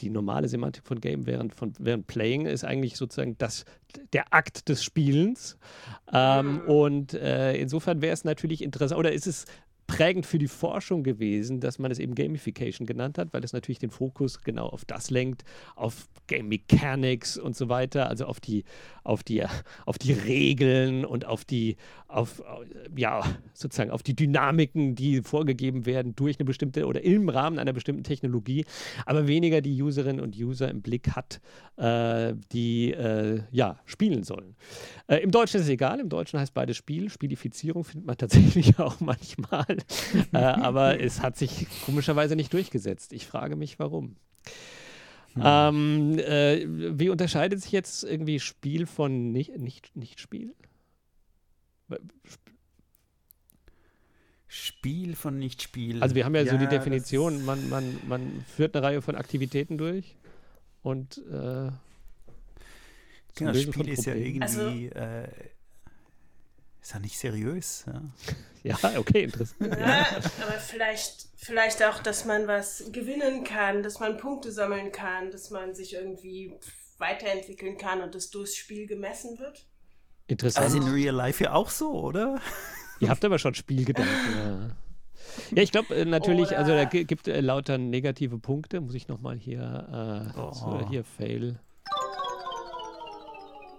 die normale Semantik von Game während, von, während Playing ist eigentlich sozusagen das, der Akt des Spielens. Ähm, mhm. Und äh, insofern wäre es natürlich interessant, oder ist es prägend für die Forschung gewesen, dass man es eben Gamification genannt hat, weil es natürlich den Fokus genau auf das lenkt, auf Game Mechanics und so weiter, also auf die, auf die, auf die Regeln und auf die, auf, ja, sozusagen auf die Dynamiken, die vorgegeben werden durch eine bestimmte oder im Rahmen einer bestimmten Technologie, aber weniger die Userinnen und User im Blick hat, äh, die äh, ja spielen sollen. Äh, Im Deutschen ist es egal, im Deutschen heißt beides Spiel. Spielifizierung findet man tatsächlich auch manchmal. äh, aber es hat sich komischerweise nicht durchgesetzt. Ich frage mich, warum. Hm. Ähm, äh, wie unterscheidet sich jetzt irgendwie Spiel von nicht, nicht, nicht Spiel? Spiel von Nicht-Spiel. Also wir haben ja, ja so die Definition, man, man, man führt eine Reihe von Aktivitäten durch und äh, Genau, Spiel ist ja irgendwie also, äh, ist ja nicht seriös. Ja, ja okay, interessant. Ja, aber vielleicht, vielleicht auch, dass man was gewinnen kann, dass man Punkte sammeln kann, dass man sich irgendwie weiterentwickeln kann und das durchs Spiel gemessen wird. Interessant. Also in Real Life ja auch so, oder? Ihr habt aber schon Spielgedanken, ja. Ja, ich glaube äh, natürlich, Oder also da gibt äh, lauter negative Punkte. Muss ich nochmal hier, äh, oh. so, hier Fail.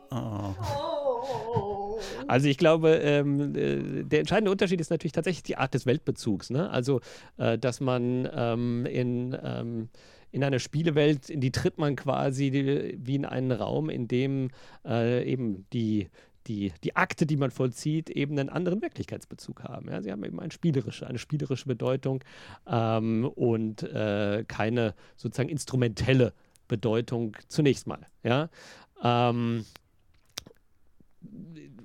Oh. Also ich glaube, ähm, äh, der entscheidende Unterschied ist natürlich tatsächlich die Art des Weltbezugs. Ne? Also, äh, dass man ähm, in, ähm, in einer Spielewelt, in die tritt man quasi die, wie in einen Raum, in dem äh, eben die, die, die Akte, die man vollzieht, eben einen anderen Wirklichkeitsbezug haben. Ja? Sie haben eben eine spielerische, eine spielerische Bedeutung ähm, und äh, keine sozusagen instrumentelle Bedeutung zunächst mal. Ja? Ähm,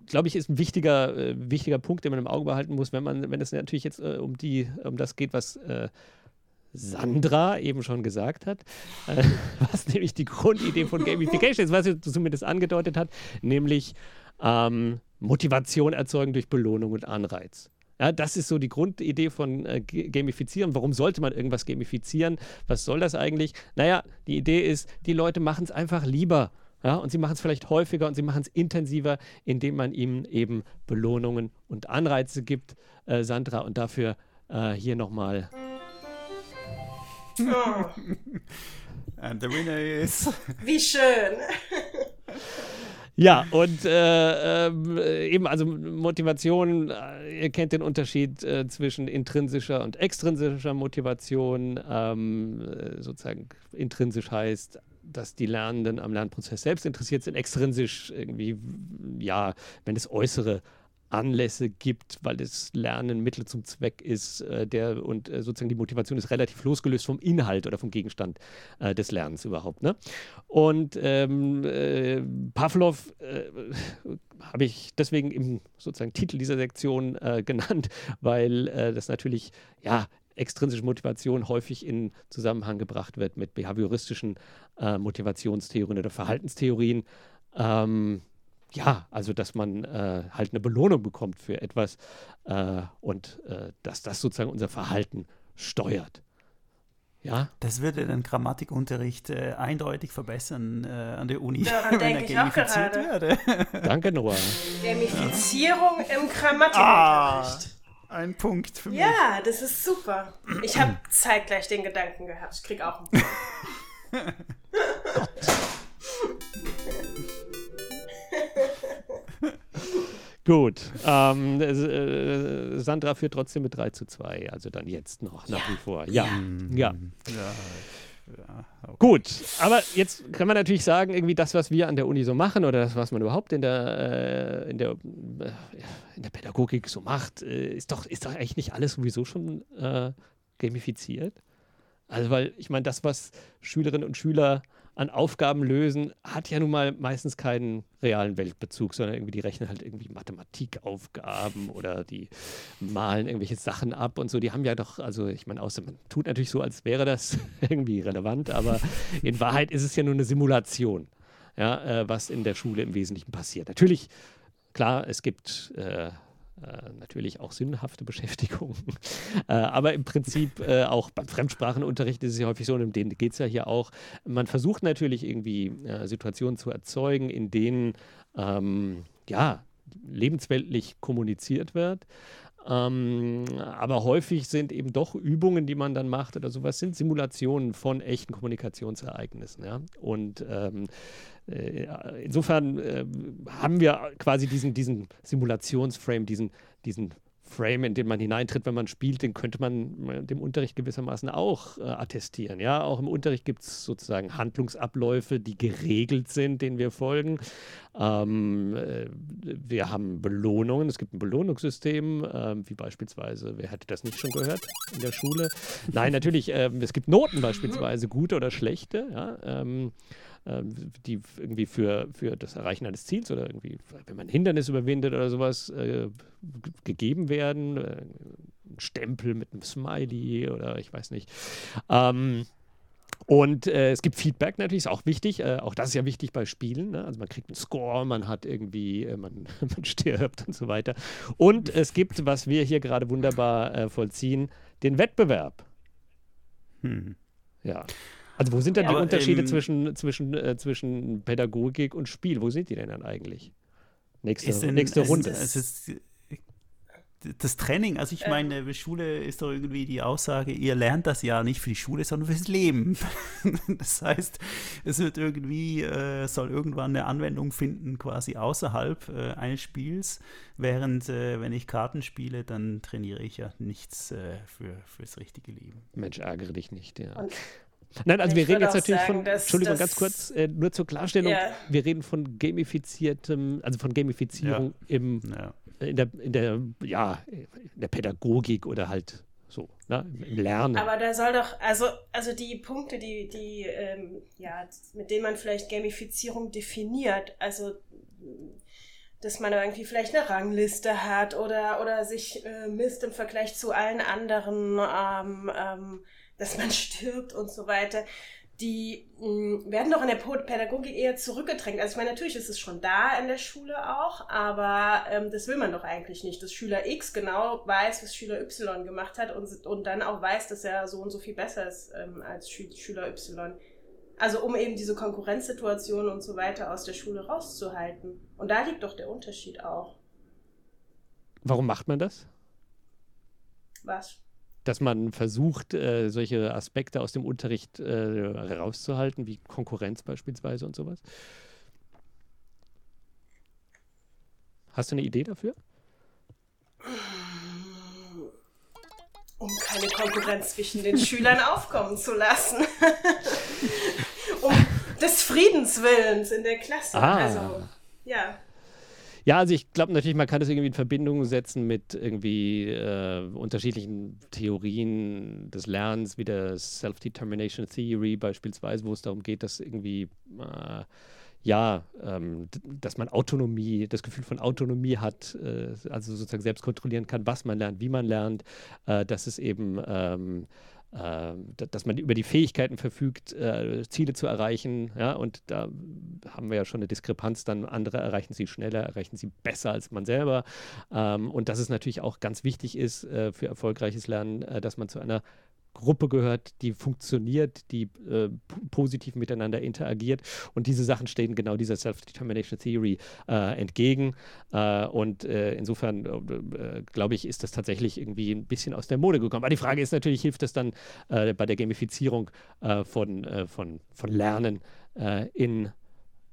glaube ich, ist ein wichtiger, äh, wichtiger Punkt, den man im Auge behalten muss, wenn man, wenn es natürlich jetzt äh, um die, um das geht, was äh, Sandra eben schon gesagt hat, äh, was nämlich die Grundidee von Gamification ist, was sie zumindest angedeutet hat, nämlich ähm, Motivation erzeugen durch Belohnung und Anreiz. Ja, das ist so die Grundidee von äh, Gamifizieren. Warum sollte man irgendwas gamifizieren? Was soll das eigentlich? Naja, die Idee ist, die Leute machen es einfach lieber ja, und sie machen es vielleicht häufiger und sie machen es intensiver, indem man ihnen eben Belohnungen und Anreize gibt, äh, Sandra. Und dafür äh, hier nochmal. Oh. And the winner is. Wie schön. Ja, und äh, äh, eben, also Motivation, äh, ihr kennt den Unterschied äh, zwischen intrinsischer und extrinsischer Motivation. Ähm, äh, sozusagen intrinsisch heißt dass die Lernenden am Lernprozess selbst interessiert sind, extrinsisch irgendwie, ja, wenn es äußere Anlässe gibt, weil das Lernen Mittel zum Zweck ist, äh, der und äh, sozusagen die Motivation ist relativ losgelöst vom Inhalt oder vom Gegenstand äh, des Lernens überhaupt. Ne? Und ähm, äh, Pavlov äh, habe ich deswegen im sozusagen Titel dieser Sektion äh, genannt, weil das natürlich ja extrinsische Motivation häufig in Zusammenhang gebracht wird mit behavioristischen äh, Motivationstheorien oder Verhaltenstheorien. Ähm, ja, also dass man äh, halt eine Belohnung bekommt für etwas äh, und äh, dass das sozusagen unser Verhalten steuert. Ja. Das würde den Grammatikunterricht äh, eindeutig verbessern äh, an der Uni. Daran denke ich auch gerade. Werde. Danke, Noah. Gamifizierung ja. im Grammatikunterricht. Ah, ein Punkt für mich. Ja, das ist super. Ich habe zeitgleich den Gedanken gehabt. Ich krieg auch einen Punkt. Gut. Ähm, äh, Sandra führt trotzdem mit 3 zu 2, also dann jetzt noch, nach ja. wie vor. Ja. Ja. ja. ja okay. Gut, aber jetzt kann man natürlich sagen, irgendwie das, was wir an der Uni so machen oder das, was man überhaupt in der, äh, in der, äh, in der Pädagogik so macht, äh, ist, doch, ist doch eigentlich nicht alles sowieso schon äh, gamifiziert. Also, weil ich meine, das, was Schülerinnen und Schüler an Aufgaben lösen, hat ja nun mal meistens keinen realen Weltbezug, sondern irgendwie die rechnen halt irgendwie Mathematikaufgaben oder die malen irgendwelche Sachen ab und so. Die haben ja doch, also ich meine, außer man tut natürlich so, als wäre das irgendwie relevant, aber in Wahrheit ist es ja nur eine Simulation, ja, äh, was in der Schule im Wesentlichen passiert. Natürlich, klar, es gibt äh, äh, natürlich auch sinnhafte Beschäftigung. äh, aber im Prinzip äh, auch beim Fremdsprachenunterricht ist es ja häufig so, und um den geht es ja hier auch. Man versucht natürlich irgendwie Situationen zu erzeugen, in denen ähm, ja, lebensweltlich kommuniziert wird. Ähm, aber häufig sind eben doch Übungen, die man dann macht oder sowas, sind Simulationen von echten Kommunikationsereignissen. Ja? Und ähm, äh, insofern äh, haben wir quasi diesen, diesen Simulationsframe, diesen, diesen Frame, in den man hineintritt, wenn man spielt, den könnte man dem Unterricht gewissermaßen auch äh, attestieren. Ja, auch im Unterricht gibt es sozusagen Handlungsabläufe, die geregelt sind, denen wir folgen. Ähm, äh, wir haben Belohnungen, es gibt ein Belohnungssystem, äh, wie beispielsweise, wer hätte das nicht schon gehört in der Schule? Nein, natürlich, ähm, es gibt Noten beispielsweise, gute oder schlechte. Ja, ähm, die irgendwie für, für das Erreichen eines Ziels oder irgendwie, wenn man ein Hindernis überwindet oder sowas, äh, gegeben werden. Äh, ein Stempel mit einem Smiley oder ich weiß nicht. Ähm, und äh, es gibt Feedback natürlich, ist auch wichtig. Äh, auch das ist ja wichtig bei Spielen. Ne? Also man kriegt einen Score, man hat irgendwie, äh, man, man stirbt und so weiter. Und es gibt, was wir hier gerade wunderbar äh, vollziehen, den Wettbewerb. Hm. Ja. Also wo sind denn ja, die Unterschiede ähm, zwischen, zwischen, äh, zwischen Pädagogik und Spiel? Wo sind die denn dann eigentlich? Nächste, Ist denn- nächste Runde. es ist- das Training, also ich meine, Schule ist doch irgendwie die Aussage, ihr lernt das ja nicht für die Schule, sondern fürs Leben. Das heißt, es wird irgendwie, äh, soll irgendwann eine Anwendung finden, quasi außerhalb äh, eines Spiels, während äh, wenn ich Karten spiele, dann trainiere ich ja nichts äh, für, fürs richtige Leben. Mensch, ärgere dich nicht. Ja. Und Nein, also ich wir reden jetzt natürlich sagen, von, dass Entschuldigung, das- ganz kurz, äh, nur zur Klarstellung, Ja. wir reden von gamifiziertem, also von Gamifizierung im, Ja. in, der, in, der, ja, in der Pädagogik oder halt so, ne, im Lernen. Aber da soll doch, also, also die Punkte, die, die, ähm, ja, mit denen man vielleicht Gamifizierung definiert, also dass man irgendwie vielleicht eine Rangliste hat oder, oder sich äh, misst im Vergleich zu allen anderen, ähm, ähm, dass man stirbt und so weiter, die mh, werden doch in der Pädagogik eher zurückgedrängt. Also ich meine, natürlich ist es schon da in der Schule auch, aber ähm, das will man doch eigentlich nicht, dass Schüler X genau weiß, was Schüler Y gemacht hat und, und dann auch weiß, dass er so und so viel besser ist ähm, als Schü Schüler Y. Also um eben diese Konkurrenzsituation und so weiter aus der Schule rauszuhalten. Und da liegt doch der Unterschied auch. Warum macht man das? Was? Dass man versucht, äh, solche Aspekte aus dem Unterricht äh, herauszuhalten, wie Konkurrenz beispielsweise und sowas. Hast du eine Idee dafür? Um keine Konkurrenz zwischen den Schülern aufkommen zu lassen. um des Friedens Willens in der Klasse. Ah. Also, ja. Ja, also ich glaube natürlich, man kann das irgendwie in Verbindung setzen mit irgendwie äh, unterschiedlichen Theorien des Lernens, wie der Self-Determination Theory beispielsweise, wo es darum geht, dass irgendwie äh, ja, ähm, dass man Autonomie, das Gefühl von Autonomie hat, äh, also sozusagen selbst kontrollieren kann, was man lernt, wie man lernt, äh, dass es eben ähm, äh, dass man über die Fähigkeiten verfügt, äh, Ziele zu erreichen. Ja, und da haben wir ja schon eine Diskrepanz. Dann andere erreichen sie schneller, erreichen sie besser als man selber. Ähm, und dass es natürlich auch ganz wichtig ist äh, für erfolgreiches Lernen, äh, dass man zu einer Gruppe gehört, die funktioniert, die äh, positiv miteinander interagiert. Und diese Sachen stehen genau dieser Self-Determination Theory äh, entgegen. Äh, und äh, insofern, äh, glaube ich, ist das tatsächlich irgendwie ein bisschen aus der Mode gekommen. Aber die Frage ist natürlich, hilft das dann äh, bei der Gamifizierung von, von, von Lernen in,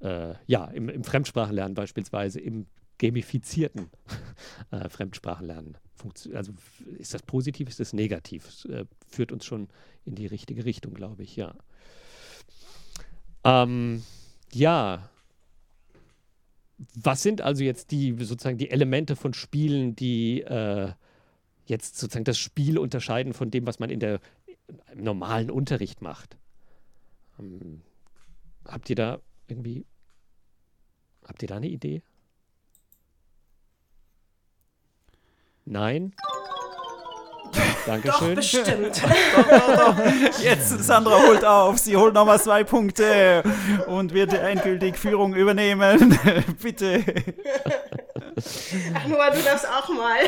ja, im, im Fremdsprachenlernen beispielsweise, im gamifizierten Fremdsprachenlernen? also ist das positiv, ist das negativ? Äh, führt uns schon in die richtige Richtung, glaube ich, ja. Ähm, ja. Was sind also jetzt die sozusagen die Elemente von Spielen, die äh, jetzt sozusagen das Spiel unterscheiden von dem, was man in der im normalen Unterricht macht? Ähm, habt ihr da irgendwie habt ihr da eine Idee? Nein. Dankeschön. Doch, bestimmt. doch, doch, doch. Jetzt, Sandra holt auf. Sie holt nochmal zwei Punkte und wird endgültig Führung übernehmen. Bitte. Ach, Noah, du darfst auch mal.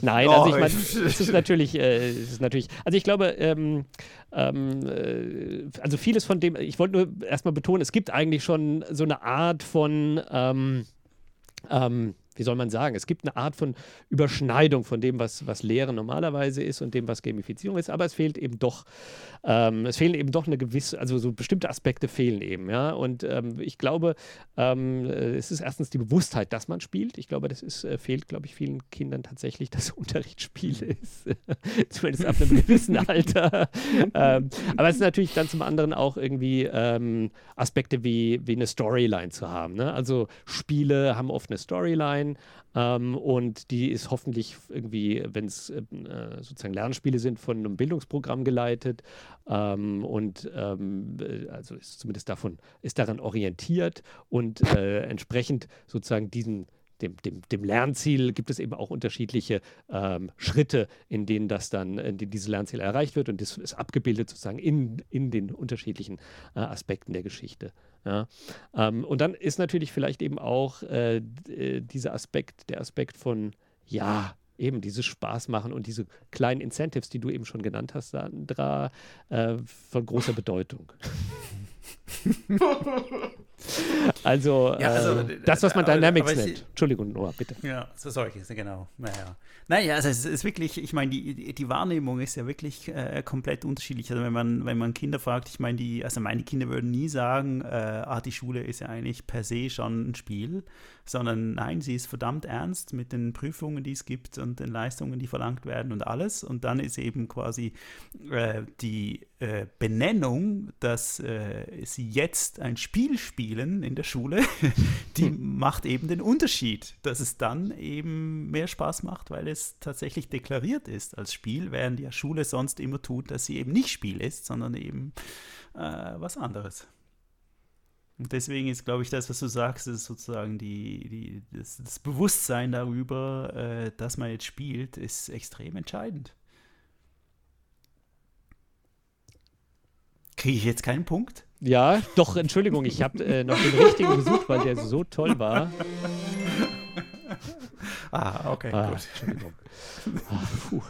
Nein, also ich meine, es ist natürlich, äh, es ist natürlich, also ich glaube, ähm, ähm, äh, also vieles von dem, ich wollte nur erstmal betonen, es gibt eigentlich schon so eine Art von, ähm, ähm, wie soll man sagen, es gibt eine Art von Überschneidung von dem, was, was Lehre normalerweise ist und dem, was Gamifizierung ist, aber es fehlt eben doch, ähm, es fehlen eben doch eine gewisse, also so bestimmte Aspekte fehlen eben, ja. Und ähm, ich glaube, ähm, es ist erstens die Bewusstheit, dass man spielt. Ich glaube, das ist, äh, fehlt, glaube ich, vielen Kindern tatsächlich, dass Unterrichtsspiel ist. Zumindest ab einem gewissen Alter. Ähm, aber es ist natürlich dann zum anderen auch irgendwie ähm, Aspekte wie, wie eine Storyline zu haben. Ne? Also Spiele haben oft eine Storyline sein. Ähm, und die ist hoffentlich irgendwie, wenn es äh, sozusagen Lernspiele sind, von einem Bildungsprogramm geleitet. Ähm, und ähm, äh, also ist zumindest davon, ist daran orientiert und äh, entsprechend sozusagen diesen dem, dem, dem Lernziel gibt es eben auch unterschiedliche ähm, Schritte, in denen das dann, in denen dieses Lernziel erreicht wird und das ist abgebildet sozusagen in, in den unterschiedlichen äh, Aspekten der Geschichte. Ja. Ähm, und dann ist natürlich vielleicht eben auch äh, äh, dieser Aspekt, der Aspekt von, ja, eben dieses Spaß machen und diese kleinen Incentives, die du eben schon genannt hast, Sandra, äh, von großer Bedeutung. also, ja, also äh, das, was man aber, Dynamics aber nennt. Entschuldigung, Noah, bitte. Ja, so solche, genau. Naja. Naja, also es ist wirklich, ich meine, die, die Wahrnehmung ist ja wirklich äh, komplett unterschiedlich. Also wenn man, wenn man Kinder fragt, ich meine, die, also meine Kinder würden nie sagen, äh, ah, die Schule ist ja eigentlich per se schon ein Spiel, sondern nein, sie ist verdammt ernst mit den Prüfungen, die es gibt und den Leistungen, die verlangt werden und alles. Und dann ist eben quasi äh, die äh, Benennung, dass äh, sie jetzt ein Spiel spielen in der Schule, die macht eben den Unterschied, dass es dann eben mehr Spaß macht, weil es tatsächlich deklariert ist als Spiel, während die Schule sonst immer tut, dass sie eben nicht Spiel ist, sondern eben äh, was anderes. Und deswegen ist, glaube ich, das, was du sagst, ist sozusagen die, die, das, das Bewusstsein darüber, äh, dass man jetzt spielt, ist extrem entscheidend. Kriege ich jetzt keinen Punkt? Ja, doch, Entschuldigung, ich habe äh, noch den richtigen gesucht, weil der so toll war. Ah, okay, ah, gut. Entschuldigung. Ah,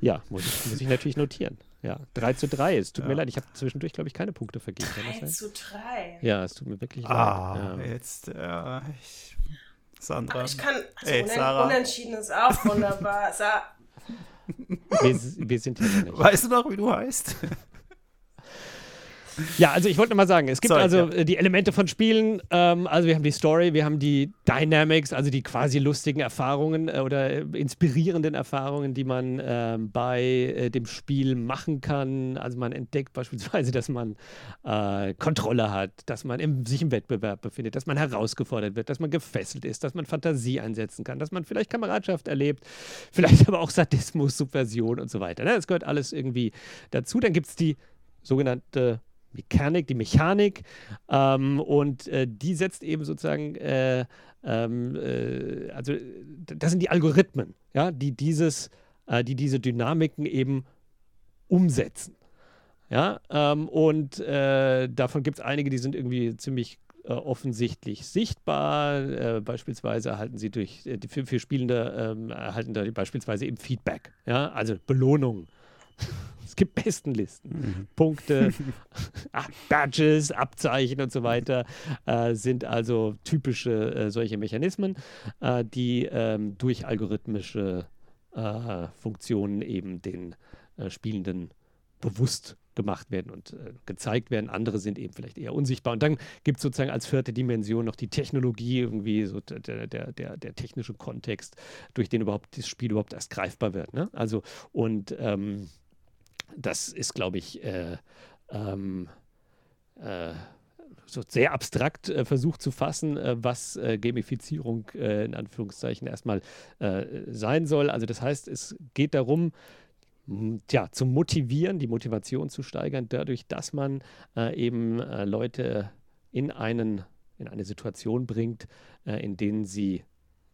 ja, muss ich, muss ich natürlich notieren. Ja, 3 zu 3. Es tut ja. mir leid, ich habe zwischendurch, glaube ich, keine Punkte vergeben. 3 zu 3. Ja, es tut mir wirklich ah, leid. Ah, ja. jetzt, ja, ich, Sandra. Aber ich kann, also Ey, Sarah. unentschieden ist auch wunderbar. Sa wir, wir sind hier nicht. Weißt du noch, wie du heißt? Ja, also ich wollte mal sagen, es gibt Sorry, also ja. Die Elemente von Spielen. Ähm, also wir haben die Story, wir haben die Dynamics, also die quasi lustigen Erfahrungen äh, oder äh, inspirierenden Erfahrungen, die man äh, bei äh, dem Spiel machen kann. Also man entdeckt beispielsweise, dass man äh, Kontrolle hat, dass man im, sich im Wettbewerb befindet, dass man herausgefordert wird, dass man gefesselt ist, dass man Fantasie einsetzen kann, dass man vielleicht Kameradschaft erlebt, vielleicht aber auch Sadismus, Subversion und so weiter. Ne? Das gehört alles irgendwie dazu. Dann gibt es die sogenannte Mechanik, die Mechanik. Ähm, und äh, die setzt eben sozusagen, äh, ähm, äh, also das sind die Algorithmen, ja, die dieses, äh, die diese Dynamiken eben umsetzen. Ja, ähm, und äh, davon gibt es einige, die sind irgendwie ziemlich äh, offensichtlich sichtbar. Beispielsweise erhalten sie durch die für, für Spielende ähm, erhalten da beispielsweise eben Feedback, ja, also Belohnungen. Es gibt Bestenlisten, mhm. Punkte, Badges, Abzeichen und so weiter äh, sind also typische äh, solche Mechanismen, äh, die ähm, durch algorithmische äh, Funktionen eben den äh, Spielenden bewusst gemacht werden und äh, gezeigt werden. Andere sind eben vielleicht eher unsichtbar. Und dann gibt es sozusagen als vierte Dimension noch die Technologie, irgendwie so der, der, der, der technische Kontext, durch den überhaupt das Spiel überhaupt erst greifbar wird. Ne? Also und ähm, das ist, glaube ich, äh, ähm, äh, so sehr abstrakt äh, versucht zu fassen, äh, was äh, Gamifizierung äh, in Anführungszeichen erstmal äh, sein soll. Also das heißt, es geht darum, tja, zu motivieren, die Motivation zu steigern, dadurch, dass man äh, eben Leute in, einen, in eine Situation bringt, in denen sie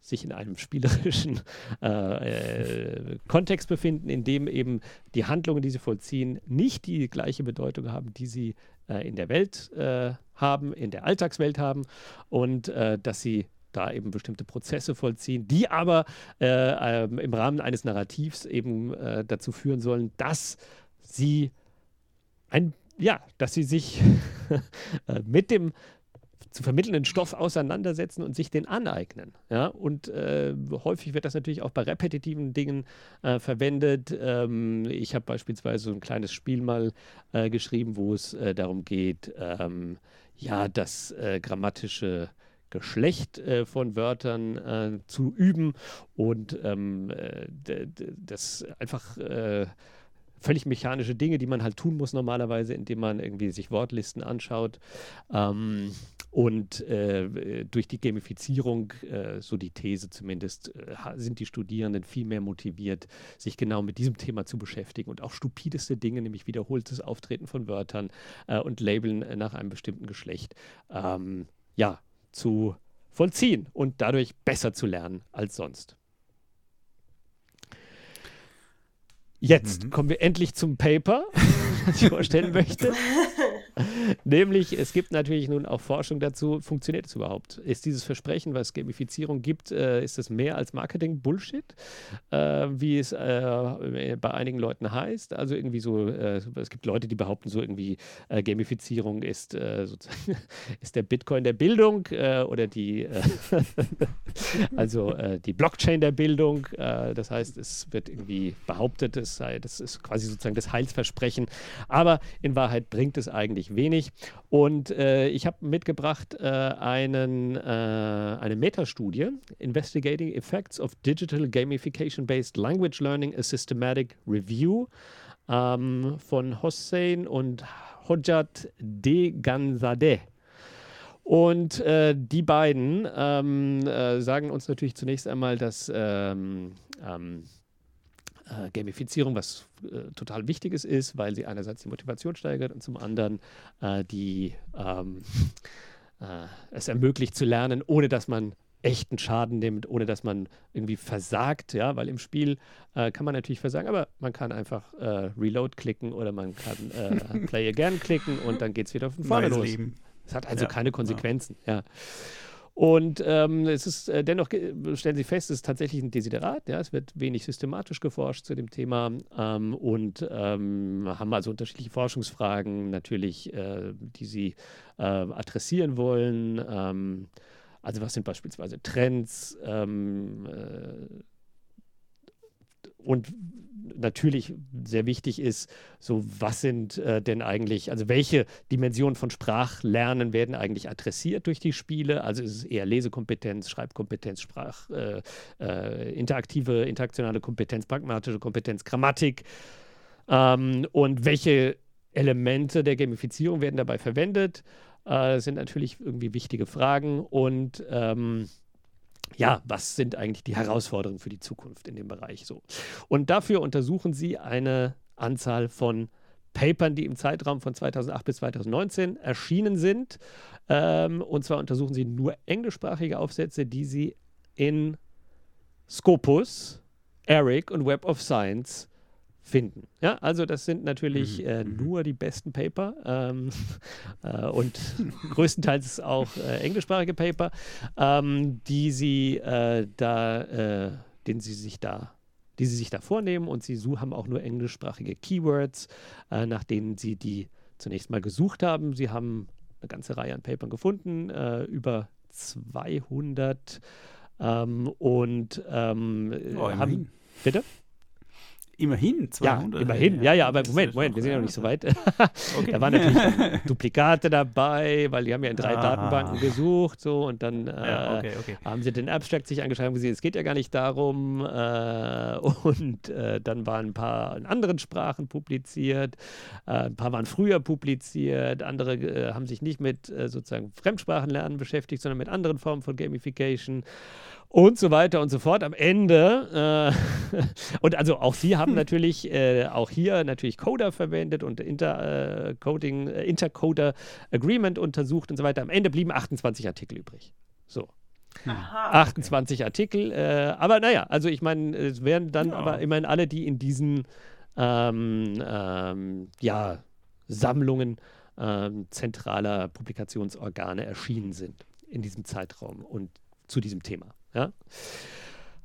sich in einem spielerischen äh, äh, Kontext befinden, in dem eben die Handlungen, die sie vollziehen, nicht die gleiche Bedeutung haben, die sie äh, in der Welt äh, haben, in der Alltagswelt haben. Und äh, dass sie da eben bestimmte Prozesse vollziehen, die aber äh, ähm, im Rahmen eines Narrativs eben dazu führen sollen, dass sie ein ja, dass sie sich mit dem zu vermittelnden Stoff auseinandersetzen und sich den aneignen. Ja? Und äh, häufig wird das natürlich auch bei repetitiven Dingen äh, verwendet. Ähm, ich habe beispielsweise so ein kleines Spiel mal äh, geschrieben, wo es äh, darum geht, ähm, ja, das äh, grammatische Geschlecht äh, von Wörtern äh, zu üben und ähm, äh, das einfach äh, völlig mechanische Dinge, die man halt tun muss normalerweise, indem man irgendwie sich Wortlisten anschaut. Ähm, und äh, durch die Gamifizierung, äh, so die These zumindest, äh, sind die Studierenden viel mehr motiviert, sich genau mit diesem Thema zu beschäftigen und auch stupideste Dinge, nämlich wiederholtes Auftreten von Wörtern äh, und Labeln äh, nach einem bestimmten Geschlecht, ähm, ja, zu vollziehen und dadurch besser zu lernen als sonst. Jetzt mhm. kommen wir endlich zum Paper, das ich vorstellen möchte. Nämlich, es gibt natürlich nun auch Forschung dazu, funktioniert es überhaupt? Ist dieses Versprechen, was Gamifizierung gibt, äh, ist das mehr als Marketing-Bullshit, äh, wie es äh, bei einigen Leuten heißt? Also irgendwie so, äh, es gibt Leute, die behaupten so irgendwie, äh, Gamifizierung ist äh, ist der Bitcoin der Bildung oder die, also die Blockchain der Bildung. das heißt, es wird irgendwie behauptet, es sei, das ist quasi sozusagen das Heilsversprechen. Aber in Wahrheit bringt es eigentlich wenig. Und äh, ich habe mitgebracht äh, einen, äh, eine Metastudie, Investigating Effects of Digital Gamification-Based Language Learning, a Systematic Review ähm, von Hossein und Hojat Deganzadeh. Und äh, die beiden ähm, äh, sagen uns natürlich zunächst einmal, dass ähm, ähm, äh, Gamifizierung was äh, total Wichtiges ist, weil sie einerseits die Motivation steigert und zum anderen äh, die, ähm, äh, es ermöglicht zu lernen, ohne dass man echten Schaden nimmt, ohne dass man irgendwie versagt, ja, weil im Spiel äh, kann man natürlich versagen, aber man kann einfach äh, Reload klicken oder man kann Play Again klicken und dann geht es wieder von vorne los. Es hat also ja, keine Konsequenzen, ja. ja. Und ähm, es ist äh, dennoch, stellen Sie fest, es ist tatsächlich ein Desiderat. Ja? Es wird wenig systematisch geforscht zu dem Thema ähm, und ähm, haben also unterschiedliche Forschungsfragen natürlich, äh, die Sie äh, adressieren wollen. Ähm, also was sind beispielsweise Trends? Und natürlich sehr wichtig ist, so was sind äh, denn eigentlich, also welche Dimensionen von Sprachlernen werden eigentlich adressiert durch die Spiele? Also ist es eher Lesekompetenz, Schreibkompetenz, Sprach, äh, äh, interaktive, interaktionale Kompetenz, pragmatische Kompetenz, Grammatik ähm, und welche Elemente der Gamifizierung werden dabei verwendet? Das äh, sind natürlich irgendwie wichtige Fragen und ähm, ja, was sind eigentlich die Herausforderungen für die Zukunft in dem Bereich so? Und dafür untersuchen sie eine Anzahl von Papern, die im Zeitraum von 2008 bis 2019 erschienen sind. Ähm, und zwar untersuchen sie nur englischsprachige Aufsätze, die sie in Scopus, ERIC und Web of Science finden. Ja, also das sind natürlich Mhm, äh, mhm. nur die besten Paper ähm, äh, und größtenteils auch äh, englischsprachige Paper, ähm, die sie äh, da, äh, den sie sich da die sie sich da vornehmen und sie haben auch nur englischsprachige Keywords, äh, nach denen sie die zunächst mal gesucht haben. Sie haben eine ganze Reihe an Papern gefunden, über 200 ähm, und ähm, Oh, haben. Bitte? Immerhin 200. Ja, immerhin. Ja, ja, aber Moment, Moment, wir sind ja noch nicht so weit. Okay. da waren natürlich Duplikate dabei, weil die haben ja in drei Ah. Datenbanken gesucht, so und dann äh, Ja, okay, okay. haben sie den Abstract sich angeschaut und gesehen, es geht ja gar nicht darum. Äh, und äh, dann waren ein paar in anderen Sprachen publiziert, äh, ein paar waren früher publiziert, andere äh, haben sich nicht mit äh, sozusagen Fremdsprachenlernen beschäftigt, sondern mit anderen Formen von Gamification und so weiter und so fort. Am Ende, äh, und also auch Sie haben natürlich äh, auch hier natürlich Coder verwendet und Inter, äh, Coding, äh, Intercoder Agreement untersucht und so weiter. Am Ende blieben 28 Artikel übrig. So. Aha. 28 Artikel. Äh, aber naja, also ich meine, es wären dann Ja. aber immerhin alle, die in diesen ähm, ähm, ja, Sammlungen ähm, zentraler Publikationsorgane erschienen sind in diesem Zeitraum und zu diesem Thema. Ja,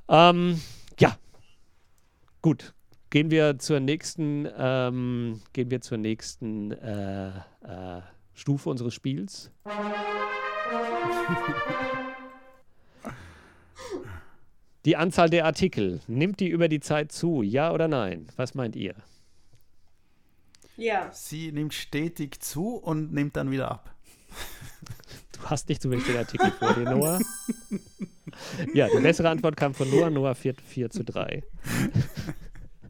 ähm, ja. gut. Gehen wir zur nächsten, ähm, gehen wir zur nächsten äh, äh, Stufe unseres Spiels. Die Anzahl der Artikel, nimmt die über die Zeit zu, ja oder nein? Was meint ihr? Ja. Sie nimmt stetig zu und nimmt dann wieder ab. Du hast nicht zufällig den Artikel vor dir, Noah. Ja, die bessere Antwort kam von Noah. Noah 4, 4 zu 3.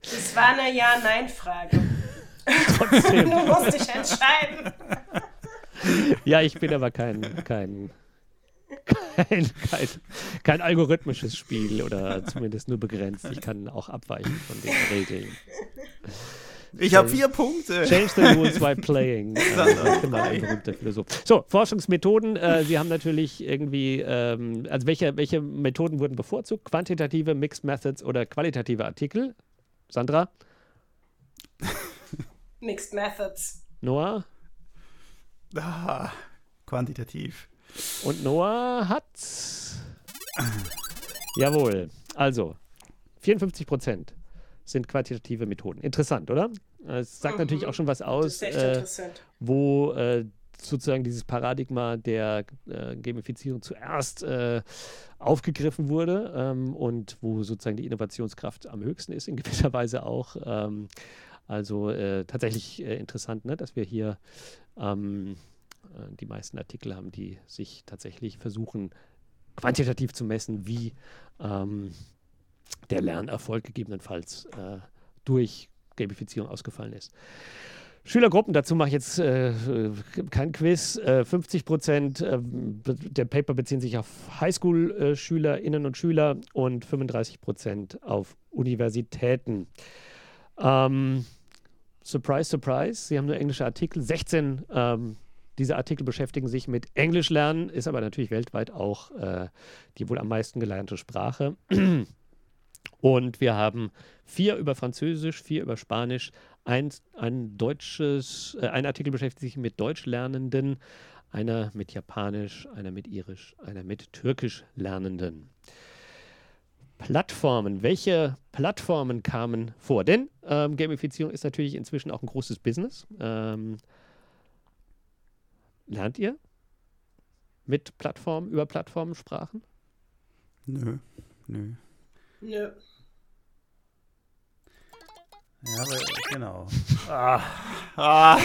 Das war eine Ja-Nein-Frage. Trotzdem. Du musst dich entscheiden. Ja, ich bin aber kein, kein, kein, kein, kein algorithmisches Spiel oder zumindest nur begrenzt. Ich kann auch abweichen von den Regeln. Ich habe vier Punkte. Change the rules while playing. Äh, ich bin mal ein berühmter Philosoph. So, Forschungsmethoden. Äh, Sie haben natürlich irgendwie, ähm, also welche, welche Methoden wurden bevorzugt? Quantitative, Mixed Methods oder qualitative Artikel? Sandra? Mixed Methods. Noah? Ah, quantitativ. Und Noah hat. Jawohl. Also, 54 Prozent sind quantitative Methoden. Interessant, oder? Es sagt natürlich auch schon was aus, äh, wo äh, sozusagen dieses Paradigma der äh, Gamifizierung zuerst äh, aufgegriffen wurde ähm, und wo sozusagen die Innovationskraft am höchsten ist, in gewisser Weise auch. Ähm, also äh, tatsächlich äh, interessant, ne, dass wir hier ähm, äh, die meisten Artikel haben, die sich tatsächlich versuchen, quantitativ zu messen, wie ähm, der Lernerfolg gegebenenfalls äh, durch Gamifizierung ausgefallen ist. Schülergruppen, dazu mache ich jetzt äh, kein Quiz. Äh, 50 Prozent äh, der Paper beziehen sich auf Highschool-SchülerInnen und Schüler und 35 Prozent auf Universitäten. Ähm, surprise, surprise, Sie haben nur englische Artikel. 16 ähm, dieser Artikel beschäftigen sich mit Englisch lernen, ist aber natürlich weltweit auch äh, die wohl am meisten gelernte Sprache. Und wir haben vier über Französisch, vier über Spanisch, ein, ein deutsches, äh, ein Artikel beschäftigt sich mit Deutschlernenden, einer mit Japanisch, einer mit Irisch, einer mit Türkisch Lernenden. Plattformen. Welche Plattformen kamen vor? Denn ähm, Gamifizierung ist natürlich inzwischen auch ein großes Business. Ähm, lernt ihr mit Plattformen, über Plattformensprachen? Nö, nö. Nö. Ja, aber genau. ah. Ah.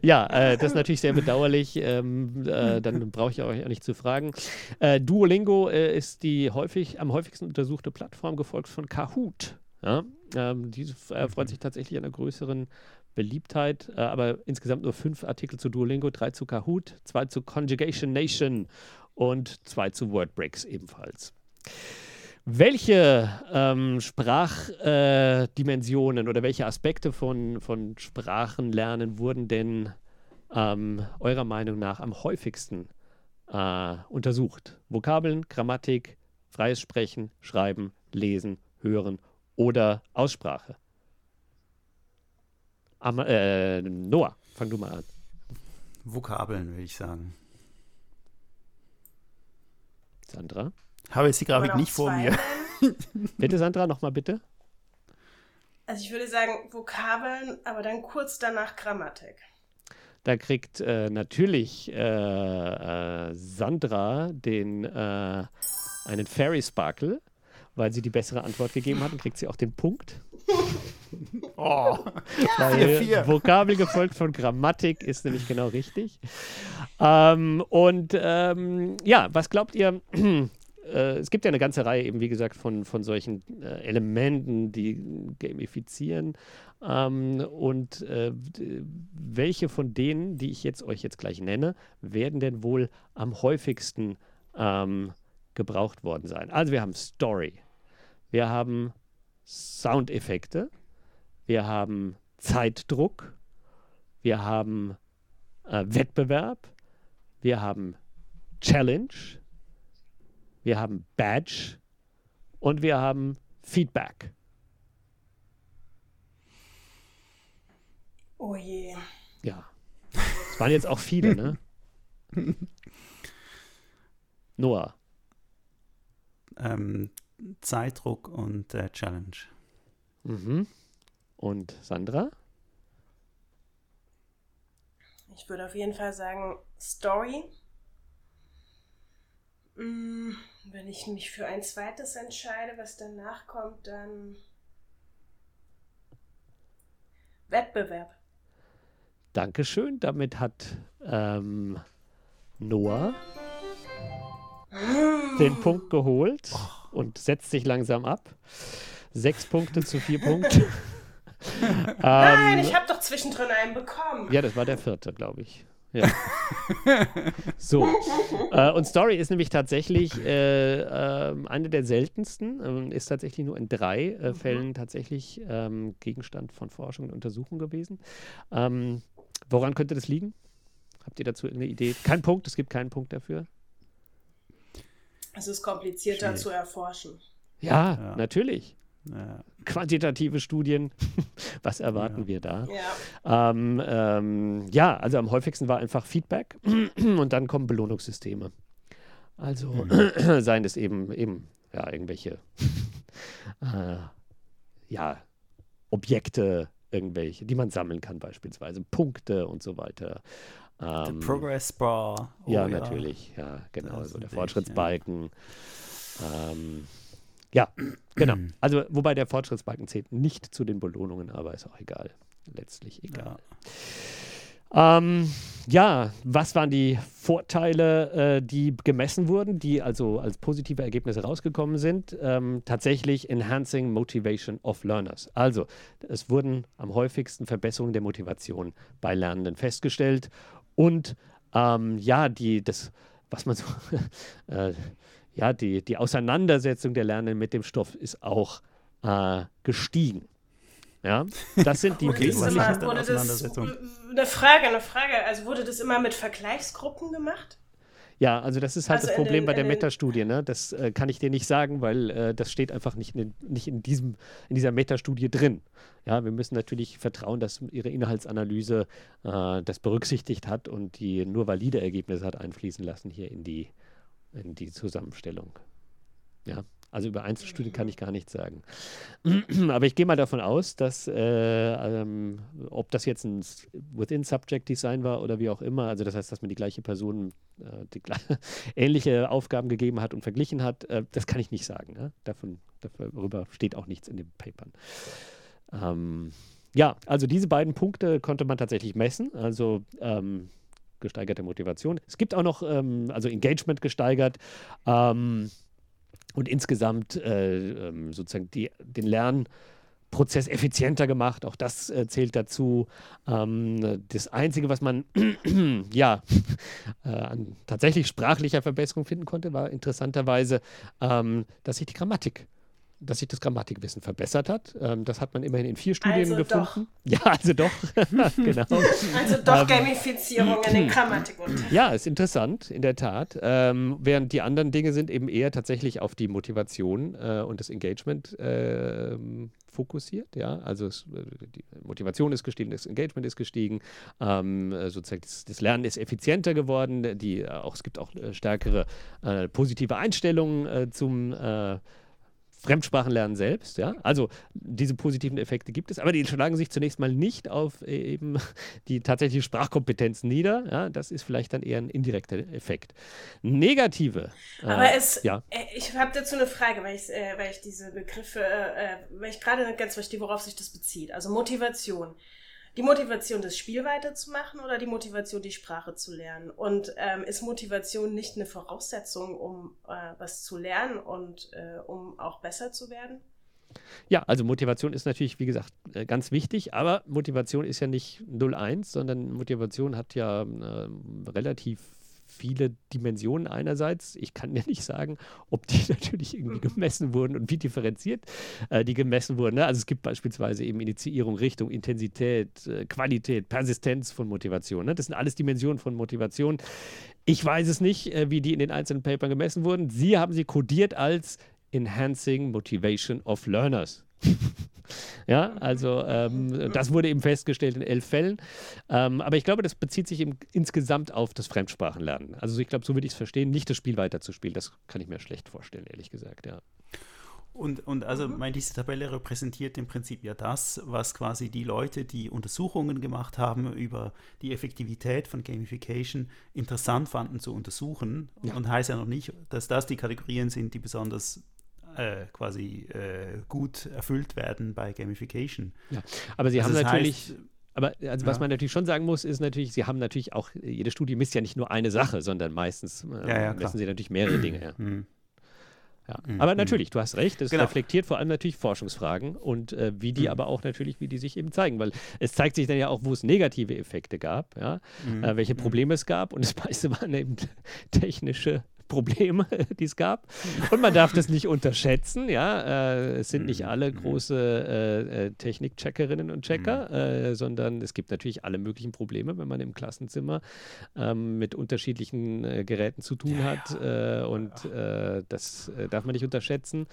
ja, äh, das ist natürlich sehr bedauerlich. Ähm, äh, dann brauche ich euch auch nicht zu fragen. Äh, Duolingo äh, ist die häufig, am häufigsten untersuchte Plattform, gefolgt von Kahoot. Ja? Ähm, diese erfreut sich tatsächlich einer größeren Beliebtheit, äh, aber insgesamt nur fünf Artikel zu Duolingo, drei zu Kahoot, zwei zu Conjugation Nation und zwei zu Wordbreaks ebenfalls. Welche ähm, Sprachdimensionen äh, oder welche Aspekte von, von Sprachenlernen wurden denn ähm, eurer Meinung nach am häufigsten äh, untersucht? Vokabeln, Grammatik, freies Sprechen, Schreiben, Lesen, Hören oder Aussprache? Am, äh, Noah, fang du mal an. Vokabeln, würde ich sagen. Sandra? Habe jetzt die Grafik nicht vor mir. bitte, Sandra, nochmal bitte. Also ich würde sagen Vokabeln, aber dann kurz danach Grammatik. Da kriegt äh, natürlich äh, äh, Sandra den äh, einen Fairy Sparkle, weil sie die bessere Antwort gegeben hat und kriegt sie auch den Punkt. Oh, weil vier, vier. Vokabel gefolgt von Grammatik ist nämlich genau richtig. Ähm, und ähm, ja, was glaubt ihr? äh, es gibt ja eine ganze Reihe eben, wie gesagt, von, von solchen äh, Elementen, die gamifizieren. Ähm, und äh, welche von denen, die ich jetzt euch jetzt gleich nenne, werden denn wohl am häufigsten ähm, gebraucht worden sein? Also wir haben Story, wir haben Soundeffekte, wir haben Zeitdruck, wir haben äh, Wettbewerb, wir haben Challenge, wir haben Badge und wir haben Feedback. Oh je. Ja. Es waren jetzt auch viele, ne? Noah. Ähm, Zeitdruck und äh, Challenge. Mhm. Und Sandra? Ich würde auf jeden Fall sagen Story. Mm, wenn ich mich für ein zweites entscheide, was danach kommt, dann Wettbewerb. Dankeschön. Damit hat ähm, Noah den Punkt geholt und setzt sich langsam ab. Sechs Punkte zu vier Punkten. Nein, Ähm, ich habe doch zwischendrin einen bekommen. Ja, das war der vierte, glaube ich. Ja. so. Äh, und Story ist nämlich tatsächlich äh, äh, eine der seltensten, ähm, ist tatsächlich nur in drei äh, Fällen tatsächlich ähm, Gegenstand von Forschung und Untersuchung gewesen. Ähm, woran könnte das liegen? Habt ihr dazu irgendeine Idee? Kein Punkt, es gibt keinen Punkt dafür. Es ist komplizierter Schwierig. zu erforschen. Ja, Ja. natürlich. Ja. Quantitative Studien, was erwarten Ja. wir da? Ja. Ähm, ähm, ja, also am häufigsten war einfach Feedback und dann kommen Belohnungssysteme. Also seien es eben, eben ja, irgendwelche äh, ja, Objekte, irgendwelche, die man sammeln kann, beispielsweise Punkte und so weiter. Der Ähm, Progress Bar. Oh, ja, natürlich, ja, genau, Das so der Fortschrittsbalken. Ähm, ja, genau. Also, wobei der Fortschrittsbalken zählt nicht zu den Belohnungen, aber ist auch egal. Letztlich egal. Ähm, ja, was waren die Vorteile, äh, die gemessen wurden, die also als positive Ergebnisse rausgekommen sind? Ähm, tatsächlich Enhancing Motivation of Learners. Also, es wurden am häufigsten Verbesserungen der Motivation bei Lernenden festgestellt und ähm, ja, die, das, was man so, äh, ja, die, die Auseinandersetzung der Lernenden mit dem Stoff ist auch äh, gestiegen. Ja, das sind die Wurde das, immer, wurde das eine Frage, eine Frage. Also wurde das immer mit Vergleichsgruppen gemacht? Ja, also das ist halt Also das Problem den- bei der Metastudie. Ne? Das äh, kann ich dir nicht sagen, weil äh, das steht einfach nicht, in, nicht in, diesem, in dieser Metastudie drin. Ja, wir müssen natürlich vertrauen, dass ihre Inhaltsanalyse äh, das berücksichtigt hat und die nur valide Ergebnisse hat einfließen lassen hier in die, in die Zusammenstellung. Ja, also über Einzelstudien kann ich gar nichts sagen. Aber ich gehe mal davon aus, dass, äh, ähm, ob das jetzt ein Within-Subject-Design war oder wie auch immer, also das heißt, dass man die gleiche Person äh, die ähnliche Aufgaben gegeben hat und verglichen hat, äh, das kann ich nicht sagen. Ne? Davon, darüber steht auch nichts in den Papern. Ähm, ja, also diese beiden Punkte konnte man tatsächlich messen, also ähm, gesteigerte Motivation. Es gibt auch noch, ähm, also Engagement gesteigert. Ähm, und insgesamt äh, ähm, sozusagen die, den Lernprozess effizienter gemacht. Auch das äh, zählt dazu. Ähm, das Einzige, was man ja äh, an tatsächlich sprachlicher Verbesserung finden konnte, war interessanterweise, ähm, dass sich die Grammatik dass sich das Grammatikwissen verbessert hat. Ähm, das hat man immerhin in vier Studien Also gefunden. Ja, also doch. genau. Also doch Ähm, Gamifizierung in den Grammatikunterricht. Ja, ist interessant, in der Tat. Ähm, während die anderen Dinge sind eben eher tatsächlich auf die Motivation äh, und das Engagement ähm, fokussiert. Ja, also es, äh, die Motivation ist gestiegen, das Engagement ist gestiegen, ähm, äh, sozusagen das, das Lernen ist effizienter geworden. Die, äh, auch, es gibt auch äh, stärkere äh, positive Einstellungen äh, zum äh, Fremdsprachenlernen selbst, ja. Also diese positiven Effekte gibt es, aber die schlagen sich zunächst mal nicht auf äh, eben die tatsächliche Sprachkompetenz nieder. Ja, das ist vielleicht dann eher ein indirekter Effekt. Negative. äh, Aber es, ja. äh, ich habe dazu eine Frage, weil ich, äh, weil ich diese Begriffe, äh, weil ich gerade nicht ganz verstehe, worauf sich das bezieht. Also Motivation. Die Motivation, das Spiel weiterzumachen oder die Motivation, die Sprache zu lernen? Und ähm, ist Motivation nicht eine Voraussetzung, um äh, was zu lernen und äh, um auch besser zu werden? Ja, also Motivation ist natürlich, wie gesagt, äh, ganz wichtig, aber Motivation ist ja nicht 0-1, sondern Motivation hat ja äh, relativ viele Dimensionen einerseits. Ich kann ja nicht sagen, ob die natürlich irgendwie gemessen wurden und wie differenziert äh, die gemessen wurden. Ne? Also es gibt beispielsweise eben Initiierung, Richtung, Intensität, äh, Qualität, Persistenz von Motivation. Ne? Das sind alles Dimensionen von Motivation. Ich weiß es nicht, äh, wie die in den einzelnen Papern gemessen wurden. Sie haben sie kodiert als Enhancing Motivation of Learners. ja, also ähm, das wurde eben festgestellt in elf Fällen. Ähm, aber ich glaube, das bezieht sich eben insgesamt auf das Fremdsprachenlernen. Also ich glaube, so würde ich es verstehen, nicht das Spiel weiterzuspielen. Das kann ich mir schlecht vorstellen, ehrlich gesagt, ja. Und, und also, meine, diese Tabelle repräsentiert im Prinzip ja das, was quasi die Leute, die Untersuchungen gemacht haben über die Effektivität von Gamification, interessant fanden zu untersuchen. Ja. Und heißt ja noch nicht, dass das die Kategorien sind, die besonders äh, quasi äh, gut erfüllt werden bei Gamification. Ja, aber sie Also haben natürlich. heißt, aber also was Ja. man natürlich schon sagen muss, ist natürlich, sie haben natürlich auch, jede Studie misst ja nicht nur eine Sache, sondern meistens äh, Ja, ja, messen sie natürlich mehrere Dinge. Ja. Hm. Ja. Mhm. Aber natürlich, du hast recht, es Genau. reflektiert vor allem natürlich Forschungsfragen und äh, wie die Mhm. aber auch natürlich, wie die sich eben zeigen, weil es zeigt sich dann ja auch, wo es negative Effekte gab, ja, Mhm. äh, welche Probleme es gab und das meiste waren eben technische Probleme, die es gab. Und man darf das nicht unterschätzen, ja. Äh, es sind nicht alle große äh, äh, Technikcheckerinnen und Checker, äh, sondern es gibt natürlich alle möglichen Probleme, wenn man im Klassenzimmer ähm, mit unterschiedlichen äh, Geräten zu tun hat. Äh, und das darf man nicht unterschätzen.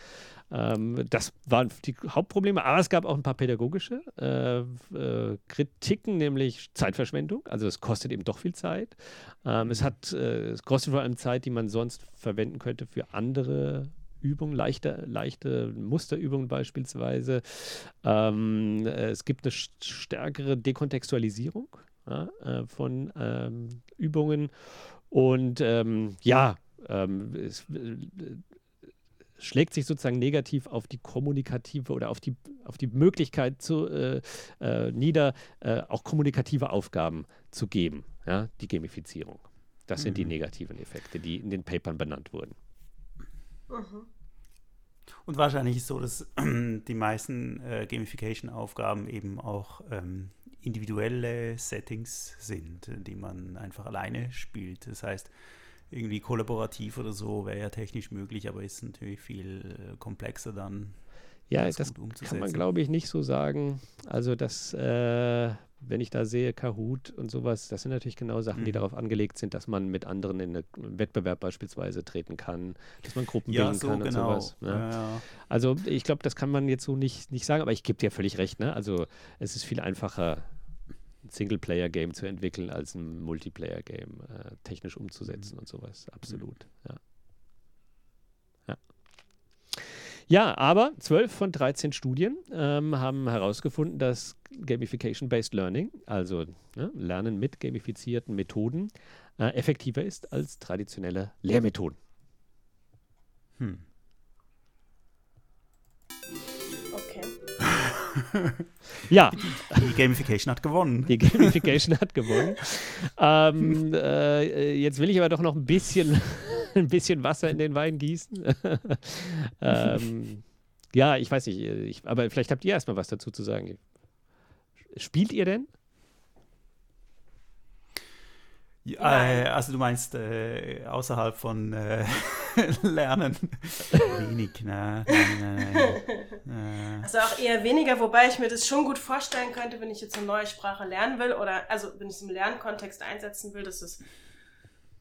Ähm, das waren die Hauptprobleme, aber es gab auch ein paar pädagogische äh, äh, Kritiken, nämlich Zeitverschwendung. Also es kostet eben doch viel Zeit. Ähm, es hat, äh, es kostet vor allem Zeit, die man sonst verwenden könnte für andere Übungen, leichte, leichte Musterübungen beispielsweise. Ähm, äh, es gibt eine st- stärkere Dekontextualisierung ja, äh, von ähm, Übungen und ähm, ja, ähm, es äh, schlägt sich sozusagen negativ auf die kommunikative oder auf die, auf die Möglichkeit zu, äh, äh, nieder, äh, auch kommunikative Aufgaben zu geben, ja, die Gamifizierung. Das sind die Mhm. negativen Effekte, die in den Papern benannt wurden. Und wahrscheinlich ist es so, dass die meisten äh, Gamification-Aufgaben eben auch ähm, individuelle Settings sind, die man einfach alleine spielt. Das heißt, irgendwie kollaborativ oder so wäre ja technisch möglich, aber ist natürlich viel äh, komplexer dann. Ja, das kann man, glaube ich, nicht so sagen. Also, das, äh, wenn ich da sehe, Kahoot und sowas, das sind natürlich genau Sachen, die Mhm. darauf angelegt sind, dass man mit anderen in einen Wettbewerb beispielsweise treten kann, dass man Gruppen Ja, bilden so kann genau. und sowas. Ne? Ja, ja. Also, ich glaube, das kann man jetzt so nicht, nicht sagen, aber ich gebe dir völlig recht. Ne? Also, es ist viel einfacher, ein Singleplayer-Game zu entwickeln, als ein Multiplayer-Game äh, technisch umzusetzen und sowas. Absolut. Ja. Ja. Ja, aber 12 von 13 Studien ähm, haben herausgefunden, dass Gamification-Based Learning, also ne, Lernen mit gamifizierten Methoden, äh, effektiver ist als traditionelle Lehrmethoden. Hm. Ja, Die Gamification hat gewonnen. die Gamification hat gewonnen. Ähm, äh, jetzt will ich aber doch noch ein bisschen, ein bisschen Wasser in den Wein gießen. ähm, ja, ich weiß nicht, ich, aber vielleicht habt ihr erstmal was dazu zu sagen. Spielt ihr denn? Ja, äh, also du meinst äh, außerhalb von äh, Lernen wenig, ne? Nein, nein, nein. Also auch eher weniger, wobei ich mir das schon gut vorstellen könnte, wenn ich jetzt eine neue Sprache lernen will oder also wenn ich es im Lernkontext einsetzen will, dass es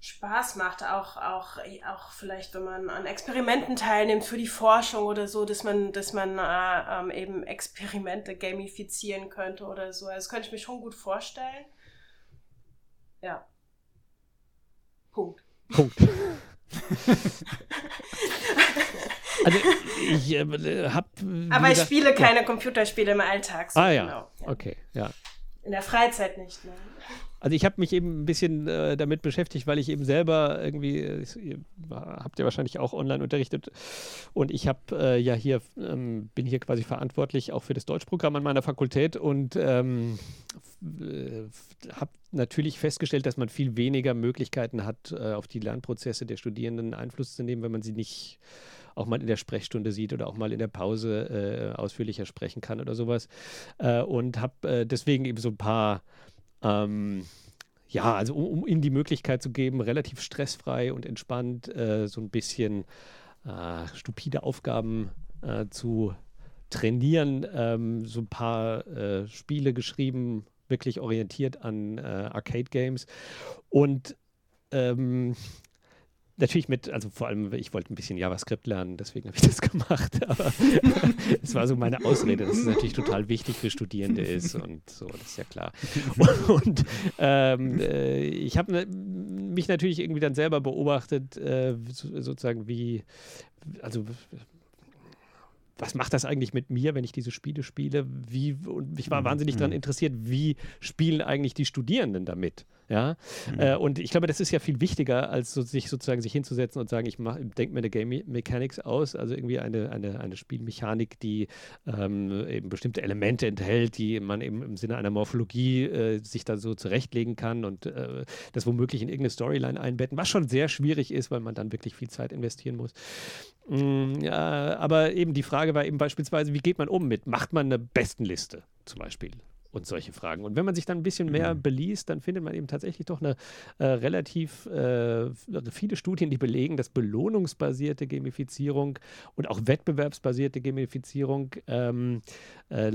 Spaß macht, auch, auch, auch vielleicht, wenn man an Experimenten teilnimmt für die Forschung oder so, dass man, dass man äh, ähm, eben Experimente gamifizieren könnte oder so. Also das könnte ich mir schon gut vorstellen. Ja. Punkt. Punkt. also ich äh, habe. Aber ich spiele keine Computerspiele im Alltag. So ah ja. Genau. ja. okay, ja. In der Freizeit nicht. Ne? Also ich habe mich eben ein bisschen äh, damit beschäftigt, weil ich eben selber irgendwie, äh, ihr habt ja wahrscheinlich auch online unterrichtet und ich habe äh, ja hier, ähm, bin hier quasi verantwortlich auch für das Deutschprogramm an meiner Fakultät und ähm, äh, habe natürlich festgestellt, dass man viel weniger Möglichkeiten hat, äh, auf die Lernprozesse der Studierenden Einfluss zu nehmen, wenn man sie nicht auch mal in der Sprechstunde sieht oder auch mal in der Pause äh, ausführlicher sprechen kann oder sowas. und habe deswegen eben so ein paar ähm, ja, also um, um, ihnen die Möglichkeit zu geben, relativ stressfrei und entspannt äh, so ein bisschen äh, stupide Aufgaben äh, zu trainieren, ähm, so ein paar äh, Spiele geschrieben, wirklich orientiert an äh, Arcade-Games. Und ähm, natürlich mit, also vor allem, ich wollte ein bisschen JavaScript lernen, deswegen habe ich das gemacht. Aber es war so meine Ausrede, dass es natürlich total wichtig für Studierende ist und so, das ist ja klar. Und, und ähm, äh, ich habe ne, mich natürlich irgendwie dann selber beobachtet, äh, sozusagen wie, also was macht das eigentlich mit mir, wenn ich diese Spiele spiele? Wie, und ich war mhm. wahnsinnig daran mhm. interessiert, wie spielen eigentlich die Studierenden damit? Ja, mhm. äh, und ich glaube, das ist ja viel wichtiger, als so, sich sozusagen sich hinzusetzen und sagen, ich denke mir eine Game Mechanics aus, also irgendwie eine, eine, eine Spielmechanik, die ähm, eben bestimmte Elemente enthält, die man eben im Sinne einer Morphologie äh, sich da so zurechtlegen kann und äh, das womöglich in irgendeine Storyline einbetten, was schon sehr schwierig ist, weil man dann wirklich viel Zeit investieren muss. Mm, ja, aber eben die Frage war eben beispielsweise, wie geht man um mit, macht man eine Bestenliste zum Beispiel? Und solche Fragen. Und wenn man sich dann ein bisschen mehr mhm. beliest, dann findet man eben tatsächlich doch eine äh, relativ äh, viele Studien, die belegen, dass belohnungsbasierte Gamifizierung und auch wettbewerbsbasierte Gamifizierung ähm, äh,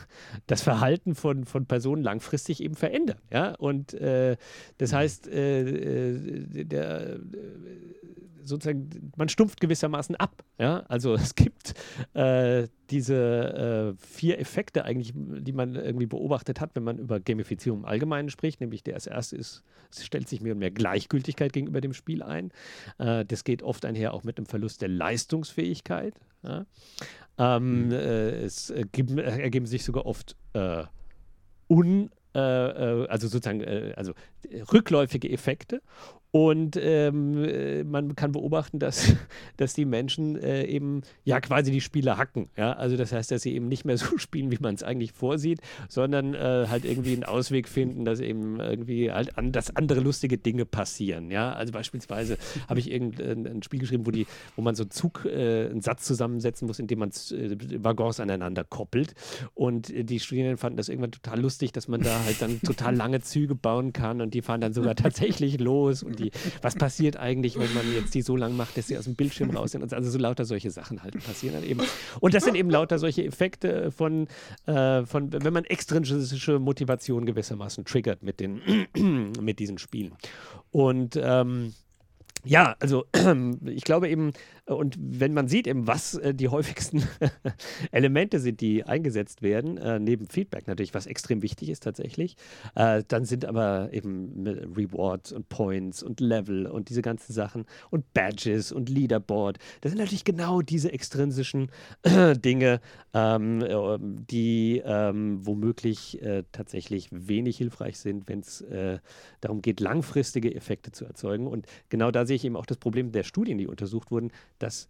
das Verhalten von, von Personen langfristig eben verändern. Ja? Und äh, das mhm. heißt, äh, äh, der sozusagen, man stumpft gewissermaßen ab. Ja? Also es gibt äh, diese äh, vier Effekte eigentlich, die man irgendwie beobachtet hat, wenn man über Gamifizierung im Allgemeinen spricht, nämlich der als erste ist, es stellt sich mehr und mehr Gleichgültigkeit gegenüber dem Spiel ein. Äh, das geht oft einher auch mit einem Verlust der Leistungsfähigkeit. Ja? Ähm, mhm. Äh, es ergeben, ergeben, sich sogar oft äh, un äh, also sozusagen also rückläufige Effekte und ähm, äh, man kann beobachten, dass, dass die Menschen äh, eben ja quasi die Spiele hacken. Ja? Also das heißt, dass sie eben nicht mehr so spielen, wie man es eigentlich vorsieht, sondern äh, halt irgendwie einen Ausweg finden, dass eben irgendwie halt an, dass andere lustige Dinge passieren. Ja? Also beispielsweise habe ich irgendein Spiel geschrieben, wo, die, wo man so einen Zug, äh, einen Satz zusammensetzen muss, indem man äh, Waggons aneinander koppelt. Und äh, die Studierenden fanden das irgendwann total lustig, dass man da halt dann total lange Züge bauen kann und die fahren dann sogar tatsächlich los und die die, was passiert eigentlich, wenn man jetzt die so lang macht, dass sie aus dem Bildschirm raus sind. Also so lauter solche Sachen halt passieren dann eben. Und das sind eben lauter solche Effekte von, äh, von wenn man extrinsische Motivation gewissermaßen triggert mit, den, mit diesen Spielen. Und ähm, ja, also ich glaube eben, und wenn man sieht eben, was äh, die häufigsten Elemente sind, die eingesetzt werden, äh, neben Feedback natürlich, was extrem wichtig ist tatsächlich, äh, dann sind aber eben Rewards und Points und Level und diese ganzen Sachen und Badges und Leaderboard. Das sind natürlich genau diese extrinsischen Dinge, ähm, äh, die ähm, womöglich tatsächlich wenig hilfreich sind, wenn es darum geht, langfristige Effekte zu erzeugen. Und genau da sehe ich eben auch das Problem der Studien, die untersucht wurden, dass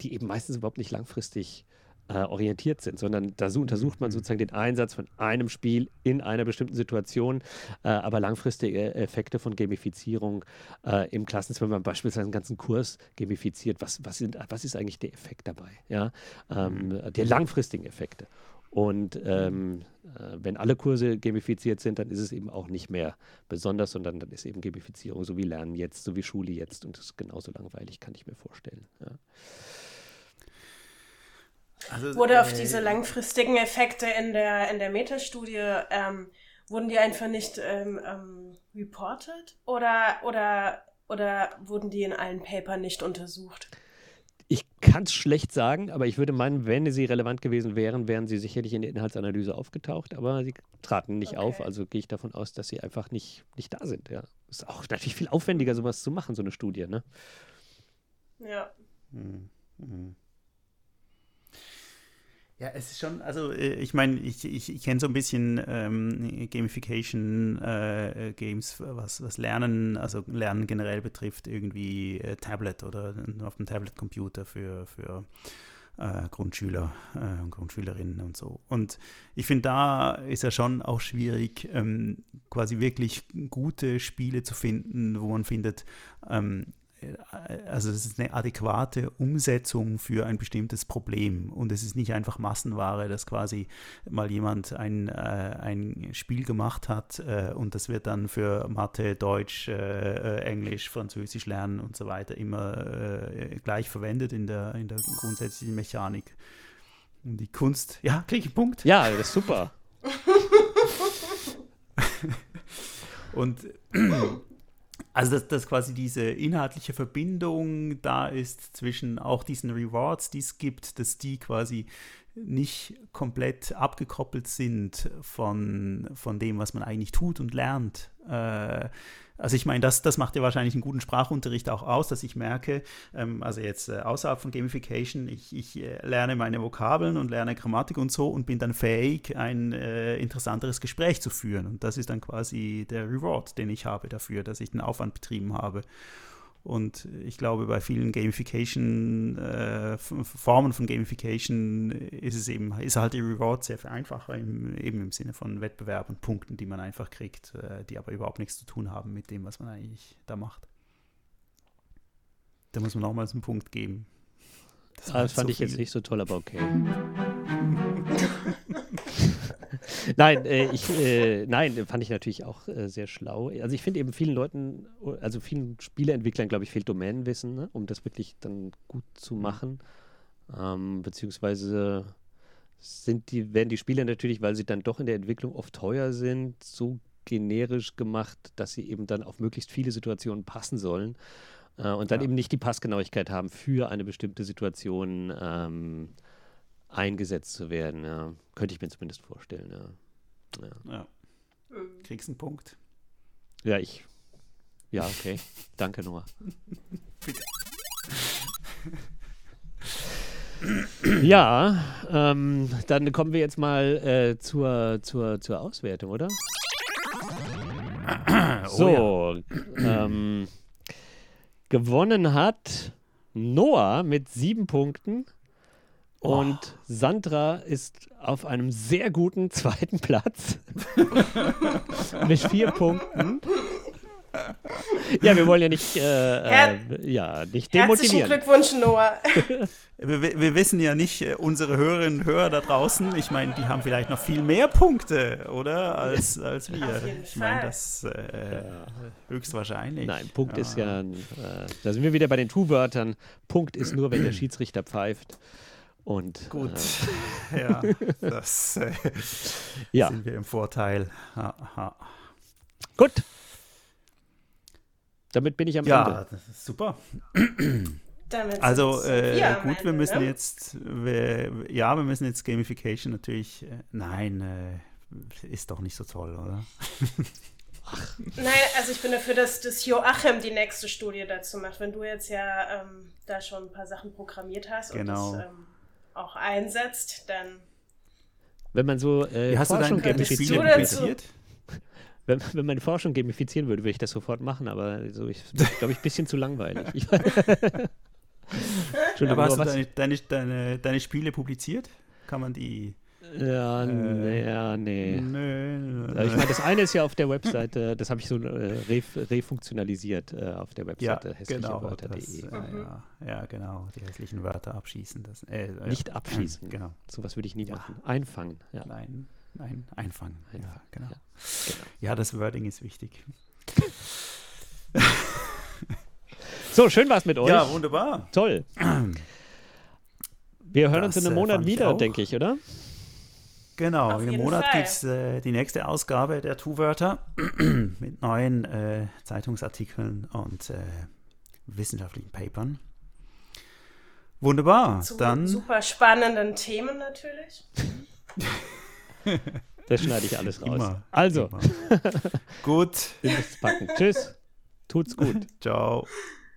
die eben meistens überhaupt nicht langfristig äh, orientiert sind, sondern da so untersucht man mhm. sozusagen den Einsatz von einem Spiel in einer bestimmten Situation, äh, aber langfristige Effekte von Gamifizierung äh, im Klassenzimmer, wenn man beispielsweise einen ganzen Kurs gamifiziert, was, was, sind, was ist eigentlich der Effekt dabei? Ja? Ähm, mhm. Der langfristigen Effekte. Und ähm, äh, wenn alle Kurse gamifiziert sind, dann ist es eben auch nicht mehr besonders, sondern dann ist eben Gamifizierung so wie Lernen jetzt, so wie Schule jetzt. Und das ist genauso langweilig, kann ich mir vorstellen. Ja. Also, Wurde auf äh, diese langfristigen Effekte in der, in der Metastudie, ähm, wurden die einfach nicht ähm, ähm, reported oder, oder, oder wurden die in allen Papern nicht untersucht? Ich kann es schlecht sagen, aber ich würde meinen, wenn sie relevant gewesen wären, wären sie sicherlich in der Inhaltsanalyse aufgetaucht, aber sie traten nicht okay. auf. Also gehe ich davon aus, dass sie einfach nicht, nicht da sind. Ja. Ist auch natürlich viel aufwendiger, sowas zu machen, so eine Studie, ne? Ja. Mhm. Mhm. Ja, es ist schon, also äh, ich meine, ich, ich, ich kenne so ein bisschen ähm, Gamification-Games, äh, was, was Lernen, also Lernen generell betrifft, irgendwie äh, Tablet oder auf dem Tablet-Computer für, für äh, Grundschüler und Grundschülerinnen und so. Und ich finde, da ist ja schon auch schwierig, ähm, quasi wirklich gute Spiele zu finden, wo man findet, ähm, also es ist eine adäquate Umsetzung für ein bestimmtes Problem und es ist nicht einfach Massenware, dass quasi mal jemand ein, äh, ein Spiel gemacht hat äh, und das wird dann für Mathe, Deutsch, äh, äh Englisch, Französisch lernen und so weiter immer äh, gleich verwendet in der, in der grundsätzlichen Mechanik. Und die Kunst, ja, kriege ich einen Punkt? Ja, das ist super. und also, dass, dass quasi diese inhaltliche Verbindung da ist zwischen auch diesen Rewards, die es gibt, dass die quasi nicht komplett abgekoppelt sind von, von dem, was man eigentlich tut und lernt. Äh, also ich meine, das, das macht ja wahrscheinlich einen guten Sprachunterricht auch aus, dass ich merke, ähm, also jetzt äh, außerhalb von Gamification, ich, ich äh, lerne meine Vokabeln und lerne Grammatik und so und bin dann fähig, ein äh, interessanteres Gespräch zu führen. Und das ist dann quasi der Reward, den ich habe dafür, dass ich den Aufwand betrieben habe. Und ich glaube, bei vielen Gamification, äh, Formen von Gamification ist es eben, ist halt die Reward sehr viel einfacher, im, eben im Sinne von Wettbewerb und Punkten, die man einfach kriegt, äh, die aber überhaupt nichts zu tun haben mit dem, was man eigentlich da macht. Da muss man nochmals einen Punkt geben. Das, ah, das fand so ich viel. jetzt nicht so toll, aber okay. nein, äh, ich, äh, nein, fand ich natürlich auch äh, sehr schlau. Also ich finde eben vielen Leuten, also vielen Spieleentwicklern, glaube ich, fehlt Domänenwissen, ne, um das wirklich dann gut zu mhm. machen. Ähm, beziehungsweise sind die, werden die Spiele natürlich, weil sie dann doch in der Entwicklung oft teuer sind, so generisch gemacht, dass sie eben dann auf möglichst viele Situationen passen sollen äh, und dann ja. eben nicht die Passgenauigkeit haben für eine bestimmte Situation. Ähm, eingesetzt zu werden. Ja. Könnte ich mir zumindest vorstellen. Ja. ja. ja. Kriegst einen Punkt. Ja, ich. Ja, okay. Danke, Noah. Bitte. ja, ähm, dann kommen wir jetzt mal äh, zur, zur, zur Auswertung, oder? Oh, so, ja. ähm, gewonnen hat Noah mit sieben Punkten. Und oh. Sandra ist auf einem sehr guten zweiten Platz mit vier Punkten. Ja, wir wollen ja nicht, äh, äh, ja, nicht demotivieren. Herzlichen Glückwunsch, Noah. wir, wir, wissen ja nicht, äh, unsere Hörerinnen und Hörer da draußen, ich meine, die haben vielleicht noch viel mehr Punkte, oder? Als, als wir. Ich meine, das äh, höchstwahrscheinlich. Nein, Punkt ja. ist ja, äh, da sind wir wieder bei den Tu-Wörtern. Punkt ist nur, wenn der Schiedsrichter pfeift. Und, Gut, äh, ja, das äh, ja. sind wir im Vorteil. Aha. Gut. Damit bin ich am ja, Ende. Ja, das ist super. also äh, gut, Ende, wir müssen ne? jetzt, wir, ja, wir müssen jetzt Gamification natürlich, äh, nein, äh, ist doch nicht so toll, oder? Ach. Nein, also ich bin dafür, dass das Joachim die nächste Studie dazu macht, wenn du jetzt ja ähm, da schon ein paar Sachen programmiert hast genau. und das ähm, auch einsetzt, dann. Wenn man so äh, hast Forschung du gamifiziert, gamifiziert? Wenn, wenn man Forschung gamifizieren würde, würde ich das sofort machen, aber so, ich glaube ich, ein bisschen zu langweilig. aber hast du deine, deine, deine, deine Spiele publiziert? Kann man die Ja, nee, ja, nee. Äh, Ich meine, das eine ist ja auf der Webseite, das habe ich so äh, re refunktionalisiert äh, auf der Ja, Webseite genau. hässlichewörter.de. Das, äh, ja, ja, genau. Die hässlichen Wörter abschießen. Das, äh, äh, Nicht abschießen. Genau. Sowas würde ich nie Ja. machen. Einfangen. Ja. Nein, nein, einfangen. Ja, Einfangen, genau. ja, genau. Ja, das Wording ist wichtig. So, schön war's mit euch. Ja, wunderbar. Toll. Wir hören uns Das, in einem äh, Monat wieder, denke ich, oder? Genau, Auf in einem Monat gibt es äh, die nächste Ausgabe der Tu-Wörter mit neuen äh, Zeitungsartikeln und äh, wissenschaftlichen Papern. Wunderbar, Zu dann super spannenden Themen natürlich. Das schneide ich alles raus. Immer, also, immer. gut. Tschüss. Tut's gut. Ciao.